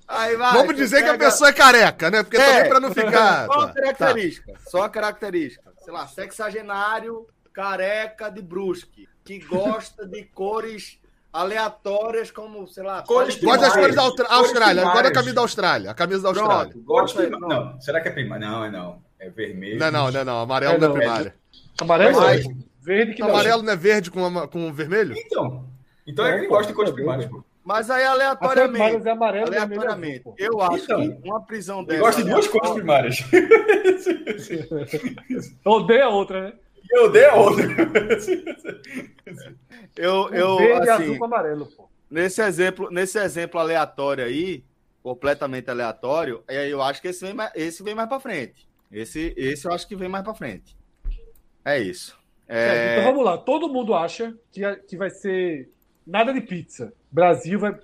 Aí, vai, Vamos dizer pega... que a pessoa é careca, né? Porque é. também pra não ficar. Só a característica. Tá. Só a característica. Sei lá, sexagenário, careca de brusque, que gosta de cores aleatórias, como, sei lá. Cores gosta das cores da Austrália. Agora a camisa da Austrália. A camisa da Austrália. Pronto, gosta, não. não. Será que é primária? Não, é não. É vermelho. Não, não, não, não. Amarelo é não, é primária. Amarelo é verde que Amarelo não é verde com, com vermelho? Então. Então é que ele gosta de cores primárias, pô. Mas aí aleatoriamente. É amarelo, aleatoriamente. eu acho então, que uma prisão dessa. Ele gosta de duas cores primárias. Odeia a outra, né? Eu odeio a outra. eu, eu, verde, assim, azul com amarelo, pô. Nesse exemplo, nesse exemplo aleatório aí, completamente aleatório, aí eu acho que esse vem mais, esse vem mais para frente. Esse, esse eu acho que vem mais para frente. É isso. É... então vamos lá. Todo mundo acha que, que vai ser nada de pizza. Brasil vai.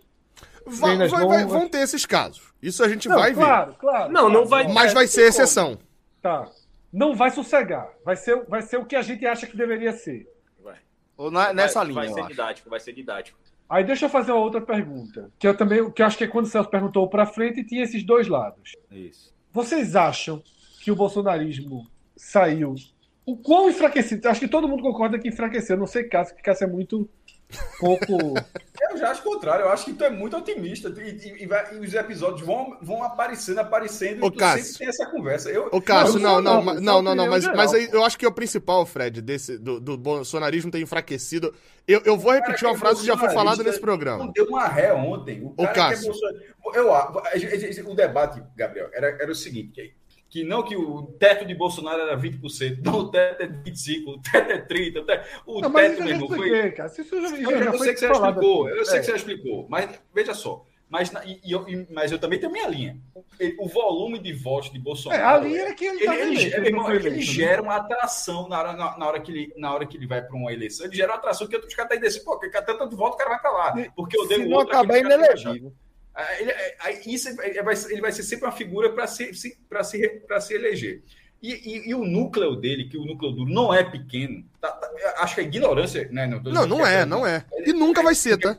Vai, vai, vai, vão ter esses casos. Isso a gente não, vai claro, ver. Claro, Não, claro, não vai. Mas vai ser exceção. Tá. Não vai sossegar. Vai ser, vai ser o que a gente acha que deveria ser. Vai. Ou na, nessa vai, linha. Vai ser acho. didático, vai ser didático. Aí deixa eu fazer uma outra pergunta. Que eu também, que eu acho que é quando o Celso perguntou para frente, tinha esses dois lados. Isso. Vocês acham que o bolsonarismo saiu o quão enfraquecido? Acho que todo mundo concorda que enfraqueceu. Não sei, Cássio, que Cássio é muito pouco. Eu já acho o contrário. Eu acho que tu é muito otimista. E, e, e, vai, e os episódios vão, vão aparecendo, aparecendo. O Cássio. sempre tem essa conversa. Eu, o Cássio, não, não, não, não, não, não, mas, mas aí eu acho que é o principal, Fred, desse, do, do bolsonarismo ter enfraquecido. Eu, eu vou repetir uma frase que já foi falada nesse programa. Deu uma ré ontem. O, o Cássio. É eu, o debate, Gabriel, era, era o seguinte: que não que o teto de Bolsonaro era 20%, não, o teto é 25%, o teto é 30%, o teto, o não, teto mesmo foi... Cara. Isso já, já, eu, eu sei que você explicou, eu sei que você explicou, mas veja só, mas, e, e, mas eu também tenho minha linha. O volume de votos de Bolsonaro. É, a linha é que ele, ele, ele, ele, ele, ele né? gera uma atração na hora, na, na, hora que ele, na hora que ele vai para uma eleição. Ele gera uma atração que outros caras estão dizendo, pô, que tanto de voto o cara vai para lá. Porque eu dei Se não acabar inelegível. Ele, isso ele vai, ele vai ser sempre uma figura para se, se, se, se eleger. E, e, e, o núcleo dele, que o núcleo duro não é pequeno, tá, tá, acho que é ignorância. Né? Não, não, não é, não é. E nunca vai ser, tá?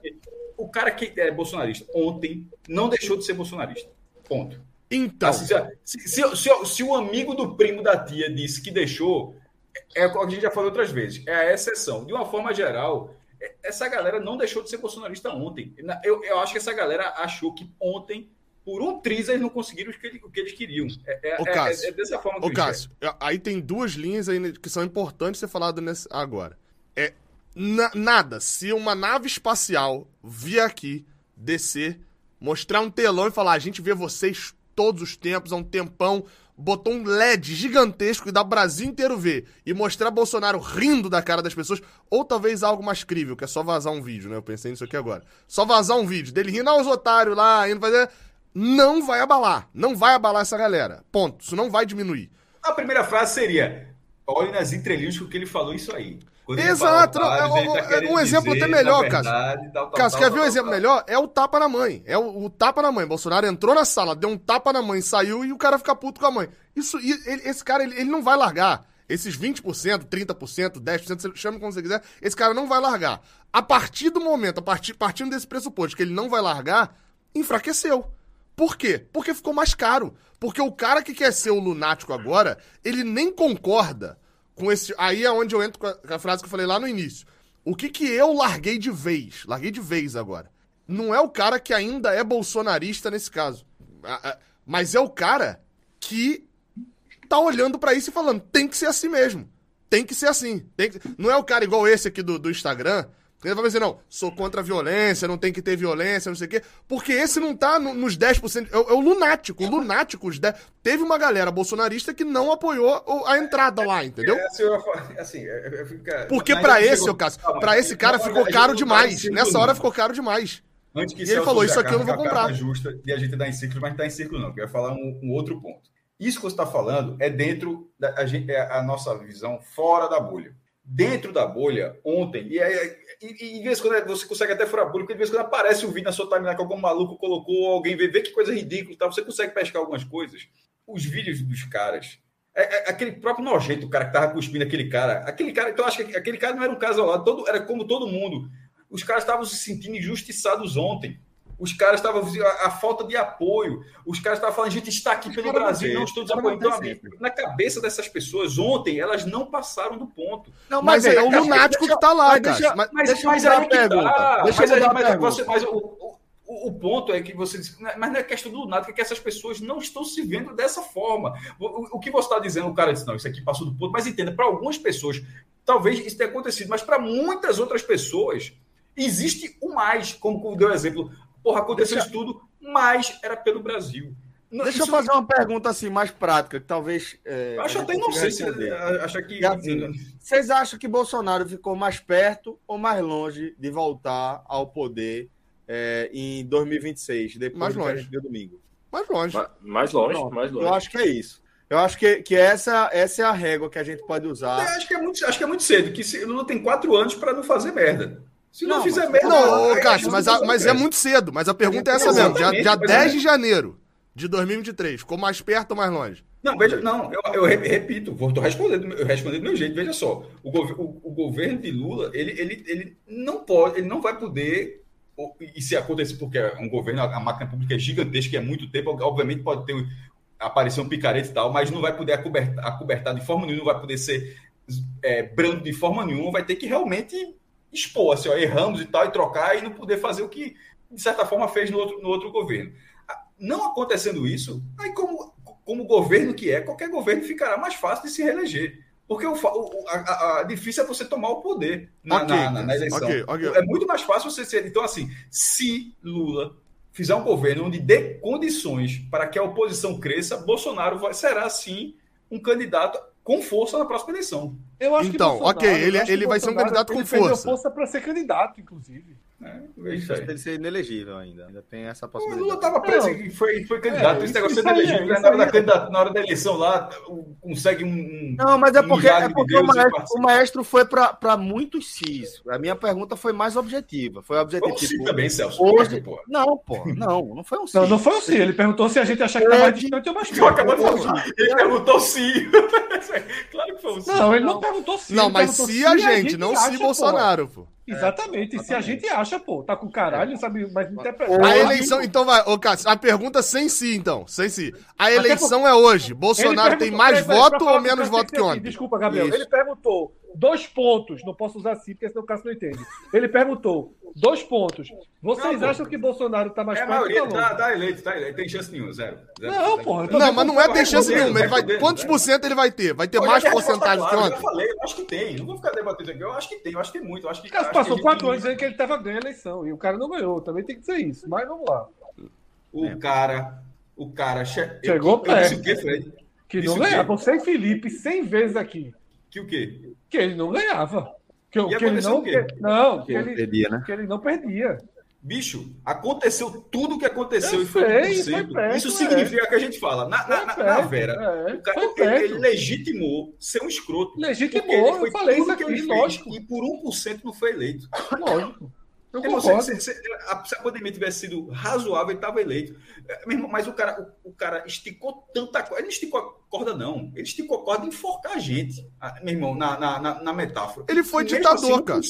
O cara que é bolsonarista ontem não deixou de ser bolsonarista. Ponto. Então. Assim, se, se, se, se, o amigo do primo da tia disse que deixou, é o que a gente já falou outras vezes, é a exceção. De uma forma geral, essa galera não deixou de ser bolsonarista ontem. Eu, eu acho que essa galera achou que ontem, por um triz, eles não conseguiram o que, o que eles queriam. É, é, Cássio, é, é dessa forma que Ô, Cássio, aí tem duas linhas aí que são importantes ser falado nesse, agora. É na, nada. Se uma nave espacial vir aqui, descer, mostrar um telão e falar: a gente vê vocês todos os tempos, há um tempão, botou um LED gigantesco e dá o Brasil inteiro ver e mostrar Bolsonaro rindo da cara das pessoas, ou talvez algo mais crível, que é só vazar um vídeo, né? Eu pensei nisso aqui agora. Só vazar um vídeo dele rindo aos otários lá, indo fazer. Não vai abalar. Não vai abalar essa galera. Ponto. Isso não vai diminuir. A primeira frase seria: olhe nas entrelinhas o que ele falou isso aí. Exato. É, tá um exemplo até melhor, Cássio. Cássio, quer ver um exemplo melhor? É o tapa na mãe. É o, o, tapa na mãe. Bolsonaro entrou na sala, deu um tapa na mãe, saiu e o cara fica puto com a mãe. Isso, ele, esse cara, ele, ele não vai largar. Esses 20%, 30%, 10%, chame como você quiser, esse cara não vai largar. A partir do momento, a partir, partindo desse pressuposto que ele não vai largar, enfraqueceu. Por quê? Porque ficou mais caro. Porque o cara que quer ser o lunático agora, ele nem concorda com esse. Aí é onde eu entro com a, com a frase que eu falei lá no início. O que que eu larguei de vez? Larguei de vez agora. Não é o cara que ainda é bolsonarista nesse caso. Mas é o cara que tá olhando para isso e falando: tem que ser assim mesmo. Tem que ser assim. Que... Não é o cara igual esse aqui do, do Instagram, ele vai dizer, não, sou contra a violência, não tem que ter violência, não sei o quê. Porque esse não tá no, nos 10%. É, é o lunático. O lunático, os 10, teve uma galera bolsonarista que não apoiou a entrada lá, entendeu? É, assim, assim, porque para esse, chegou... Cássio, pra esse cara ficou caro demais. Nessa hora ficou caro demais. Antes que e ele falou, isso aqui eu não vou comprar. justa e a gente dá em ciclo, mas não tá em ciclo não. Eu ia falar um, um outro ponto. Isso que você está falando é dentro da a, gente, é a nossa visão fora da bolha dentro da bolha ontem, e, e, e, vez quando você consegue até furar bolha, porque de vez quando aparece um vídeo na sua timeline que algum maluco colocou, alguém vê, vê que coisa ridícula tal, você consegue pescar algumas coisas. Os vídeos dos caras, é, é, aquele próprio nojento, o cara que tava cuspindo aquele cara, aquele cara, então acho que aquele cara não era um caso ao lado, todo, era como todo mundo. Os caras estavam se sentindo injustiçados ontem. Os caras estavam. A, a, falta de apoio. Os caras estavam falando, a gente está aqui pelo Brasil, não estou desapoiando. Então, na cabeça dessas pessoas, ontem, elas não passaram do ponto. Não, mas, mas é, é o lunático deixa, que está lá, mas. Deixa, mas, mas, deixa mas eu é pergunta. Tá. Deixa mas, eu mas, você, mas o, o, o, ponto é que você diz, mas não é questão do lunático, é que essas pessoas não estão se vendo dessa forma. O, o que você está dizendo, o cara disse, não, isso aqui passou do ponto, mas entenda, para algumas pessoas, talvez isso tenha acontecido, mas para muitas outras pessoas, existe o mais, como deu exemplo, Porra, aconteceu Deixa... isso tudo, mas era pelo Brasil. Deixa isso... eu fazer uma pergunta assim mais prática, que talvez. É, acho até não sei se acha que. Assim, vocês acham que Bolsonaro ficou mais perto ou mais longe de voltar ao poder é, em 2026, depois mais longe. do domingo? Mais longe. Mais, mais longe, mais longe. Eu acho que é isso. Eu acho que, que essa, essa é a régua que a gente pode usar. Eu acho que é muito, acho que é muito cedo, que Lula tem quatro anos para não fazer merda. Se não, não fizer merda. Não, ô, Cássio, mas, a, mas é muito cedo. Mas a pergunta é, é essa mesmo. Dia, dia 10 de janeiro de 2023. Ficou mais perto ou mais longe? Não, veja, não, eu, eu repito, vou respondendo, eu respondendo do meu jeito, veja só. O, o, o, governo de Lula, ele, ele, ele não pode, ele não vai poder. E se acontecer, porque é um governo, a máquina pública é gigantesca, é muito tempo, obviamente pode ter aparecer um picareta e tal, mas não vai poder acobertar, acobertar de forma nenhuma, não vai poder ser é, branco de forma nenhuma, vai ter que realmente expor, assim, ó, erramos e tal, e trocar e não poder fazer o que, de certa forma, fez no outro, no outro governo. Não acontecendo isso, aí como, como governo que é, qualquer governo ficará mais fácil de se reeleger. Porque o, o a, a, difícil é você tomar o poder na, okay, na, na, na eleição. Okay, okay. É muito mais fácil você ser. Então, assim, se Lula fizer um governo onde dê condições para que a oposição cresça, Bolsonaro vai, será, sim, um candidato com força na próxima eleição. Eu acho então, que ok, ele, ele vai ser um candidato com força. força para ser candidato, inclusive. É, isso aí. Ele ser inelegível ainda. Ainda tem essa possibilidade. O Lula estava preso e foi, foi candidato. É, Esse negócio de inelegível, é, na, hora da na hora da eleição lá, consegue um. Não, mas é porque, é porque o, maestro, o, maestro, foi para muitos cis. A minha pergunta foi mais objetiva. Foi objetiva. Foi um tipo, também, Celso. Hoje, pô. Não, pô. Não, não foi um sim. Não, não foi um sim. Ele perguntou se a gente achar que mais distante ou mais perto. Ele perguntou sim. claro que foi um sim. Não, ele não perguntou sim. Não, mas se a gente, não se Bolsonaro, pô. Exatamente. É, se a gente acha, pô, tá com caralho, é. sabe, mas interpretar. A eleição, então vai, ô Cássio, a pergunta sem si, então, sem si. A eleição é hoje. Bolsonaro tem mais voto ou menos voto que ontem? Desculpa, Gabriel. Isso. Ele perguntou dois pontos, não posso usar assim, porque senão o Cássio não entende. Ele perguntou dois pontos. Vocês não, acham que Bolsonaro tá mais é, perto? É, tá, tá eleito, tá eleito. Tem chance nenhuma, zero. zero não, pô. Não, mas não é tem chance nenhuma. Ele vai, quantos por cento ele vai ter? Vai ter mais porcentagem que ontem? Eu falei, eu acho que tem. Não vou ficar debatendo aqui. Eu acho que tem, eu acho que tem muito. Eu acho que, Cássio passou quatro anos dizendo que ele tava ganhando a eleição e o cara não ganhou. Também tem que ser isso. Mas vamos lá. O cara, o cara... Chegou eu, eu disse o quê, Fred? Que não. Você e Felipe 100 vezes aqui. Que o quê? Que ele não ganhava. Que, que ele não, que, não, que, ele, perdia, né? que ele não perdia. Bicho, aconteceu tudo o que aconteceu eu e foi sei, Foi Isso é. significa é. que a gente fala. Na, na, na, na Vera, é, o cara, ele, ele, legitimou ser um escroto. Legitimou, eu falei isso aqui, lógico. E por 1% não foi eleito. Lógico. Eu concordo. Se, se, se, a pandemia tivesse sido razoável, ele estava eleito. É, mas o cara, o, o, cara esticou tanta coisa. Ele não esticou a corda, não. Ele esticou a corda de enforcar a gente, meu irmão, na, na, na, na metáfora. Ele foi e ditador, assim, 1%, cara.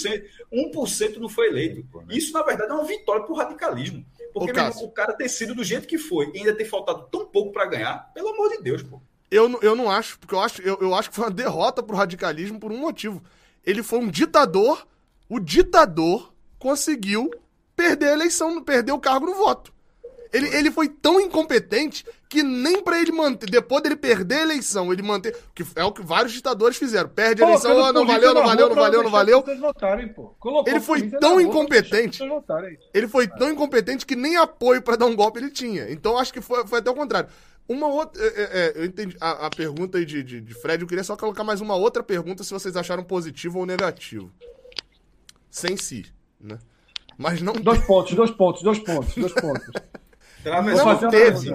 1% não foi eleito. Isso, na verdade, é uma vitória para o radicalismo. Porque irmão, o cara ter sido do jeito que foi e ainda ter faltado tão pouco para ganhar, pelo amor de Deus, pô. Eu, eu não acho, porque eu acho, eu, eu acho que foi uma derrota para o radicalismo por um motivo. Ele foi um ditador, o ditador conseguiu perder a eleição, perder o cargo no voto. Ele, ele foi tão incompetente que nem para ele manter, depois dele perder a eleição, ele manter. Que é o que vários ditadores fizeram. Perde a eleição, oh, não valeu, não valeu, não valeu, não valeu. Votarem, ele foi tão incompetente. Ele foi tão incompetente que nem apoio para dar um golpe ele tinha. Então acho que foi, foi até o contrário. Uma outra. É, é, é eu entendi a, a pergunta aí de, de, de, Fred. Eu queria só colocar mais uma outra pergunta se vocês acharam positivo ou negativo. Sem si, né? Mas não. Dois pontos, dois pontos, dois pontos, dois pontos. não teve.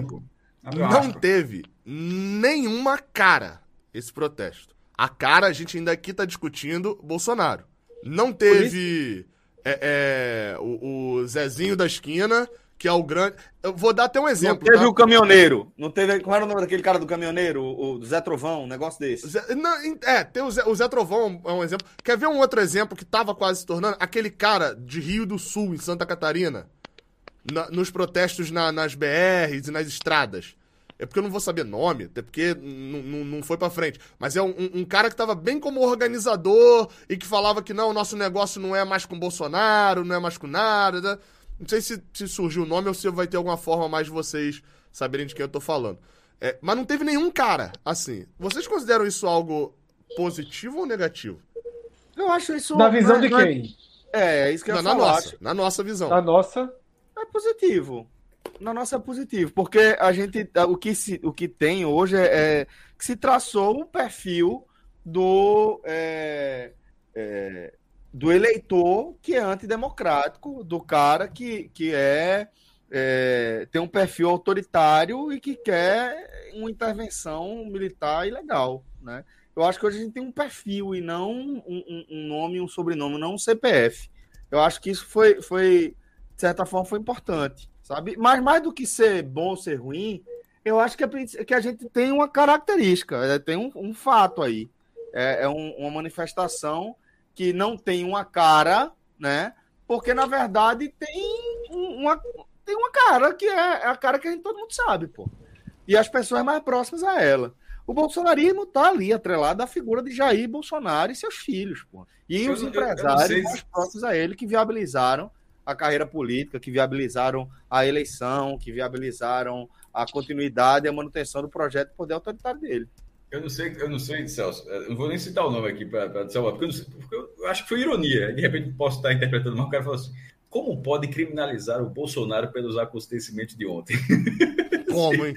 Não teve nenhuma cara esse protesto. A cara a gente ainda aqui tá discutindo Bolsonaro. Não teve é, é, o, o Zezinho da esquina que é o grande. Eu vou dar até um exemplo. Não teve tá? o caminhoneiro. Não teve. Como era o nome daquele cara do caminhoneiro? O, Zé Trovão, um negócio desse. Zé... Não, é, tem o Zé, o Zé Trovão é um exemplo. Quer ver um outro exemplo que tava quase se tornando? Aquele cara de Rio do Sul, em Santa Catarina. Na, nos protestos na, nas BRs e nas estradas. É porque eu não vou saber nome, até porque não foi para frente. Mas é um, um, cara que tava bem como organizador e que falava que não, o nosso negócio não é mais com Bolsonaro, não é mais com nada. Não sei se, se surgiu o nome ou se vai ter alguma forma mais de vocês saberem de quem eu tô falando. É, mas não teve nenhum cara assim. Vocês consideram isso algo positivo ou negativo? Eu acho isso. Na visão de é- quem? É, é isso que eu na, falar. Na nossa, na nossa visão. Na nossa. É positivo. Na nossa é positivo. Porque a gente. O que, se, o que tem hoje é, é que se traçou o perfil do. É, é, do eleitor que é antidemocrático, do cara que, que é, é, tem um perfil autoritário e que quer uma intervenção militar ilegal, né? Eu acho que hoje a gente tem um perfil e não um, um, nome um sobrenome, não um CPF. Eu acho que isso foi, foi, de certa forma, foi importante, sabe? Mas mais do que ser bom ou ser ruim, eu acho que, é, que a gente tem uma característica, é, tem um, um fato aí. É, é um, uma manifestação que não tem uma cara, né? Porque na verdade tem uma, tem uma cara que é, é a cara que a gente, todo mundo sabe, pô. E as pessoas mais próximas a ela. O bolsonarismo tá ali atrelado à figura de Jair Bolsonaro e seus filhos, pô. E eu, os empresários mais próximos a ele que viabilizaram a carreira política, que viabilizaram a eleição, que viabilizaram a continuidade e a manutenção do projeto de poder autoritário dele. Eu não sei, eu não sei, Celso. Eu não vou nem citar o nome aqui para salvar, porque, eu, porque eu acho que foi ironia. De repente posso estar interpretando mal. O cara falou assim: como pode criminalizar o Bolsonaro pelos acontecimentos de ontem? Como, hein?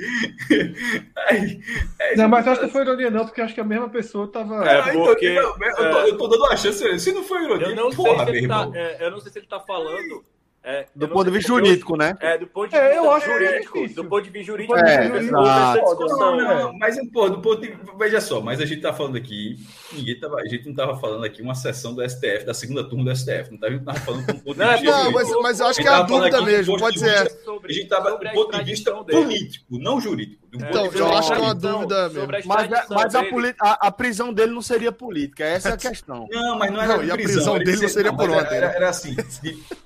Aí, é, não, mas acho que não foi ironia, não, porque acho que a mesma pessoa estava. É, porque, então, eu, tô, eu, tô, dando uma chance. Se não foi ironia, eu não, porra, sei, se ele tá, é, eu não sei se ele está falando é, do ponto de vista jurídico, né? É, do ponto de é, vista eu acho jurídico. É do ponto de vista jurídico, é, discussão. Não, não, mas, pô, do ponto de, veja só, mas a gente tá falando aqui, ninguém tava, a gente não tava falando aqui uma sessão do STF, da segunda turma do STF, não tá, a gente tava falando com ponto de vista Não, mas, mas eu acho que é a dúvida mesmo, pode ser. a gente tava um ponto de vista político, não jurídico. Então, eu acho que é uma dúvida mesmo. Mas, mas a, a, a, prisão dele não seria política, essa é a questão. Não, mas não era não, e a prisão dele não seria por ontem. Era, era assim,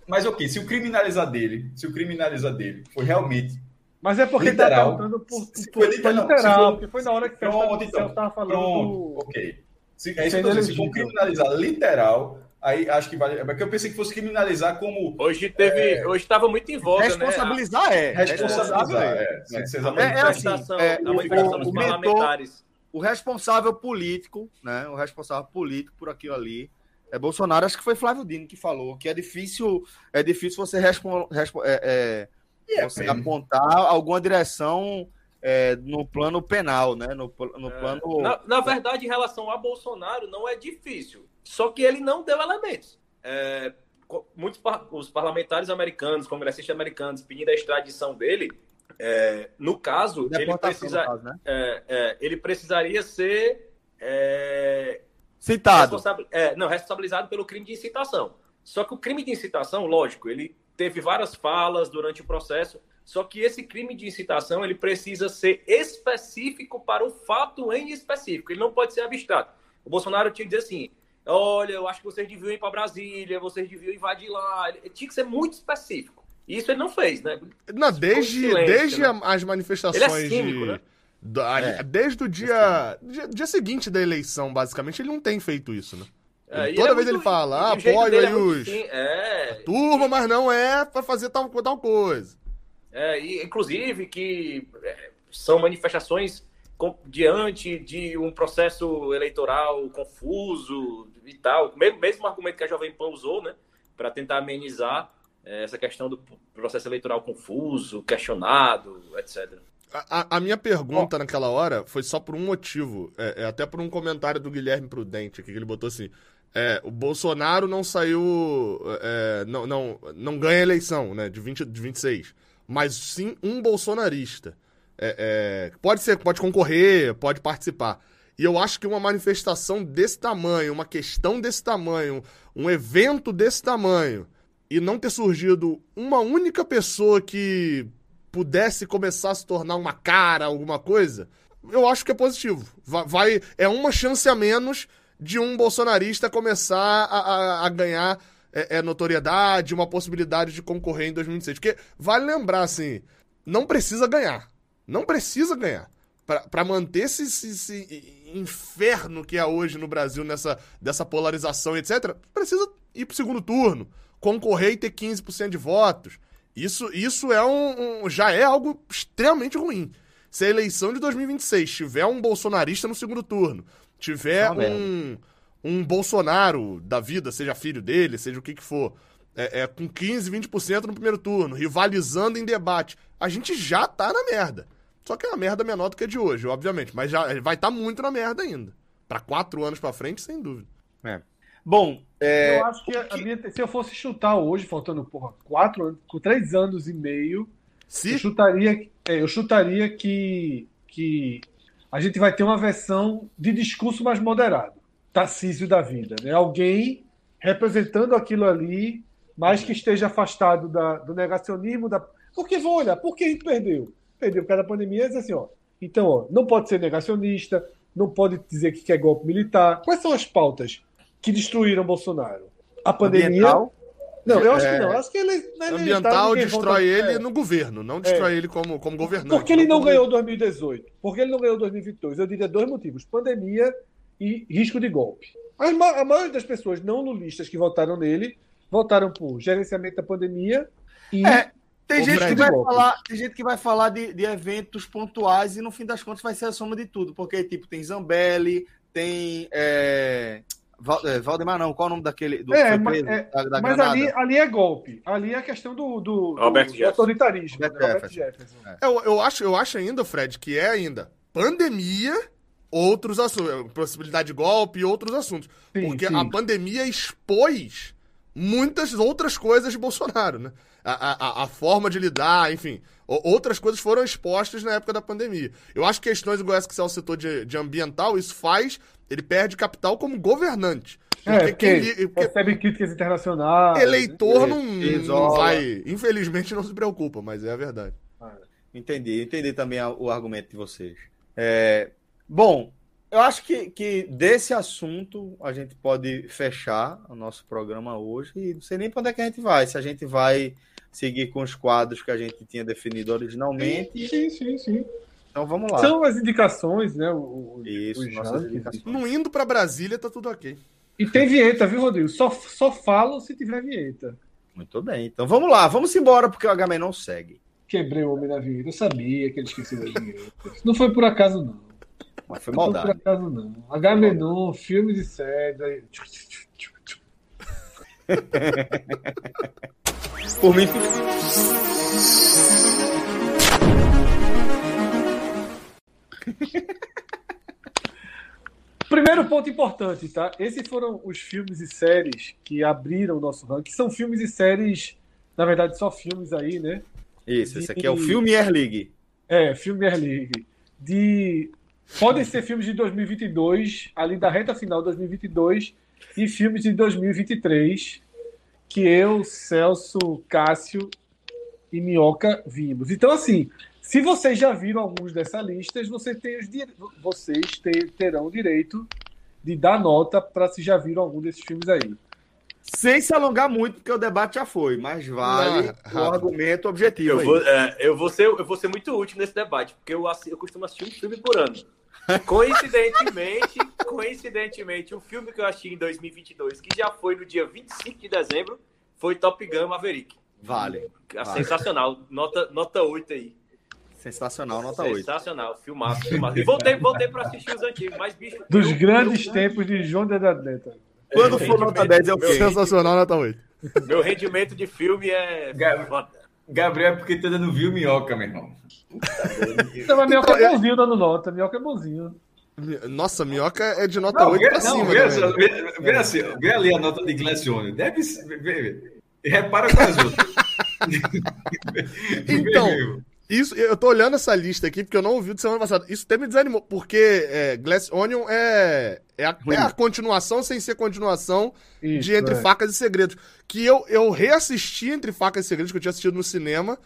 mas ok, se o criminalizar dele se o criminalizar dele foi realmente. Mas é porque literal, ele tá perguntando por, por, foi literal, literal foi, porque foi na hora que pronto, então, estava falando. Pronto, do... ok. Se, é isso que eu dizendo, se for criminalizar literal, aí acho que vale. É porque eu pensei que fosse criminalizar como. Hoje teve. É, hoje estava muito em voga, responsabilizar né? É. Responsabilizar é. É, é, é, assim, é, o, o, parlamentares. o responsável político, né? O responsável político por aquilo ali é Bolsonaro, acho que foi Flávio Dino que falou que é difícil, é difícil você, respo, respo, é, é, você apontar alguma direção é, no plano penal, né? No, no é. plano. Na, na, verdade, em relação a Bolsonaro, não é difícil. Só que ele não deu elementos. É, muitos os parlamentares americanos, congressistas americanos, pedindo a extradição dele, é, no caso, ele, precisa, caso, né? é, é, ele precisaria ser é, citado. É, não, responsabilizado pelo crime de incitação. Só que o crime de incitação, lógico, ele teve várias falas durante o processo, só que esse crime de incitação ele precisa ser específico para o fato em específico. Ele não pode ser abstrato. O Bolsonaro tinha que dizer assim: olha, eu acho que vocês deviam ir para Brasília, vocês deviam invadir lá. Ele tinha que ser muito específico. E isso ele não fez, né? Não, desde, silêncio, desde né? as manifestações ele é cínico, de... né? Do, é. Desde o dia, dia, dia, seguinte da eleição, basicamente, ele não tem feito isso, né? É, toda é vez muito, ele fala, ah, apoio aí é os. É, turma, mas não é para fazer tal, tal coisa. É, e, inclusive que é, são manifestações com, diante de um processo eleitoral confuso e tal. Mesmo, mesmo argumento que a Jovem Pan usou, né? Para tentar amenizar é, essa questão do processo eleitoral confuso, questionado, etc. A, a, minha pergunta naquela hora foi só por um motivo, é, é, até por um comentário do Guilherme Prudente, aqui, que ele botou assim: é, o Bolsonaro não saiu, é, não, não, não ganha eleição né, de, 20, de 26 mas sim um bolsonarista. É, é, pode ser, pode concorrer, pode participar. E eu acho que uma manifestação desse tamanho, uma questão desse tamanho, um evento desse tamanho, e não ter surgido uma única pessoa que pudesse começar a se tornar uma cara, alguma coisa, eu acho que é positivo. Vai, vai é uma chance a menos de um bolsonarista começar a, a, a ganhar é, é notoriedade, uma possibilidade de concorrer em 2026. Porque vale lembrar, assim, não precisa ganhar. Não precisa ganhar. Para manter esse, esse, esse, inferno que é hoje no Brasil, nessa dessa polarização, etc., precisa ir pro segundo turno, concorrer e ter 15% de votos. Isso, isso é um, um, já é algo extremamente ruim. Se a eleição de 2026 tiver um bolsonarista no segundo turno, tiver um, um Bolsonaro da vida, seja filho dele, seja o que que for, é, é, com 15, 20% no primeiro turno, rivalizando em debate, a gente já tá na merda. Só que é uma merda menor do que a de hoje, obviamente, mas já vai estar tá muito na merda ainda. Para quatro anos para frente, sem dúvida. É. Bom, é... eu acho que, que... Minha, se eu fosse chutar hoje, faltando porra, quatro anos, com três anos e meio, se? eu chutaria, é, eu chutaria que, que a gente vai ter uma versão de discurso mais moderado. Tarcísio da vida. Né? Alguém representando aquilo ali, mas que esteja afastado da, do negacionismo. Da... Porque vou olhar, por que a gente perdeu? Perdeu por causa da pandemia, é assim, ó. Então, ó, não pode ser negacionista, não pode dizer que quer golpe militar. Quais são as pautas que destruíram Bolsonaro? A pandemia. Ambiental? Não, eu acho é... que não. Eu acho que ele. É ambiental destrói ele é. no governo, não destrói é. ele como, como governante. Porque ele não, não ganhou 2018. Porque ele não ganhou 2022. Eu diria dois motivos: pandemia e risco de golpe. A, a maioria das pessoas não lulistas que votaram nele votaram por gerenciamento da pandemia e. É, tem, gente que, vai falar, tem gente que vai falar de, de eventos pontuais e no fim das contas vai ser a soma de tudo, porque tipo tem Zambelli, tem é, é Valdemar não, qual é o nome daquele do é, preso, é, da, da mas ali, ali é golpe, ali é a questão do, do, do autoritarismo, Robert Robert Jefferson. É. Eu, eu acho, eu acho ainda, Fred, que é ainda pandemia outros assuntos, possibilidade de golpe e outros assuntos. Sim, porque sim. a pandemia expôs muitas outras coisas de Bolsonaro, né? A, a, a forma de lidar, enfim. Outras coisas foram expostas na época da pandemia. Eu acho que questões igual essa que é citou de, de ambiental, isso faz. Ele perde capital como governante. É, porque, porque, porque recebe críticas internacionais. Eleitor não, não, vai. Infelizmente não se preocupa, mas é a verdade. Ah, entendi, entendi também o argumento de vocês. É, Bom, eu acho que, que desse assunto a gente pode fechar o nosso programa hoje e não sei nem para onde é que a gente vai. Se a gente vai seguir com os quadros que a gente tinha definido originalmente. Sim, sim, sim. Então vamos lá. São as indicações, né? O, Isso, indicações. Não indo para Brasília, tá tudo ok. E tem vinheta, viu, Rodrigo? Só, só falo se tiver vinheta. Muito bem. Então vamos lá, vamos embora, porque o HM não segue. Quebrei o homem da vinheta. Eu sabia que ele esqueceu das vinhetas. Não foi por acaso, não. Mas foi maldade. Por acaso não. H-Menon, filmes e séries. Por mim. Primeiro ponto importante, tá? Esses foram os filmes e séries que abriram o nosso ranking. São filmes e séries, na verdade, só filmes aí, né? Isso, esse aqui é o Filme Air League. É, Filme Air League. De... Podem ser filmes de 2022, ali da reta final de 2022, e filmes de 2023, que eu, Celso, Cássio e Minhoca vimos. Então, assim, se vocês já viram alguns dessas listas, você tem os, vocês ter, terão o direito de dar nota para se já viram algum desses filmes aí. Sem se alongar muito, porque o debate já foi, mas vale o argumento objetivo. Eu vou, é, eu, vou ser, eu vou ser muito útil nesse debate, porque eu, eu costumo assistir um filme por ano. Coincidentemente, coincidentemente, o filme que eu assisti em 2022, que já foi no dia 25 de dezembro, foi Top Gun Maverick. Vale. vale. Sensacional. Nota, nota 8 aí. Sensacional, nota 8. Sensacional, filmaço, filmaço. E voltei, voltei para assistir os antigos, mas bicho. Dos eu, grandes eu, tempos de João de Adeta. Quando for nota 10 é o Sensacional, nota 8. Meu rendimento de filme é. Gabriel, é porque tu ainda não viu minhoca, meu irmão. Mas minhoca é bonzinho dando nota. Minhoca é bonzinho. Nossa, minhoca é de nota não, 8 vê, pra não, cima. Vê, vê, assim, vê ali a nota de Glacione. Deve ser. Repara com as outras. então, isso, eu tô olhando essa lista aqui porque eu não ouvi de semana passada. Isso até me desanimou, porque é, Glass Onion é, é, a, é a continuação sem ser continuação Isso, de Entre é. Facas e Segredos. Que eu, eu reassisti Entre Facas e Segredos, que eu tinha assistido no cinema.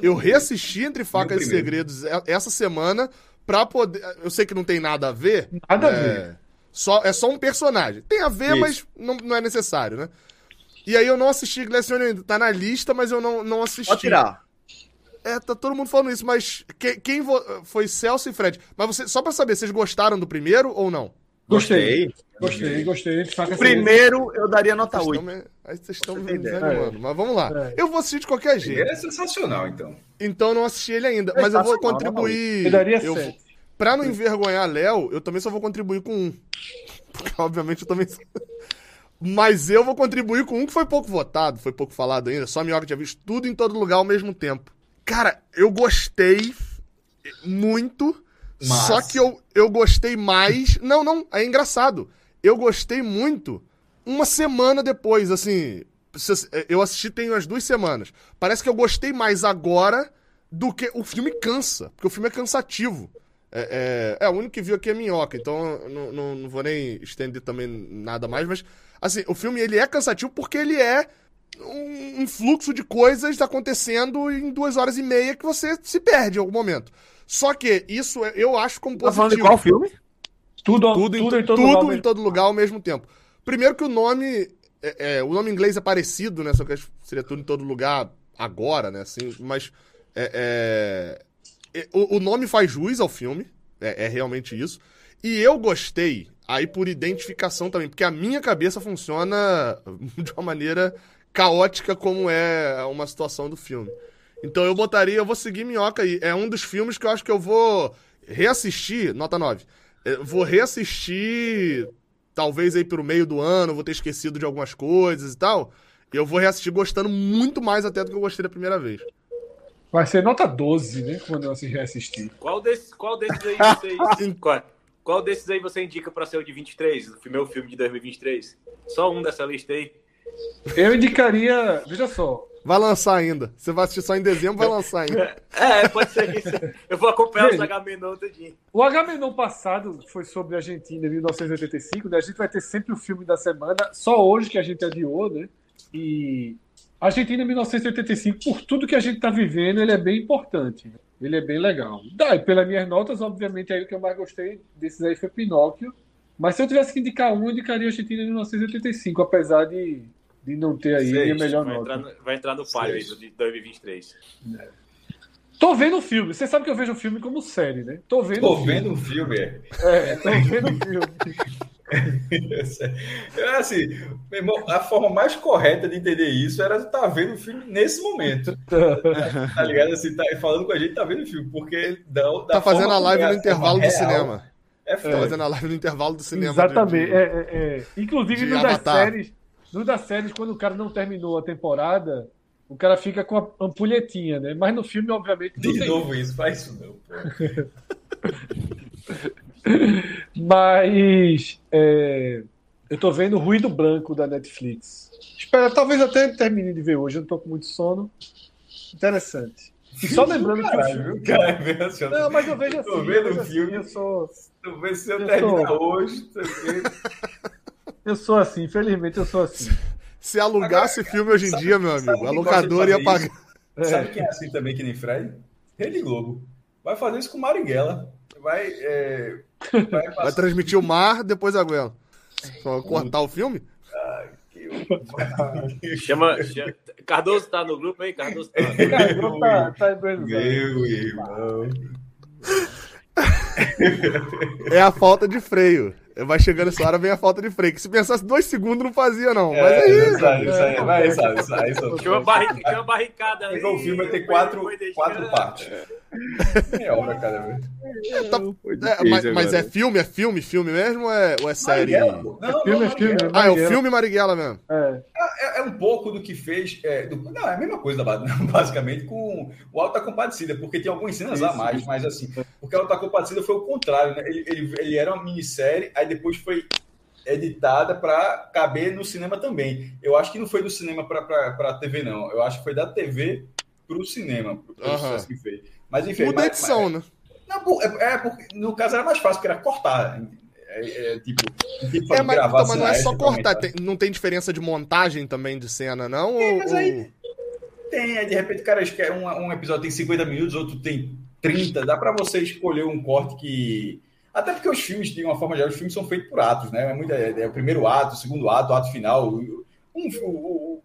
Eu reassisti Entre Facas e Segredos essa semana pra poder. Eu sei que não tem nada a ver. Nada é, a ver. Só, é só um personagem. Tem a ver, Isso. mas não, não é necessário, né? E aí eu não assisti Glass Onion ainda. Tá na lista, mas eu não, não assisti. Pode tirar. É, tá todo mundo falando isso, mas quem, quem foi Celso e Fred? Mas você, só pra saber, vocês gostaram do primeiro ou não? Gostei. Gostei, gostei. O primeiro eu daria nota vocês 8. Me... Aí vocês estão me desanimando. É. Mas vamos lá. É. Eu vou assistir de qualquer jeito. Ele é sensacional, então. Então não assisti ele ainda. É mas eu vou contribuir. Eu daria eu, 7. Pra não envergonhar Léo, eu também só vou contribuir com um. Porque, obviamente, eu também. Mas eu vou contribuir com um que foi pouco votado, foi pouco falado ainda. Só a Minhoca tinha visto tudo em todo lugar ao mesmo tempo. Cara, eu gostei muito. Mas... Só que eu, eu gostei mais. Não, não, é engraçado. Eu gostei muito uma semana depois, assim. Eu assisti tem umas duas semanas. Parece que eu gostei mais agora do que. O filme cansa, porque o filme é cansativo. É, é, é o único que viu aqui é Minhoca, então não, não, não vou nem estender também nada mais, mas assim, o filme ele é cansativo porque ele é um, um, fluxo de coisas acontecendo em duas horas e meia que você se perde em algum momento. Só que isso eu acho como positivo. Tá falando de qual filme? Tudo, tudo, tudo, em, em, todo, tudo lugar, em todo lugar ao mesmo tempo. Primeiro que o nome. É, é, o nome inglês é parecido, né? Só que seria tudo em todo lugar agora, né? Assim, mas. É, é, o, o, nome faz jus ao filme. É, é realmente isso. E eu gostei, aí por identificação também, porque a minha cabeça funciona de uma maneira caótica como é uma situação do filme. Então eu botaria, eu vou seguir Minhoca aí. É um dos filmes que eu acho que eu vou reassistir, nota 9. Eu vou reassistir, talvez aí pelo meio do ano, vou ter esquecido de algumas coisas e tal. E eu vou reassistir gostando muito mais até do que eu gostei da primeira vez. Vai ser nota 12, né? Quando eu reassistir. Qual desses, qual desses aí vocês. qual, qual desses aí você indica para ser o de 23? O meu filme de 2023? Só um dessa lista aí. Eu indicaria. Veja só. Vai lançar ainda. Você vai assistir só em dezembro, vai lançar ainda. É, pode ser isso. Eu vou acompanhar o Agamenon todinho. O Agamenon passado foi sobre a Argentina em 1985, né? A gente vai ter sempre o filme da semana, só hoje que a gente adiou, né? E Argentina em 1985, por tudo que a gente está vivendo, ele é bem importante. Né? Ele é bem legal. Daí, pelas minhas notas, obviamente, aí o que eu mais gostei desses aí foi Pinóquio. Mas se eu tivesse que indicar um, eu indicaria Argentina em 1985, apesar de de não ter aí Seis, a melhor vai nota. Entrar no, vai entrar no páreo aí de 2023. É. Tô vendo o filme. Você sabe que eu vejo o filme como série, né? Tô vendo Tô vendo o filme. É, é tô vendo o filme. é assim, meu irmão, a forma mais correta de entender isso era estar tá vendo o filme nesse momento. tá ligado? Assim, tá falando com a gente, tá vendo o filme, porque dá, tá fazendo a live no intervalo do real, cinema. É Tá fazendo a live no intervalo do cinema. Exatamente. De, de, é, é, é. Inclusive, no das séries, no das séries, quando o cara não terminou a temporada, o cara fica com a ampulhetinha, né? Mas no filme, obviamente. De novo isso, faz isso não. Mas é, eu tô vendo Ruído Branco da Netflix. Espera, talvez até termine de ver hoje, eu não tô com muito sono. Interessante. E só lembrando Caralho, que o filme... Cara, assim, não, mas eu vejo assim. Tô vendo o assim, filme. Eu sou. Tô vendo se eu, eu terminar sou... hoje. Eu sou assim, infelizmente eu sou assim. Se alugasse Agora, filme hoje em dia, meu amigo, a locadora ia pagar. É. Sabe quem é assim também que nem Fred? Rede Globo. Vai fazer isso com Marighella. Vai, é, vai, vai, transmitir o mar, depois a Goela. Só cortar o filme? Ai, que... chama, chama, Cardoso tá no grupo aí? Cardoso tá. Cardoso tá, tá em Meu irmão. É a falta de freio. Vai chegando essa hora, vem a falta de freio. Que se pensasse dois segundos, não fazia, não. É, Mas é isso. Isso aí, isso aí. Vai, isso aí, isso aí. Tinha uma, barric... uma barricada ali. O filme vai ter quatro, quatro partes. Meia hora, cara. Velho. É, tá... é, mas, mas, é filme? É filme? Filme mesmo ou é, ou é série? Não, é filme, é filme. Ah, é o filme Marighella mesmo. É. é. É, um pouco do que fez. É, do... não, é a mesma coisa, basicamente, com o Alta Compadecida, porque tem algumas cenas isso, a mais, mas assim. Porque o Alta Compadecida foi o contrário, né? Ele, ele, ele era uma minissérie, aí depois foi editada para caber no cinema também. Eu acho que não foi do cinema para a TV, não. Eu acho que foi da TV para o cinema, pelo uhum. que fez. Mas enfim. Muda a edição, mas, né? Não, é, é, porque no caso era mais fácil, porque era cortar. É, é, tipo, tipo é, mas, então, mas não é só cortar, tem, não tem diferença de montagem também de cena, não? Tem, ou, mas aí tem, aí de repente cara um, um episódio tem 50 minutos, outro tem 30, dá para você escolher um corte que até porque os filmes, de uma forma geral, os filmes são feitos por atos, né? É, muito, é, é o primeiro ato, o segundo ato, o ato final. Um, um, um,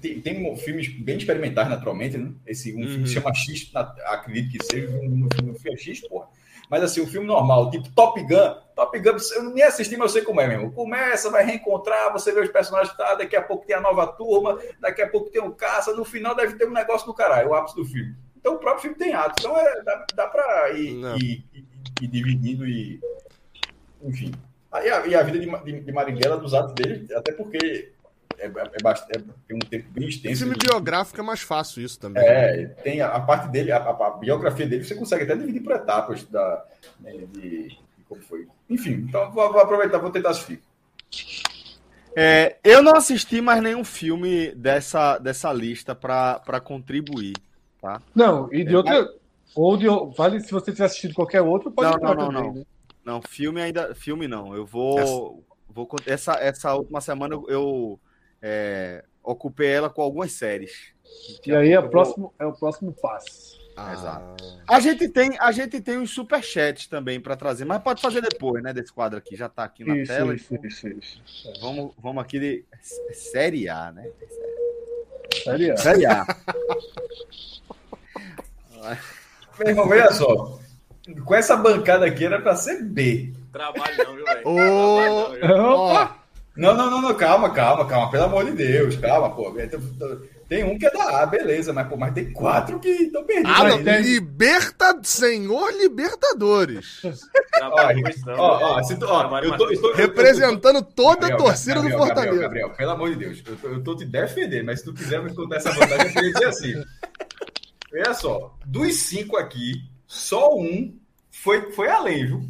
tem, tem, filmes bem experimentais, naturalmente, né? Esse, um uhum. filme se chama X, acredito que seja, um, filme é X, porra. Mas assim, um filme normal, tipo Top Gun. Top Gun, eu nem assisti, mas eu sei como é mesmo. Começa, vai reencontrar, você vê os personagens, tá, daqui a pouco tem a nova turma, daqui a pouco tem um caça, no final deve ter um negócio do caralho, o ápice do filme. Então o próprio filme tem atos. Então é, dá, dá pra ir, ir, ir e dividindo e. Enfim. Aí a, e a vida de, de, de Marighella, dos atos dele, até porque é, é, é, bastante, é, tem um tempo bem extenso. Filme de... biográfico é mais fácil isso também. É, tem a, a parte dele, a, a, biografia dele, você consegue até dividir por etapas da, né, de, de, como foi. Enfim, então vou, vou aproveitar, vou tentar assistir. É, eu não assisti mais nenhum filme dessa, dessa lista para contribuir. Tá? Não, e de é, outra. Ou de, vale se você tiver assistido qualquer outro, pode não, não, não, também, não. Né? Não, filme ainda. Filme não. Eu vou. Essa, vou, essa, essa última semana eu, eu é, ocupei ela com algumas séries. E aí é, o próximo, é o próximo passo. Ah. Exato. A gente tem, a gente tem uns superchats também para trazer, mas pode fazer depois, né? Desse quadro aqui, já está aqui na isso, tela. Isso, então, isso, isso. Vamos, vamos aqui de série A, né? Série A. Série A. Meu irmão, olha só. Com essa bancada aqui era para ser B. Trabalho não, viu, velho? Oh, não, não, não, não, calma, calma, calma. Pelo amor de Deus, calma, pô. Tem um que é da A, beleza, mas, pô, mas tem quatro que estão perdidos. Ah, não, tem... Liberta... Senhor Libertadores. ó, ó, se tu, ó, eu tô, estou, Representando eu tô, toda Gabriel, a torcida Gabriel, do Fortaleza. Gabriel, Gabriel, pelo amor de Deus, eu tô, eu tô te defendendo, mas se tu quiser me contar essa vantagem, eu queria dizer assim. Olha só, dos cinco aqui, só um foi, foi além, viu?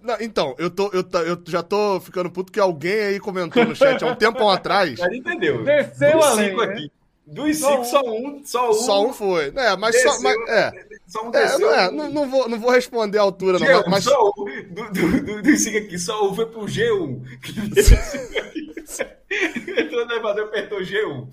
Não, então, eu, tô, eu, eu já tô ficando puto que alguém aí comentou no chat há um tempo atrás. Mas entendeu? Desceu dos além, cinco né? aqui. Dos cinco, só um, só um. Só um foi. É, mas desceu, só. Mas, é. Só um desceu. É, não, é, não, vou, não vou responder a altura, G1, não. Mas... Só um. Do, do, do, dos cinco aqui, só um foi pro G1. Entrou no elevador, apertou G1.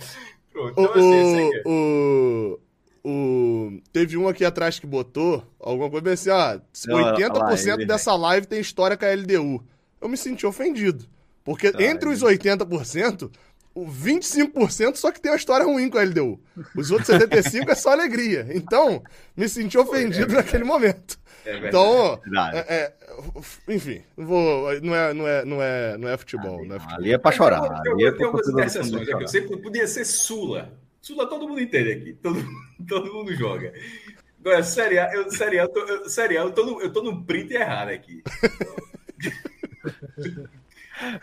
Pronto. Então, assim, o, o. Teve um aqui atrás que botou alguma coisa assim, ah, 80% lá, dessa live tem história com a LDU. Eu me senti ofendido. Porque tá, entre os 80%, o 25% só que tem uma história ruim com a LDU. Os outros 75% é só alegria. Então, me senti ofendido é naquele momento. É então, é, é, enfim, não, vou, não, é, não, é, não, é, não é futebol. Ali, não é futebol. ali é pra chorar. Ali é pra podia ser Sula. Sula todo mundo entende aqui. Todo, todo mundo joga. Agora, Série A, eu, série A, eu, tô, eu, série A, eu, tô no, eu tô num print errado aqui.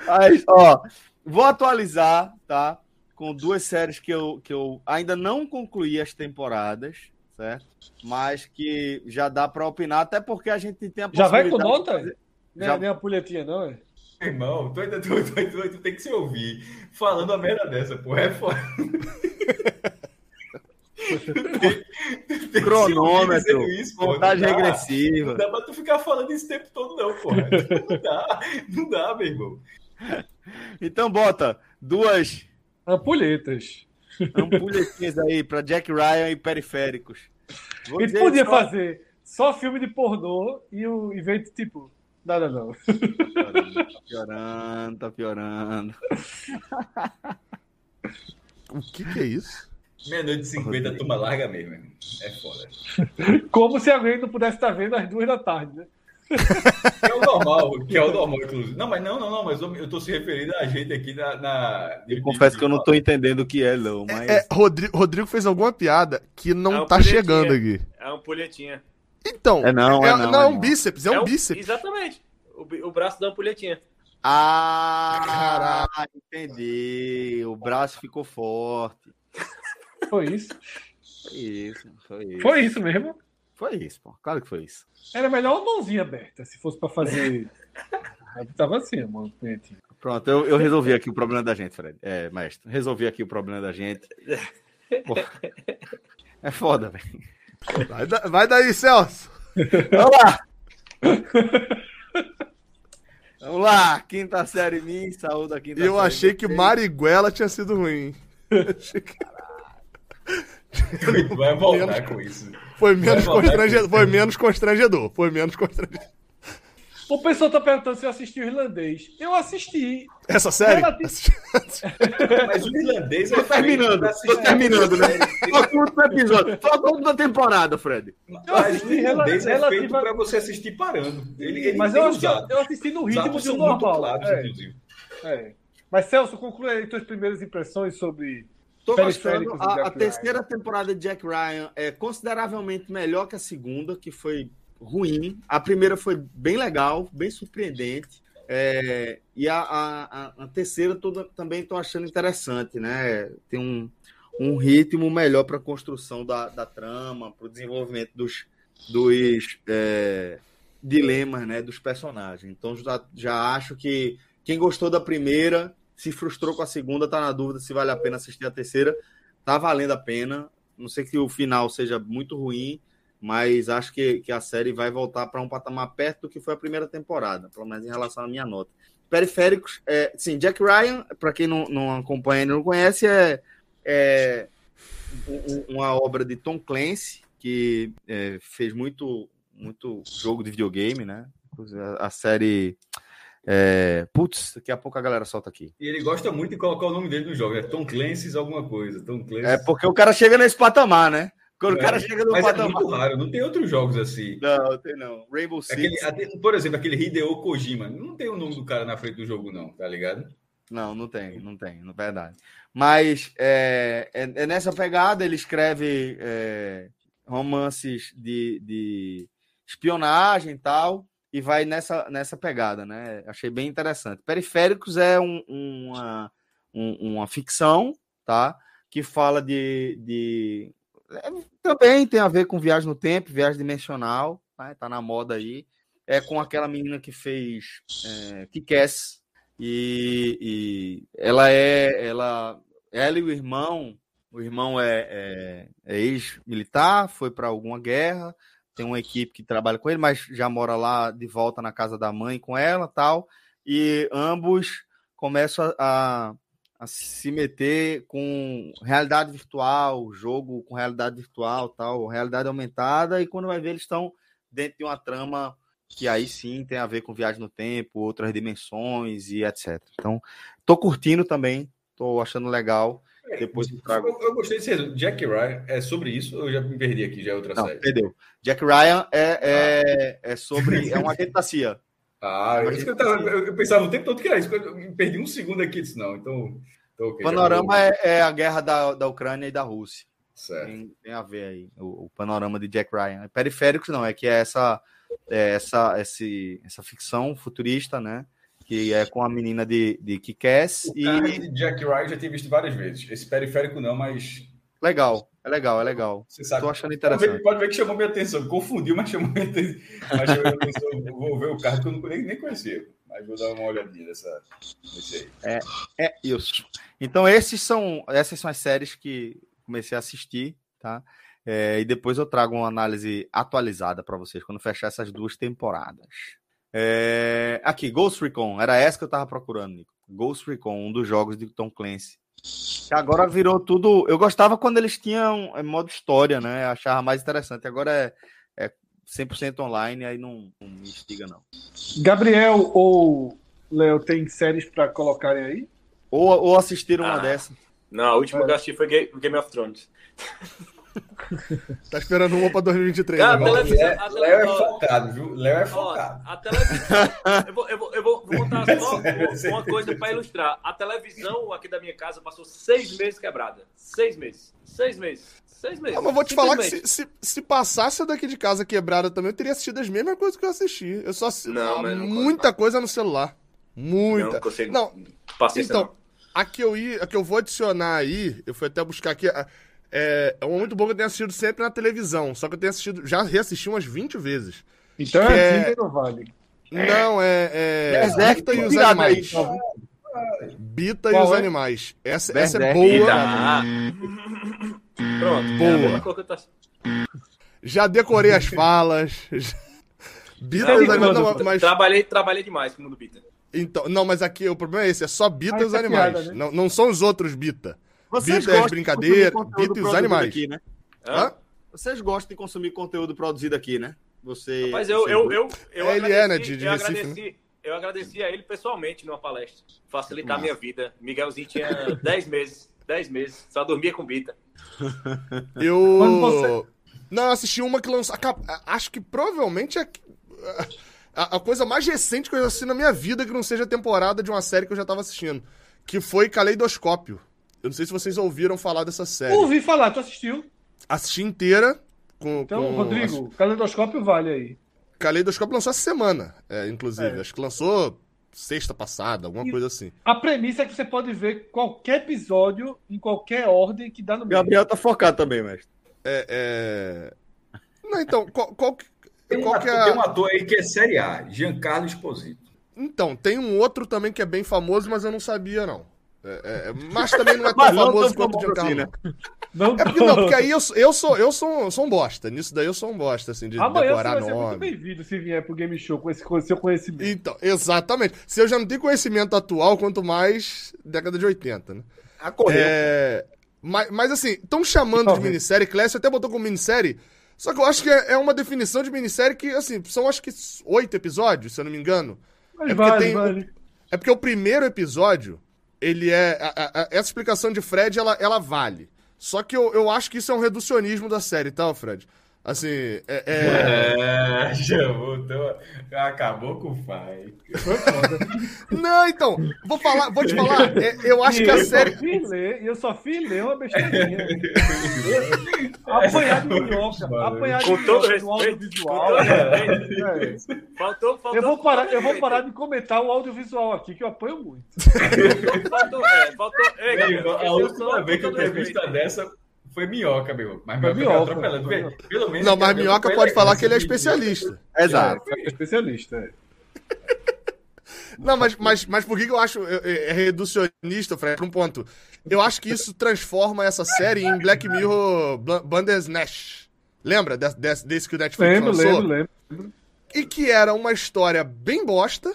Mas, ó, vou atualizar, tá? Com duas séries que eu, que eu ainda não concluí as temporadas, certo? Mas que já dá para opinar, até porque a gente tem a Já vai com nota? Fazer... Nem, já... nem a pulhetinha, não, é? Irmão, tu ainda tu, tu, tu, tu, tem que se ouvir falando a merda dessa, pô. É foda. Cronômetro, isso, contagem regressiva. Não dá pra tu ficar falando isso o tempo todo, não, porra. Não dá, não dá, meu irmão. Então bota duas ampulhetas. Ampulhetinhas aí pra Jack Ryan e periféricos. Vou Ele podia só... fazer só filme de pornô e o evento tipo. Nada não. Tá piorando, tá piorando. o que, que é isso? Meia-noite de 50, turma larga mesmo. É foda. Como se alguém não pudesse estar vendo às duas da tarde, né? Que é o normal, que é o normal, inclusive. Não, mas não, não, não, mas eu estou se referindo a gente aqui na. na eu confesso que eu não estou entendendo o que é, não. Mas... É, é, Rodrigo, Rodrigo fez alguma piada que não é chegando aqui. É uma ampulhetinha. Então, é não, é, é não, não, é um bíceps, é, um, é bíceps. Exatamente. O, o braço da ampulhetinha. Ah, Caraca. entendi. O braço ficou forte. Foi isso? Foi isso, foi isso. Foi isso mesmo? Foi isso, pô. Claro que foi isso. Era melhor uma mãozinha aberta, se fosse para fazer. Tava assim, mão Pronto, eu, eu, resolvi aqui o problema da gente, Fred. É, mestre. Resolvi aqui o problema da gente. Pô, é foda, velho. Vai, da, vai daí, Celso. Vamos lá. Vamos lá, quinta série mim, saúde da quinta Eu série achei que Mariguela tinha sido ruim. achei que... Vai voltar menos, com isso. Foi menos, constrangedor, foi menos constrangedor. Foi menos constrangedor. O pessoal tá perguntando se eu assisti o irlandês. Eu assisti. Essa série? Mas o irlandês é. Tô terminando, tô terminando, né? Falta um episódio. Falta um da temporada, Fred. Mas o irlandês é feito pra você assistir parando. Ele, ele Mas eu assisti, eu assisti no ritmo de um normal. Claros, é. É. Mas Celso, conclui aí tuas primeiras impressões sobre Tô gostando. A, a terceira temporada de Jack Ryan é consideravelmente melhor que a segunda, que foi ruim. A primeira foi bem legal, bem surpreendente. É, e a, a, a terceira toda, também estou achando interessante, né? Tem um, um ritmo melhor para a construção da, da trama, para o desenvolvimento dos, dos é, dilemas né, dos personagens. Então já, já acho que quem gostou da primeira se frustrou com a segunda, tá na dúvida se vale a pena assistir a terceira. Tá valendo a pena. Não sei que o final seja muito ruim, mas acho que, que a série vai voltar para um patamar perto do que foi a primeira temporada, pelo menos em relação à minha nota. Periféricos, é, sim, Jack Ryan, para quem não, não acompanha e não conhece, é, é uma obra de Tom Clancy, que é, fez muito, muito jogo de videogame, né? A, a série é, putz, daqui a pouco a galera solta aqui. E ele gosta muito de colocar o nome dele no jogo, é Tom Clancy's alguma coisa. Tom Clancy's... É porque o cara chega nesse patamar, né? Quando é, o cara chega no mas patamar. É muito raro, não tem outros jogos assim. Não, tem não. Rainbow Six. Aquele, por exemplo, aquele Hideo Kojima, não tem o nome do cara na frente do jogo, não, tá ligado? Não, não tem, não tem, na verdade. Mas é, é, é nessa pegada, ele escreve é, romances de, de espionagem e tal e vai nessa, nessa pegada, né? Achei bem interessante. Periféricos é um, uma, um, uma ficção, tá? Que fala de. de... É, também tem a ver com viagem no tempo, viagem dimensional, tá? tá na moda aí. É com aquela menina que fez é, Kick-Ass, e, e ela é. Ela, ela e o irmão. O irmão é, é, é ex-militar, foi para alguma guerra, tem uma equipe que trabalha com ele, mas já mora lá de volta na casa da mãe com ela tal. E ambos começam a, a se meter com realidade virtual, jogo com realidade virtual, tal, realidade aumentada, e quando vai ver, eles estão dentro de uma trama que aí sim tem a ver com viagem no tempo, outras dimensões e etc. Então, tô curtindo também, tô achando legal. Depois eu, eu, eu gostei desse resumo. Jack Ryan é sobre isso eu já me perdi aqui? Já é outra Não, série? Perdeu. Jack Ryan é, é, ah. é sobre. É um agente da CIA. Ah, é isso que eu, tava, eu, pensava o tempo todo que era isso. Eu perdi um segundo aqui disse, não. Então. então okay, panorama é, é, a guerra da, da Ucrânia e da Rússia. Certo. Tem, tem a ver aí o, o, panorama de Jack Ryan. Periféricos não, é que é essa, é essa, esse, essa ficção futurista, né? que é com a menina de, de Kick-Ass. E Jack Ryan já tinha visto várias vezes. Esse periférico não, mas. Legal. É legal, é legal. Você sabe. Tô achando interessante. Pode ver, pode ver, que chamou minha atenção. Confundiu, mas chamou minha atenção. Mas chamou minha atenção. Vou ver o carro que eu não, nem, nem conhecia. Mas vou dar uma olhadinha nessa, nesse aí. É, é isso. Então, esses são, essas são as séries que comecei a assistir, tá? É, e depois eu trago uma análise atualizada para vocês quando fechar essas duas temporadas. É, aqui, Ghost Recon. Era essa que eu tava procurando, Nico. Ghost Recon, um dos jogos de Tom Clancy. Que agora virou tudo. Eu gostava quando eles tinham é, modo história, né? Eu achava mais interessante. Agora é, é 100% online, aí não, não me instiga, não. Gabriel ou Léo tem séries para colocarem aí? Ou, ou assistiram ah, uma dessas? Não, a última é. que eu assisti foi Game of Thrones. tá esperando uma pra 2023. Cara, né? televisão, Léo é focado, viu? Léo é focado. a televisão. eu, vou, eu, vou, eu vou contar só uma coisa pra ilustrar. A televisão aqui da minha casa passou seis meses quebrada. Seis meses. Seis meses. Seis meses. Ah, mas vou te falar que se, se, se, passasse daqui de casa quebrada também, eu teria assistido as mesmas coisas que eu assisti. Eu só assisti não, não muita coisa no celular. Muita. Não, consigo, não. então, não. a que eu ia, a que eu vou adicionar aí, eu fui até buscar aqui. É, é muito bom que eu tenho assistido sempre na televisão. Só que eu tenho assistido, já reassisti umas 20 vezes. Então é assim que não vale. Não, é. é... Bita e os animais. Bita e os é? animais. Essa, essa é boa. Pronto, boa. Já decorei as falas. Bita e os animais. Não, mas... trabalhei, trabalhei demais com o mundo Bita. Então, não, mas aqui o problema é esse, é só Bita e os animais. Piada, né? não, não são os outros Bita. Vocês Bita é brincadeira, Bita e os animais. Aqui, né? Hã? Vocês gostam de consumir conteúdo produzido aqui, né? Você. Mas eu, eu, eu, eu, é, ele é, né? De, de eu, Recife, agradeci, né? eu agradeci a ele pessoalmente numa palestra. Facilitar a minha vida. Miguelzinho tinha 10 meses. 10 meses. Só dormia com Bita. Eu. Não, assisti uma que lançou. Acho que provavelmente é. A, a, coisa mais recente que eu assisti na minha vida que não seja temporada de uma série que eu já tava assistindo. Que foi Caleidoscópio. Eu não sei se vocês ouviram falar dessa série. Ouvi falar, tu assistiu? Assisti inteira. Com, então, com... Rodrigo, Caleidoscópio vale aí. Caleidoscópio lançou essa semana, é, inclusive. É. Acho que lançou sexta passada, alguma e coisa assim. A premissa é que você pode ver qualquer episódio em qualquer ordem que dá no meio. Gabriel tá focado também, mestre. É. é... Não, então, qual, qual, tem, qual um ator, é a... tem um ator aí que é série A, Giancarlo Esposito. Então, tem um outro também que é bem famoso, mas eu não sabia, não. É, é, mas também não é tão famoso quanto o Giancarlo. Assim, né? Não, é porque, não, porque aí eu, eu, sou, eu sou, sou um bosta. Nisso daí eu sou um bosta, assim, de Amanhã decorar você vai nome. Ser muito bem-vindo se vier pro Game Show com esse com seu conhecimento. Então, exatamente. Se eu já não tenho conhecimento atual, quanto mais década de 80, né? A correr. É... Mas, mas assim, estão chamando de minissérie. Clécio até botou como minissérie. Só que eu acho que é, é uma definição de minissérie que, assim, são acho que oito episódios, se eu não me engano. Mas é vale, tem, vale. É porque o primeiro episódio ele é. A, a, essa explicação de Fred, ela, ela vale. Só que eu, eu acho que isso é um reducionismo da série, tá, Fred? Assim, é. É, é já voltou. Acabou com o pai. Não, então, vou falar, vou te falar. É, eu acho e que a série. E eu só fiz ler uma besteirinha. Apanhar de minhoca. Apanhar de com todo no audiovisual. É. Faltou, faltou. Eu vou, parar, eu vou parar de comentar o audiovisual aqui, que eu apanho muito. faltou, é, faltou. Ei, Gabriel, a última vez que eu entrevista dessa foi minhoca, meu. Mas foi minhoca. Atropelando. Pelo menos não, mas minhoca pode falar que ele é especialista. Exato. É, é especialista. É. Não, mas, mas, mas por que eu acho é, é reducionista, Fred? Por um ponto. Eu acho que isso transforma essa série em Black Mirror Bandersnatch. Lembra desse, desse, desse que o Netflix lembro, lançou? Lembro, lembro. E que era uma história bem bosta.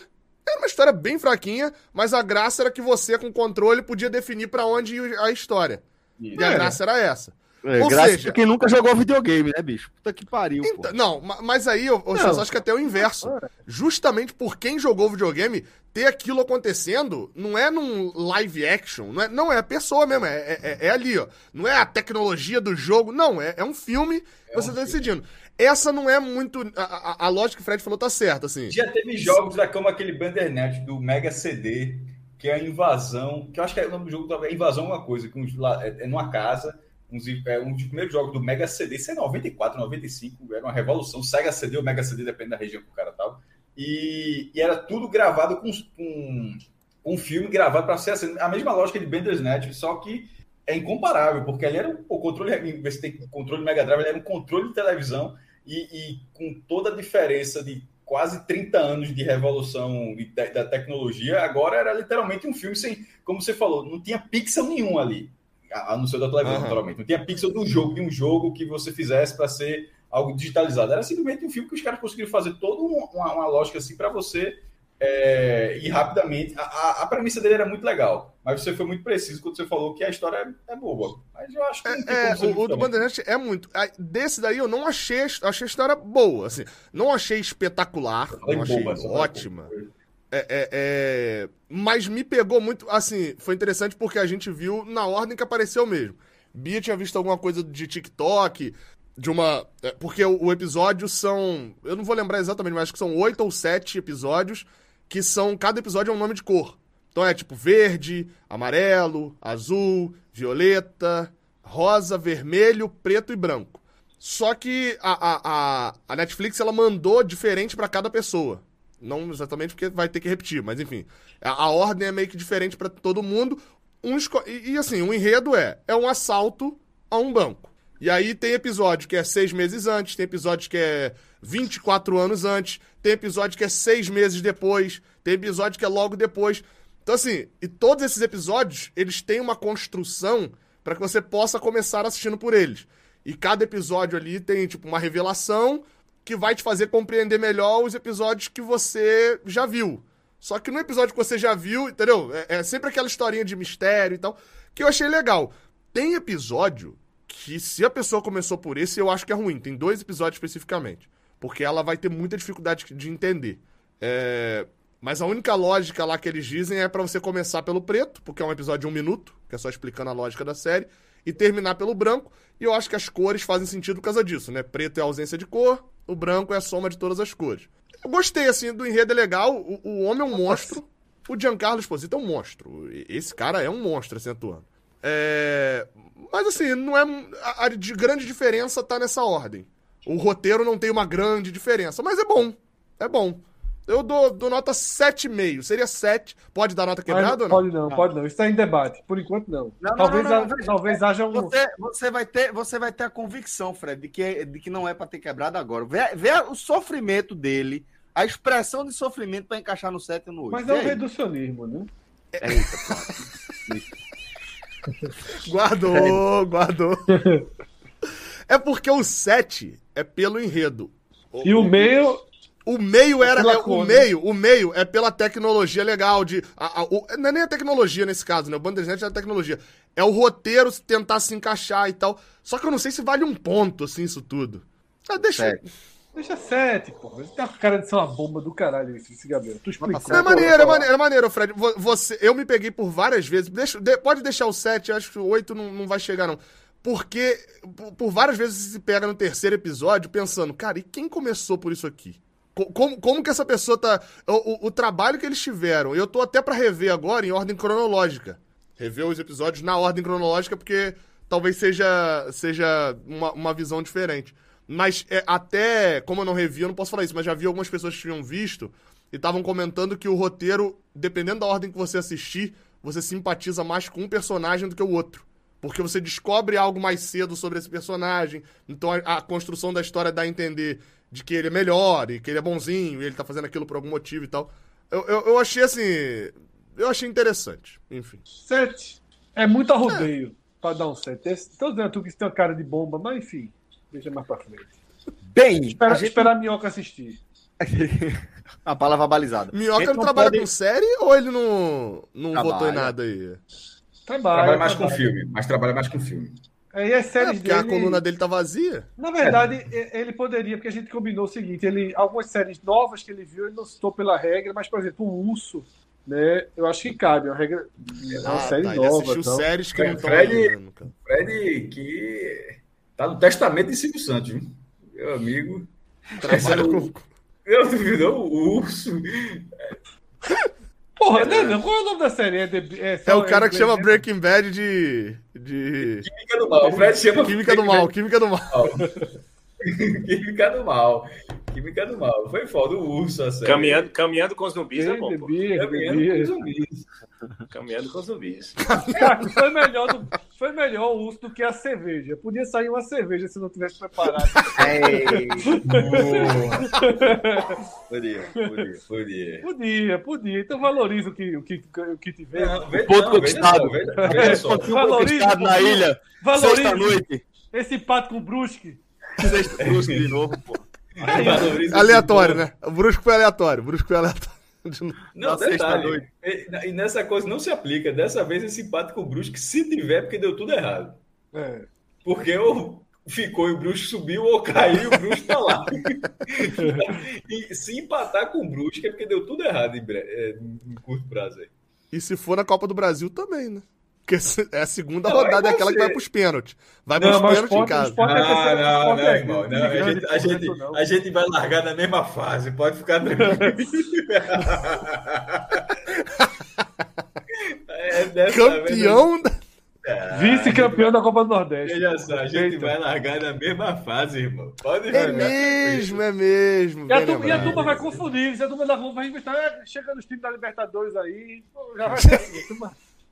Era uma história bem fraquinha, mas a graça era que você, com controle, podia definir para onde ia a história. E a graça era essa. É, Ou graça seja, quem nunca jogou videogame, né, bicho? Puta que pariu. Então, não, mas aí eu, eu acho que até o inverso. Justamente por quem jogou videogame, ter aquilo acontecendo não é num live action, não é, não é a pessoa mesmo, é, é, é, é ali, ó. Não é a tecnologia do jogo, não, é, é um filme que você um tá decidindo. Essa não é muito. A, a, a, lógica que o Fred falou tá certa, assim. Já teve jogos da como aquele Bandernet do Mega CD que é a invasão, que eu acho que é o nome do jogo é Invasão uma coisa, que é, é numa casa, é um dos primeiros jogos do Mega CD, isso é 94, 95, era uma revolução, Sega CD ou Mega CD, depende da região que o cara tava, e, e era tudo gravado com, com um filme gravado para ser assim, a mesma lógica de Bender's Net, só que é incomparável, porque ali era o controle, você tem controle Mega Drive, era um controle de televisão e, e, com toda a diferença de quase 30 anos de revolução da, da tecnologia, agora era literalmente um filme sem, como você falou, não tinha pixel nenhum ali, a, a não ser da televisão, uhum. naturalmente. Não tinha pixel um jogo, de um jogo que você fizesse para ser algo digitalizado. Era simplesmente um filme que os caras conseguiram fazer toda uma, uma lógica assim para você é, e rapidamente. A, a, premissa dele era muito legal, mas você foi muito preciso quando você falou que a história é, boa. Mas eu acho que. É, é o, o do Bandeirante é muito. Desse daí eu não achei, achei a história boa. Assim, não achei espetacular, não achei boba, ótima. É, é, é, mas me pegou muito. Assim, foi interessante porque a gente viu na ordem que apareceu mesmo. Bia tinha visto alguma coisa de TikTok, de uma. É, porque o, episódio são. Eu não vou lembrar exatamente, mas acho que são oito ou sete episódios que são. Cada episódio é um nome de cor. Então é tipo verde, amarelo, azul, violeta, rosa, vermelho, preto e branco. Só que a, a, a Netflix ela mandou diferente para cada pessoa. Não exatamente porque vai ter que repetir, mas enfim. A, a ordem é meio que diferente para todo mundo. Um, e, e assim, o um enredo é: é um assalto a um banco. E aí tem episódio que é seis meses antes, tem episódio que é 24 anos antes, tem episódio que é seis meses depois, tem episódio que é logo depois. Então, assim, e todos esses episódios, eles têm uma construção para que você possa começar assistindo por eles. E cada episódio ali tem, tipo, uma revelação que vai te fazer compreender melhor os episódios que você já viu. Só que no episódio que você já viu, entendeu? É, é sempre aquela historinha de mistério e tal, que eu achei legal. Tem episódio que se a pessoa começou por esse, eu acho que é ruim. Tem dois episódios especificamente. Porque ela vai ter muita dificuldade de entender. É... Mas a única lógica lá que eles dizem é para você começar pelo preto, porque é um episódio de um minuto, que é só explicando a lógica da série, e terminar pelo branco. E eu acho que as cores fazem sentido por causa disso, né? Preto é a ausência de cor, o branco é a soma de todas as cores. Eu gostei, assim, do enredo é legal. O, o homem é um monstro. O Giancarlo Esposito é um monstro. Esse cara é um monstro, assim, atuando. É... Mas assim, não é. A, a de grande diferença tá nessa ordem. O roteiro não tem uma grande diferença, mas é bom. É bom. Eu dou, dou nota 7,5. Seria 7. Pode dar nota quebrada ou não? Pode não, pode não. Isso está em debate. Por enquanto, não. não talvez não, não, talvez haja um. Você, você, vai ter, você vai ter a convicção, Fred, de que, de que não é para ter quebrado agora. Vê, vê o sofrimento dele, a expressão de sofrimento para encaixar no 7 e no 8. Mas é um reducionismo, né? Eita, guardou, guardou. É porque o 7 é pelo enredo. E o, o meio. O meio era. É, o né? meio, o meio é pela tecnologia legal. de a, a, o, Não é nem a tecnologia nesse caso, né? O Bandersnatch é a tecnologia. É o roteiro tentar se encaixar e tal. Só que eu não sei se vale um ponto, assim, isso tudo. Ah, deixa. É. Deixa sete, pô. Você tem a cara de ser uma bomba do caralho esse Gabriel. Tu explicou. É maneiro, é maneiro, é maneiro, Fred. Você, eu me peguei por várias vezes. Deixa, pode deixar o sete, acho que o oito não, não vai chegar, não. Porque por, por várias vezes você se pega no terceiro episódio pensando, cara, e quem começou por isso aqui? Como, como que essa pessoa tá. O, o, o trabalho que eles tiveram. Eu tô até para rever agora em ordem cronológica. Rever os episódios na ordem cronológica, porque talvez seja, seja uma, uma visão diferente. Mas é, até, como eu não revi, eu não posso falar isso, mas já vi algumas pessoas que tinham visto e estavam comentando que o roteiro, dependendo da ordem que você assistir, você simpatiza mais com um personagem do que o outro. Porque você descobre algo mais cedo sobre esse personagem. Então a, a construção da história dá a entender de que ele é melhor e que ele é bonzinho e ele tá fazendo aquilo por algum motivo e tal. Eu, eu, eu achei assim. Eu achei interessante. Enfim. Sete. É muito arrodeio é. pra dar um sete. Tô dizendo tu que você tem uma cara de bomba, mas enfim. Deixa mais pra frente. Bem, espera, gente... esperar a Minhoca assistir. a palavra balizada. Minhoca não, não trabalha pode... com série ou ele não, não votou em nada aí? Trabalha, trabalha mais trabalha. com filme, mas trabalha mais com filme. Aí as séries é, dele... a coluna dele tá vazia. Na verdade, é. ele poderia, porque a gente combinou o seguinte: ele, algumas séries novas que ele viu, ele não citou pela regra, mas, por exemplo, o Urso, né? Eu acho que cabe, é uma regra. É uma ah, série tá, nova. Ele assistiu então. séries que é, não estão Fred, Fred, que Tá no testamento de Silvio Santos, viu? meu amigo. Trabalha com. Eu duvido, o urso. Porra, é, não, qual é o nome da série? É, de, é, é o cara que chama Breaking Bad de. de... Química do mal. O Fred chama. Química do mal, Química do mal. Química do mal. Química do mal. Foi foda o urso, a sério. Caminhando, caminhando com os zumbis é bom. Bebia, caminhando com os zumbis. Caminhando com os zumbis. Cara, foi melhor, do, foi melhor o urso do que a cerveja. Podia sair uma cerveja se não tivesse preparado. Ei, podia, podia, podia. Podia, podia. Então valoriza o que, o que, o que tiver. Não, veja, ponto conquistado. Valoriza. na ilha. Valoriza. noite. Esse pato com brusque. Sexta Brusque de novo, pô. Aleatório, né? O Brusco foi aleatório. O Brusco foi aleatório. Não, detalhe. E nessa coisa não se aplica. Dessa vez esse empate com o Brusque, se tiver, porque deu tudo errado. É. Porque ou ficou e o Brusque subiu, ou caiu e o Brusque tá lá. e se empatar com o Brusque é porque deu tudo errado em, é, em curto prazo aí. E se for na Copa do Brasil também, né? Porque é a segunda não, rodada, é aquela que vai para os pênaltis. Vai para os pênaltis em casa. Não, não, não, não, irmão. Não, a, gente, a, gente, a gente vai largar na mesma fase, pode ficar tranquilo. é, Campeão da. Ah, Vice-campeão da Copa do Nordeste. Veja só, a gente Eita. vai largar na mesma fase, irmão. Pode É mesmo, é mesmo. E a, turma, e a turma vai confundir. A turma da Roma vai inventar. É, chega nos times da Libertadores aí. Já vai ser.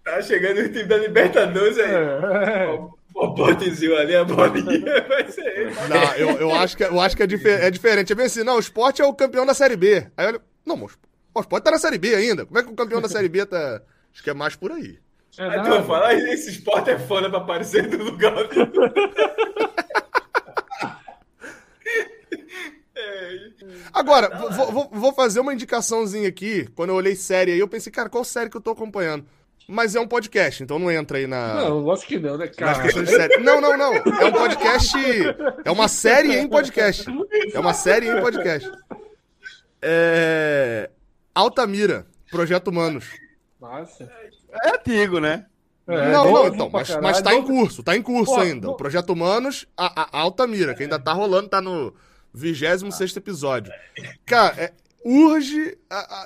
Tá chegando o time da Libertadores aí. É. O, o potezinho ali, a bolinha, vai ser ele. Não, eu, eu acho que, eu acho que é, difer é diferente. É bem assim, não, o esporte é o campeão da Série B. Aí olha, não, mas o esporte tá na Série B ainda. Como é que o campeão da Série B tá. Acho que é mais por aí. É aí tu vai falar, esse esporte é foda pra aparecer no lugar. Agora, vou, vou, vou, fazer uma indicaçãozinha aqui. Quando eu olhei série aí, eu pensei, cara, qual série que eu tô acompanhando? Mas é um podcast, então não entra aí na. Não, lógico que não, né, cara? Não, não, não. É um podcast. É uma série em podcast. É uma série em podcast. É. Altamira, Projeto Humanos. Nossa. É antigo, né? É, não, não, então, mas, mas tá em curso, tá em curso Pô, ainda. O Projeto Humanos, a, a Altamira, que ainda tá rolando, tá no 26 episódio. Cara, é, urge.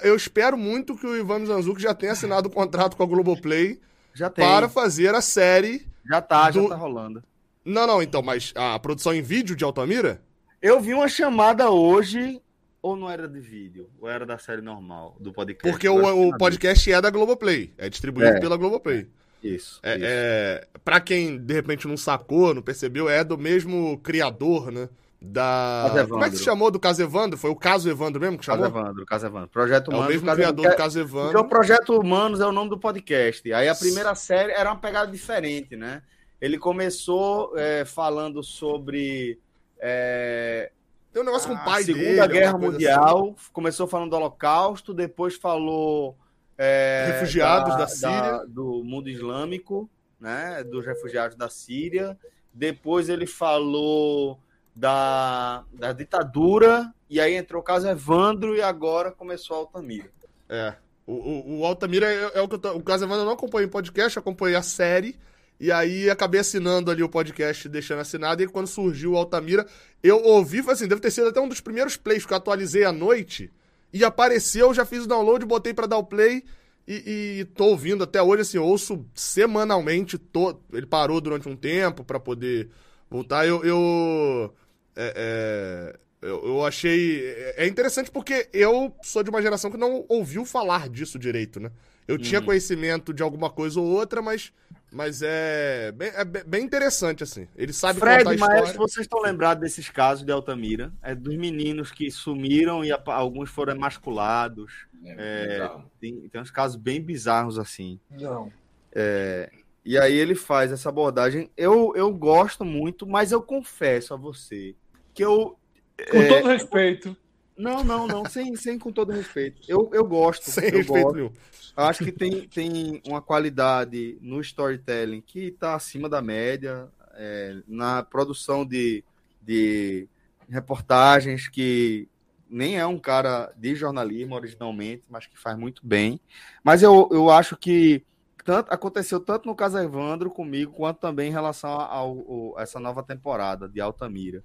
Eu espero muito que o Ivan Zanzuki já tenha assinado o um contrato com a Globoplay já tem. para fazer a série. Já tá, do... já tá rolando. Não, não, então, mas a produção em vídeo de Altamira? Eu vi uma chamada hoje, ou não era de vídeo, ou era da série normal, do podcast. Porque o, o podcast é da Globoplay, é distribuído é. pela Globoplay. Isso. É, isso. é, pra quem de repente não sacou, não percebeu, é do mesmo criador, né? Da. Como é que se chamou do caso Evandro? Foi o caso Evandro mesmo que chamou? Caso Evandro, caso Evandro. Projeto Humanos. É o mesmo criador do caso Evandro. Porque o Projeto Humanos é o nome do podcast. Aí a primeira série era uma pegada diferente, né? Ele começou é, falando sobre. É, Tem um negócio com o pai Segunda dele. Segunda Guerra Mundial. Assim. Começou falando do Holocausto, depois falou. É, refugiados da, da Síria. Da, do mundo islâmico, né? Dos refugiados da Síria. Depois ele falou da, da ditadura, e aí entrou o caso Evandro e agora começou a Altamira. É. O, o, o Altamira é, é, o que eu tô, O caso Evandro eu não acompanhei o podcast, acompanhei a série. E aí acabei assinando ali o podcast, deixando assinado. E quando surgiu o Altamira, eu ouvi, assim, deve ter sido até um dos primeiros plays que eu atualizei à noite. E apareceu, já fiz o download, botei para dar o play. E, e tô ouvindo até hoje, assim, ouço semanalmente. Tô, ele parou durante um tempo para poder voltar. Eu, eu é, é, eu, eu, achei. É interessante porque eu sou de uma geração que não ouviu falar disso direito, né? Eu uhum. tinha conhecimento de alguma coisa ou outra, mas, mas é, bem, é bem interessante, assim. Ele sabe Fred, contar a história. Mas vocês estão lembrados desses casos de Altamira? É dos meninos que sumiram e alguns foram emasculados. É, é tem, tem uns casos bem bizarros assim. Não. É, e aí ele faz essa abordagem. Eu, eu gosto muito, mas eu confesso a você que eu. Com é, todo respeito. Não, não, não, sem, sem com todo respeito. Eu, eu gosto. Sem eu respeito gosto. Acho que tem, tem uma qualidade no storytelling que está acima da média, é, na produção de, de reportagens que nem é um cara de jornalismo originalmente, mas que faz muito bem. Mas eu, eu acho que tanto, aconteceu tanto no caso Evandro comigo, quanto também em relação a essa nova temporada de Altamira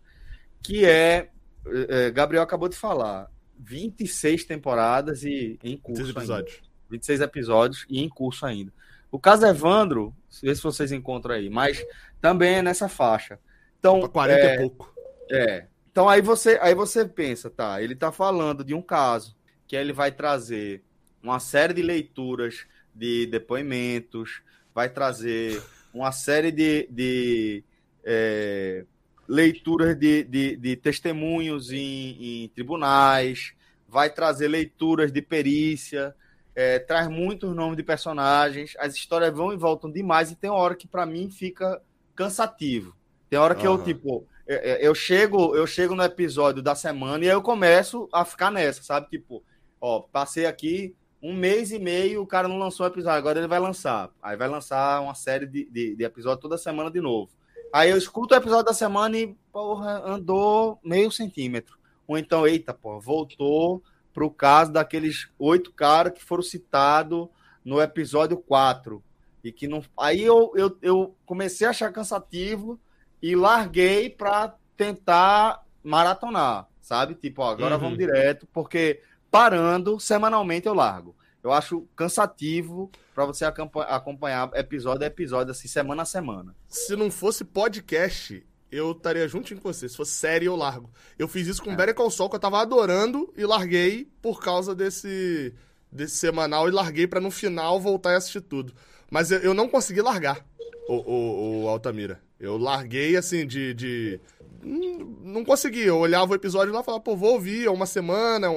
que é, é, Gabriel acabou de falar, 26 temporadas e em curso 26 episódios. Ainda. 26 episódios e em curso ainda. O caso Evandro, vê se vocês encontram aí, mas também é nessa faixa. Então, 40 é, e pouco. É. Então aí você, aí você pensa, tá? Ele tá falando de um caso que ele vai trazer uma série de leituras de depoimentos, vai trazer uma série de, de é, leituras de, de, de testemunhos em, em, tribunais, vai trazer leituras de perícia, é, traz muitos nomes de personagens, as histórias vão e voltam demais e tem uma hora que para mim fica cansativo. Tem hora que uhum. eu tipo é, é, eu chego eu chego no episódio da semana e aí eu começo a ficar nessa, sabe? Tipo, ó, passei aqui um mês e meio, o cara não lançou o episódio, agora ele vai lançar. Aí vai lançar uma série de, de, de episódios toda semana de novo. Aí eu escuto o episódio da semana e, porra, andou meio centímetro. Ou então, eita, porra, voltou pro caso daqueles oito caras que foram citados no episódio 4. E que não. Aí eu, eu, eu comecei a achar cansativo e larguei para tentar maratonar, sabe? Tipo, ó, agora uhum. vamos direto, porque parando, semanalmente eu largo. Eu acho cansativo para você acompanhar episódio a episódio, assim, semana a semana. Se não fosse podcast, eu estaria juntinho com você. Se fosse série, eu largo. Eu fiz isso com é. Better Call Saul, que eu tava adorando, e larguei por causa desse, desse semanal, e larguei para no final voltar e assistir tudo. Mas eu, eu não consegui largar o, o, o Altamira. Eu larguei, assim, de, de não conseguia. Eu olhava o episódio lá e falava, pô, vou ouvir, é uma semana,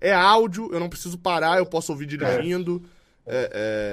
é, áudio, eu não preciso parar, eu posso ouvir dirigindo. É,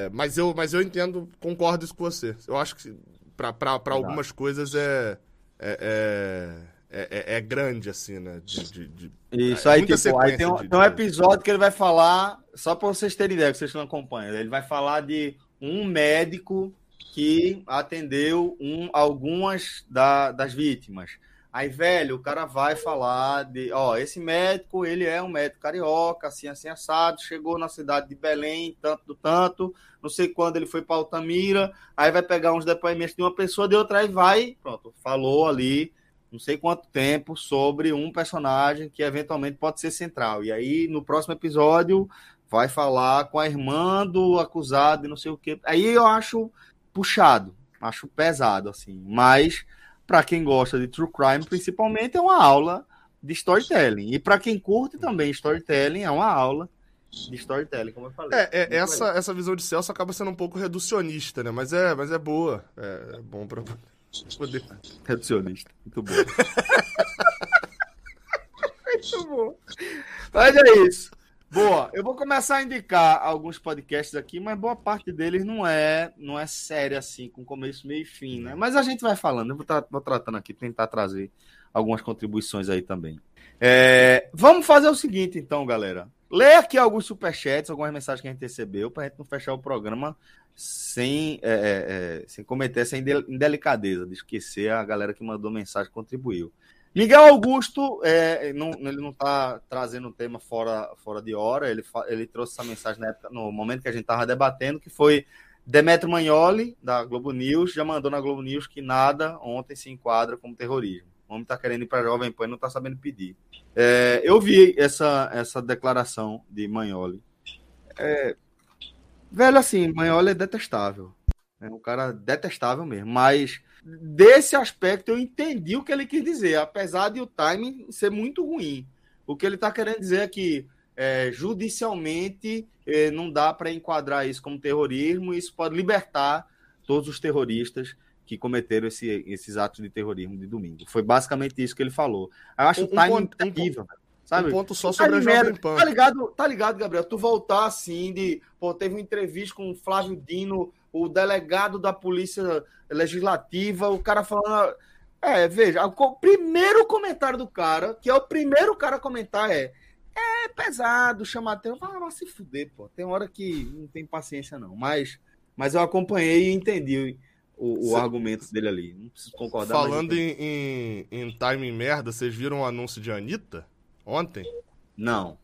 é, mas, eu, mas eu entendo, concordo isso com você. Eu acho que para algumas coisas é é, é, é, é, grande, assim, né? De, de, de... Isso aí, tipo, aí tem um, tem um episódio que ele vai falar, só para vocês terem ideia, que vocês não acompanham, ele vai falar de um médico que atendeu um, algumas da, das vítimas. Aí, velho, o cara vai falar de, ó, esse médico, ele é um médico carioca, assim, assim, assado, chegou na cidade de Belém, tanto do tanto, não sei quando ele foi para Altamira, aí vai pegar uns depoimentos de uma pessoa, de outra, aí vai, pronto, falou ali, não sei quanto tempo, sobre um personagem que eventualmente pode ser central. E aí, no próximo episódio, vai falar com a irmã do acusado e não sei o quê. Aí eu acho puxado, acho pesado, assim, mas para quem gosta de true crime, principalmente, é uma aula de storytelling. E para quem curte também storytelling, é uma aula de storytelling, como eu falei. É, é essa, essa visão de Celso acaba sendo um pouco reducionista, né? Mas é, mas é boa. É, é bom para poder. Reducionista. Muito bom. Muito bom. Mas é isso. Boa, eu vou começar a indicar alguns podcasts aqui, mas boa parte deles não é não é séria assim, com começo, meio e fim, né? Mas a gente vai falando, eu vou, tra vou tratando aqui, tentar trazer algumas contribuições aí também. É, vamos fazer o seguinte, então, galera. Lê aqui alguns superchats, algumas mensagens que a gente recebeu, para a gente não fechar o programa sem, é, é, é sem cometer essa indelicadeza de esquecer a galera que mandou mensagem contribuiu. Miguel Augusto, é, não, ele não está trazendo o tema fora, fora de hora, ele, ele trouxe essa mensagem época, no momento que a gente estava debatendo, que foi Demetrio Magnoli, da Globo News, já mandou na Globo News que nada ontem se enquadra como terrorismo. O homem está querendo ir para a Jovem Pan e não está sabendo pedir. É, eu vi essa, essa declaração de Magnoli. É, velho, assim, Magnoli é detestável. É um cara detestável mesmo, mas desse aspecto eu entendi o que ele quis dizer, apesar de o timing ser muito ruim. O que ele está querendo dizer é que é, judicialmente é, não dá para enquadrar isso como terrorismo e isso pode libertar todos os terroristas que cometeram esse, esses atos de terrorismo de domingo. Foi basicamente isso que ele falou. Eu acho um, o timing um, terrível. Um, sabe? Um ponto só sobre tá a Jovem Pan. Tá ligado, tá ligado, Gabriel? Tu voltar assim de... Pô, teve uma entrevista com o Flávio Dino o delegado da Polícia Legislativa, o cara falando. É, veja, o primeiro comentário do cara, que é o primeiro cara a comentar, é. É pesado, chamar atenção. Ah, vai se fuder, pô. Tem hora que não tem paciência, não. Mas, mas eu acompanhei e entendi o, o argumento dele ali. Não preciso concordar. Falando em, em, em timing merda, vocês viram o anúncio de Anitta ontem? Não.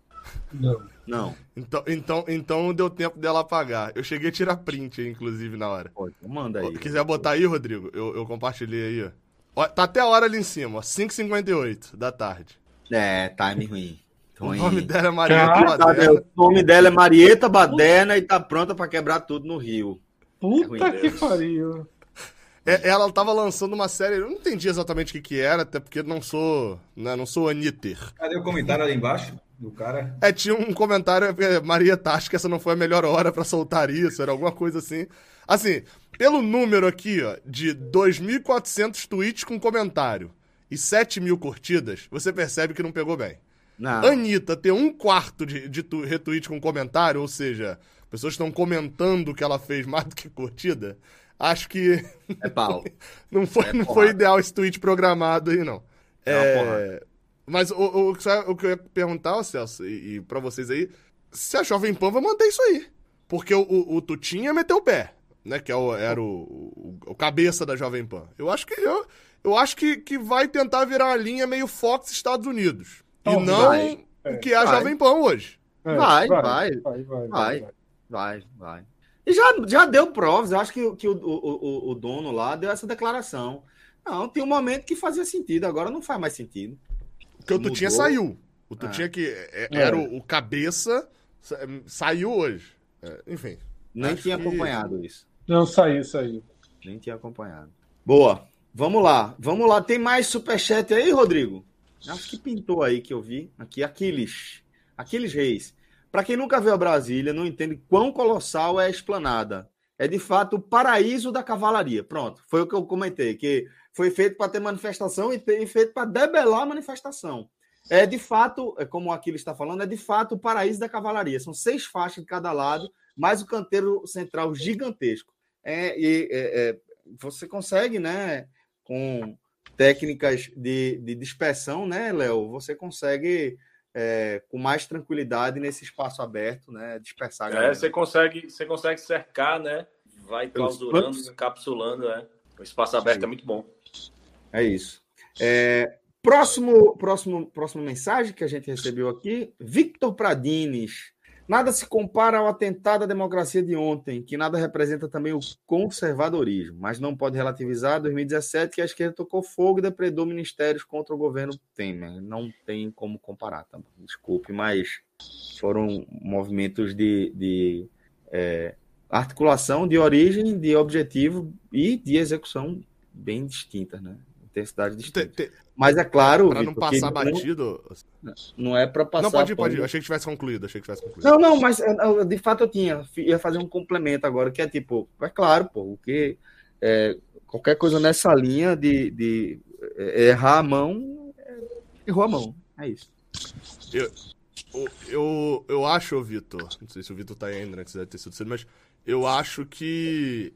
Não. Não. Então, então, então deu tempo dela apagar. Eu cheguei a tirar print, inclusive, na hora. Pode, manda aí. Se quiser botar aí, Rodrigo, eu, eu compartilhei aí, ó. Tá até a hora ali em cima, ó. 5h58 da tarde. É, time ruim. O nome dela é Marieta Baderna. O nome dela é Marieta Baderna e tá pronta para quebrar tudo no Rio. Puta é que pariu. É, ela estava lançando uma série, eu não entendi exatamente o que, que era, até porque não sou, né, não sou Anitter. Cadê o comentário ali embaixo do cara? É, tinha um comentário, é, Maria tá, acho que essa não foi a melhor hora para soltar isso, era alguma coisa assim. Assim, pelo número aqui, ó, de 2.400 tweets com comentário e 7 mil curtidas, você percebe que não pegou bem. Não. Anitta ter um quarto de, de retweet com comentário, ou seja, pessoas estão comentando o que ela fez mais do que curtida, acho que. É pau. não foi, é não foi ideal esse tweet programado aí, não. É, é mas o, o, o, que eu ia perguntar, Celso, e, e para vocês aí, se a Jovem Pan vai manter isso aí. Porque o, o, o Tutinha meteu o pé, né? Que é o, era o, o, o, cabeça da Jovem Pan. Eu acho que eu, eu acho que, que vai tentar virar uma linha meio Fox Estados Unidos. e não o que é a vai. Jovem Pan hoje. É, vai, vai, vai, vai, vai, vai, vai. E já, já deu provas, eu acho que, que o, o, o, dono lá deu essa declaração. Não, tem um momento que fazia sentido, agora não faz mais sentido. Porque o Tutinha saiu. O Tutinha é. que é, é. era o, o, cabeça, saiu hoje. É, enfim. Nem tinha que... acompanhado isso. Não, saiu, saiu. Nem tinha acompanhado. Boa. Vamos lá. Vamos lá. Tem mais superchat aí, Rodrigo? Acho que pintou aí que eu vi. Aqui, Aquiles. Aquiles Reis. Para quem nunca veio a Brasília, não entende quão colossal é a esplanada. É de fato o paraíso da cavalaria. Pronto, foi o que eu comentei, que foi feito para ter manifestação e, ter, feito para debelar a manifestação. É de fato, é como aquilo está falando, é de fato o paraíso da cavalaria. São seis faixas de cada lado, mais o canteiro central gigantesco. É, e, é, é, você consegue, né, com técnicas de, de dispersão, né, Léo? Você consegue é, com mais tranquilidade nesse espaço aberto, né? Dispersar. A galera. É, você consegue, você consegue cercar, né? Vai clausurando, encapsulando, né? O espaço aberto Sim. é muito bom. É isso. É, próximo, próximo, próxima mensagem que a gente recebeu aqui, Victor Pradines. Nada se compara ao atentado à democracia de ontem, que nada representa também o conservadorismo, mas não pode relativizar 2017 que a esquerda tocou fogo e depredou ministérios contra o governo Temer. Não tem como comparar, tá? desculpe, mas foram movimentos de, de é, articulação, de origem, de objetivo e de execução bem distintas, né? Intensidade distinta. Mas é claro. Para não passar batido. Não é para passar. Não, pode ir, pode ir. Achei que tivesse concluído. Achei que tivesse concluído. Não, não, mas de fato eu tinha. Ia fazer um complemento agora, que é tipo, é claro, pô, o que. É, qualquer coisa nessa linha de, de é, errar a mão, é, errou a mão. É isso. Eu, eu, eu acho, Vitor, não sei se o Vitor tá aí ainda, né, que deve ter sido cedo, mas eu acho que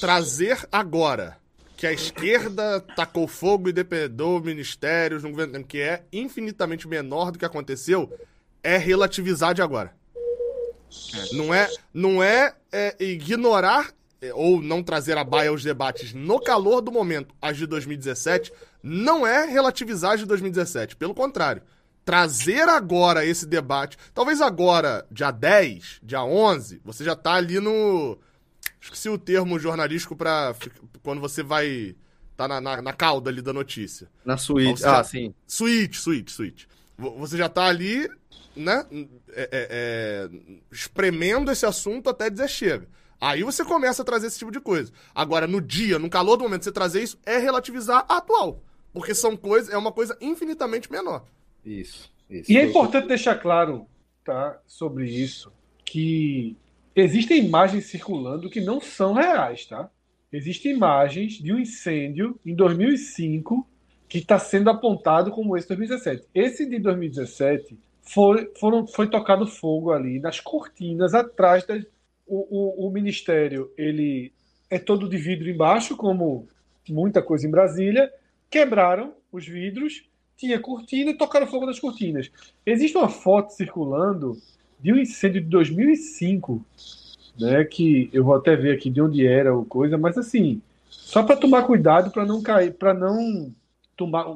trazer agora que a esquerda tacou fogo e depredou ministérios no governo que é infinitamente menor do que aconteceu, é relativizar de agora. É. Não é, não é, é ignorar é, ou não trazer a baia aos debates no calor do momento as de 2017, não é relativizar as de 2017. Pelo contrário, trazer agora esse debate, talvez agora, dia 10, dia 11, você já tá ali no Esqueci o termo jornalístico para quando você vai. tá na, na, na, cauda ali da notícia. Na suíte. Ah, já, sim. Suíte, suíte, suíte. Você já tá ali, né? É, é, é, espremendo esse assunto até dizer chega. Aí você começa a trazer esse tipo de coisa. Agora, no dia, no calor do momento, você trazer isso é relativizar a atual. Porque são coisas, é uma coisa infinitamente menor. Isso. isso. E é importante deixar claro, tá, sobre isso, que Existem imagens circulando que não são reais, tá? Existem imagens de um incêndio em 2005 que está sendo apontado como esse 2017. Esse de 2017 foi, foram, foi tocado fogo ali nas cortinas atrás da, o, o, o, ministério. Ele é todo de vidro embaixo, como muita coisa em Brasília. Quebraram os vidros, tinha cortina e tocaram fogo nas cortinas. Existe uma foto circulando de um incêndio de 2005, né? Que eu vou até ver aqui de onde era o coisa, mas assim, só para tomar cuidado para não cair, para não tomar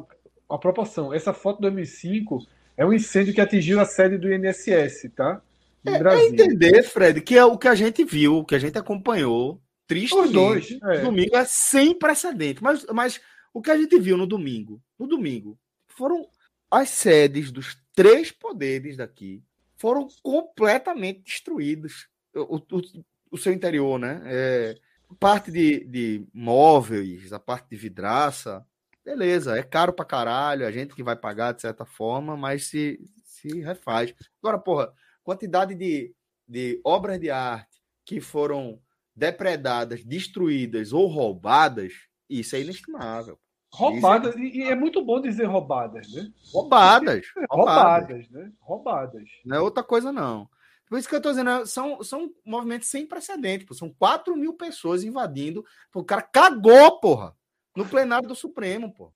a proporção. Essa foto de 2005 é um incêndio que atingiu a sede do INSS, tá? É, é entender, Fred, que é o que a gente viu, o que a gente acompanhou. Triste. Os dois. É. Domingo é sem precedente. Mas, mas o que a gente viu no domingo, no domingo, foram as sedes dos três poderes daqui foram completamente destruídos. O, o, o seu interior, né? É, parte de, de móveis, a parte de vidraça, beleza, é caro pra caralho, a gente que vai pagar de certa forma, mas se, se refaz. Agora, porra, quantidade de, de obras de arte que foram depredadas, destruídas ou roubadas, isso é inestimável. Roubadas, é... e é muito bom dizer roubadas, né? Roubadas. Roubadas, roubadas né? Roubadas. Não é outra coisa, não. Por isso que eu tô dizendo, é, são, são movimentos sem precedente, pô. São 4 mil pessoas invadindo. Pô, o cara cagou, porra, no plenário do Supremo, pô.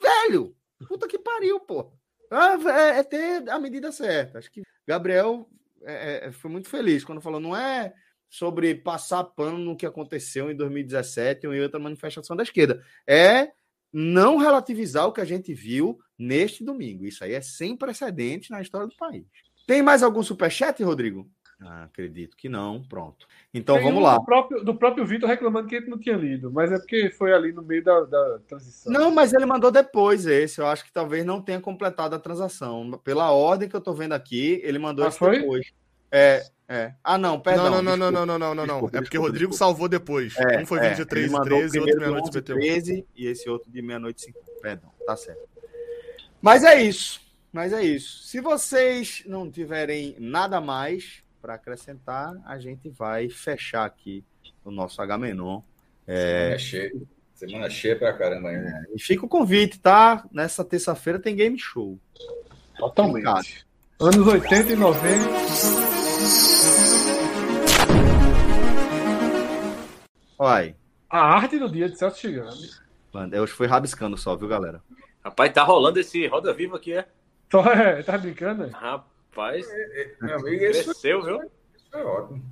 Velho, puta que pariu, pô. Ah, é, é, ter a medida certa. Acho que Gabriel é, é, foi muito feliz quando falou, não é sobre passar pano no que aconteceu em 2017 ou em outra manifestação da esquerda. É não relativizar o que a gente viu neste domingo. Isso aí é sem precedente na história do país. Tem mais algum superchat, Rodrigo? Ah, acredito que não. Pronto. Então Tem vamos um lá. Do próprio, do próprio Vitor reclamando que ele não tinha lido, mas é porque foi ali no meio da, da transição. Não, mas ele mandou depois esse. Eu acho que talvez não tenha completado a transação. Pela ordem que eu tô vendo aqui, ele mandou ah, esse foi? depois. É, é. Ah, não, perdão. Não, não, não, não, não, não, não, não. É porque o Rodrigo salvou depois. É, um foi de 13 e 13 e outro meia-noite 13 e esse outro de meia-noite 5. Perdão, tá certo. Mas é isso. Mas é isso. Se vocês não tiverem nada mais para acrescentar, a gente vai fechar aqui o nosso H-Menon. É... Semana cheia. Semana cheia pra caramba ainda. É, e fica o convite, tá? Nessa terça-feira tem game show. Totalmente. Anos 80 e 90. Olha A arte do dia de Celso Chigami. Eu fui rabiscando só, viu, galera? Rapaz, tá rolando esse Roda Viva aqui, é? Tô, é, tá brincando? Rapaz, é, é, meu amigo, cresceu, viu? Isso é ótimo.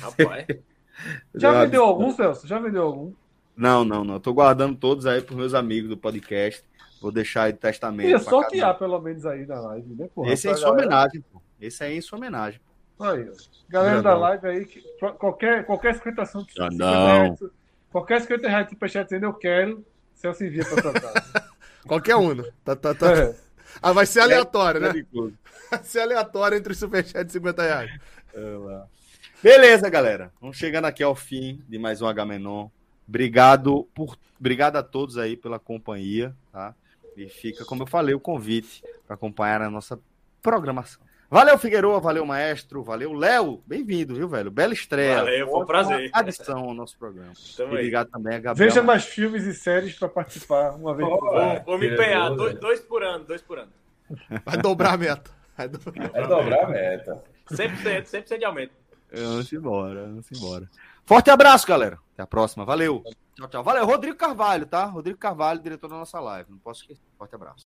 Rapaz. Já vendeu algum, Celso? Já vendeu algum? Não, não, não. tô guardando todos aí pros meus amigos do podcast. Vou deixar aí de testamento. Ia sortear pelo menos aí na live, né, porra? Esse é em sua galera... homenagem, pô. Esse aí é em sua homenagem. Pô. Aí, galera da live aí, que, qualquer, qualquer escritação de reais, qualquer 50 reais de superchat dizendo eu quero, Celso envia pra sua casa. qualquer um. Né? Tá, tá, tá. É. Ah, vai ser aleatório, é, né? Vai ser aleatório entre o superchat e 50 reais. Beleza, galera. Vamos chegando aqui ao fim de mais um H-Menon. Obrigado, por, obrigado a todos aí pela companhia, tá? E fica, como eu falei, o convite para acompanhar a nossa programação. Valeu, Figueiredo, valeu, maestro, valeu, Léo, bem-vindo, viu, velho? Bela estreia. Valeu, foi um prazer. Adição ao nosso programa. Obrigado também a Gabriel. Veja mais filmes e séries para participar uma vez por ano. Vou, vou me empenhar, dois, dois, por ano, dois por ano. Vai dobrar a meta. Vai dobrar, Vai dobrar a meta. 100%, 100% de aumento. Vamos embora, vamos embora. Forte abraço, galera. Até a próxima. Valeu. Tchau, tchau. Valeu, Rodrigo Carvalho, tá? Rodrigo Carvalho, diretor da nossa live. Não posso esquecer. Forte abraço.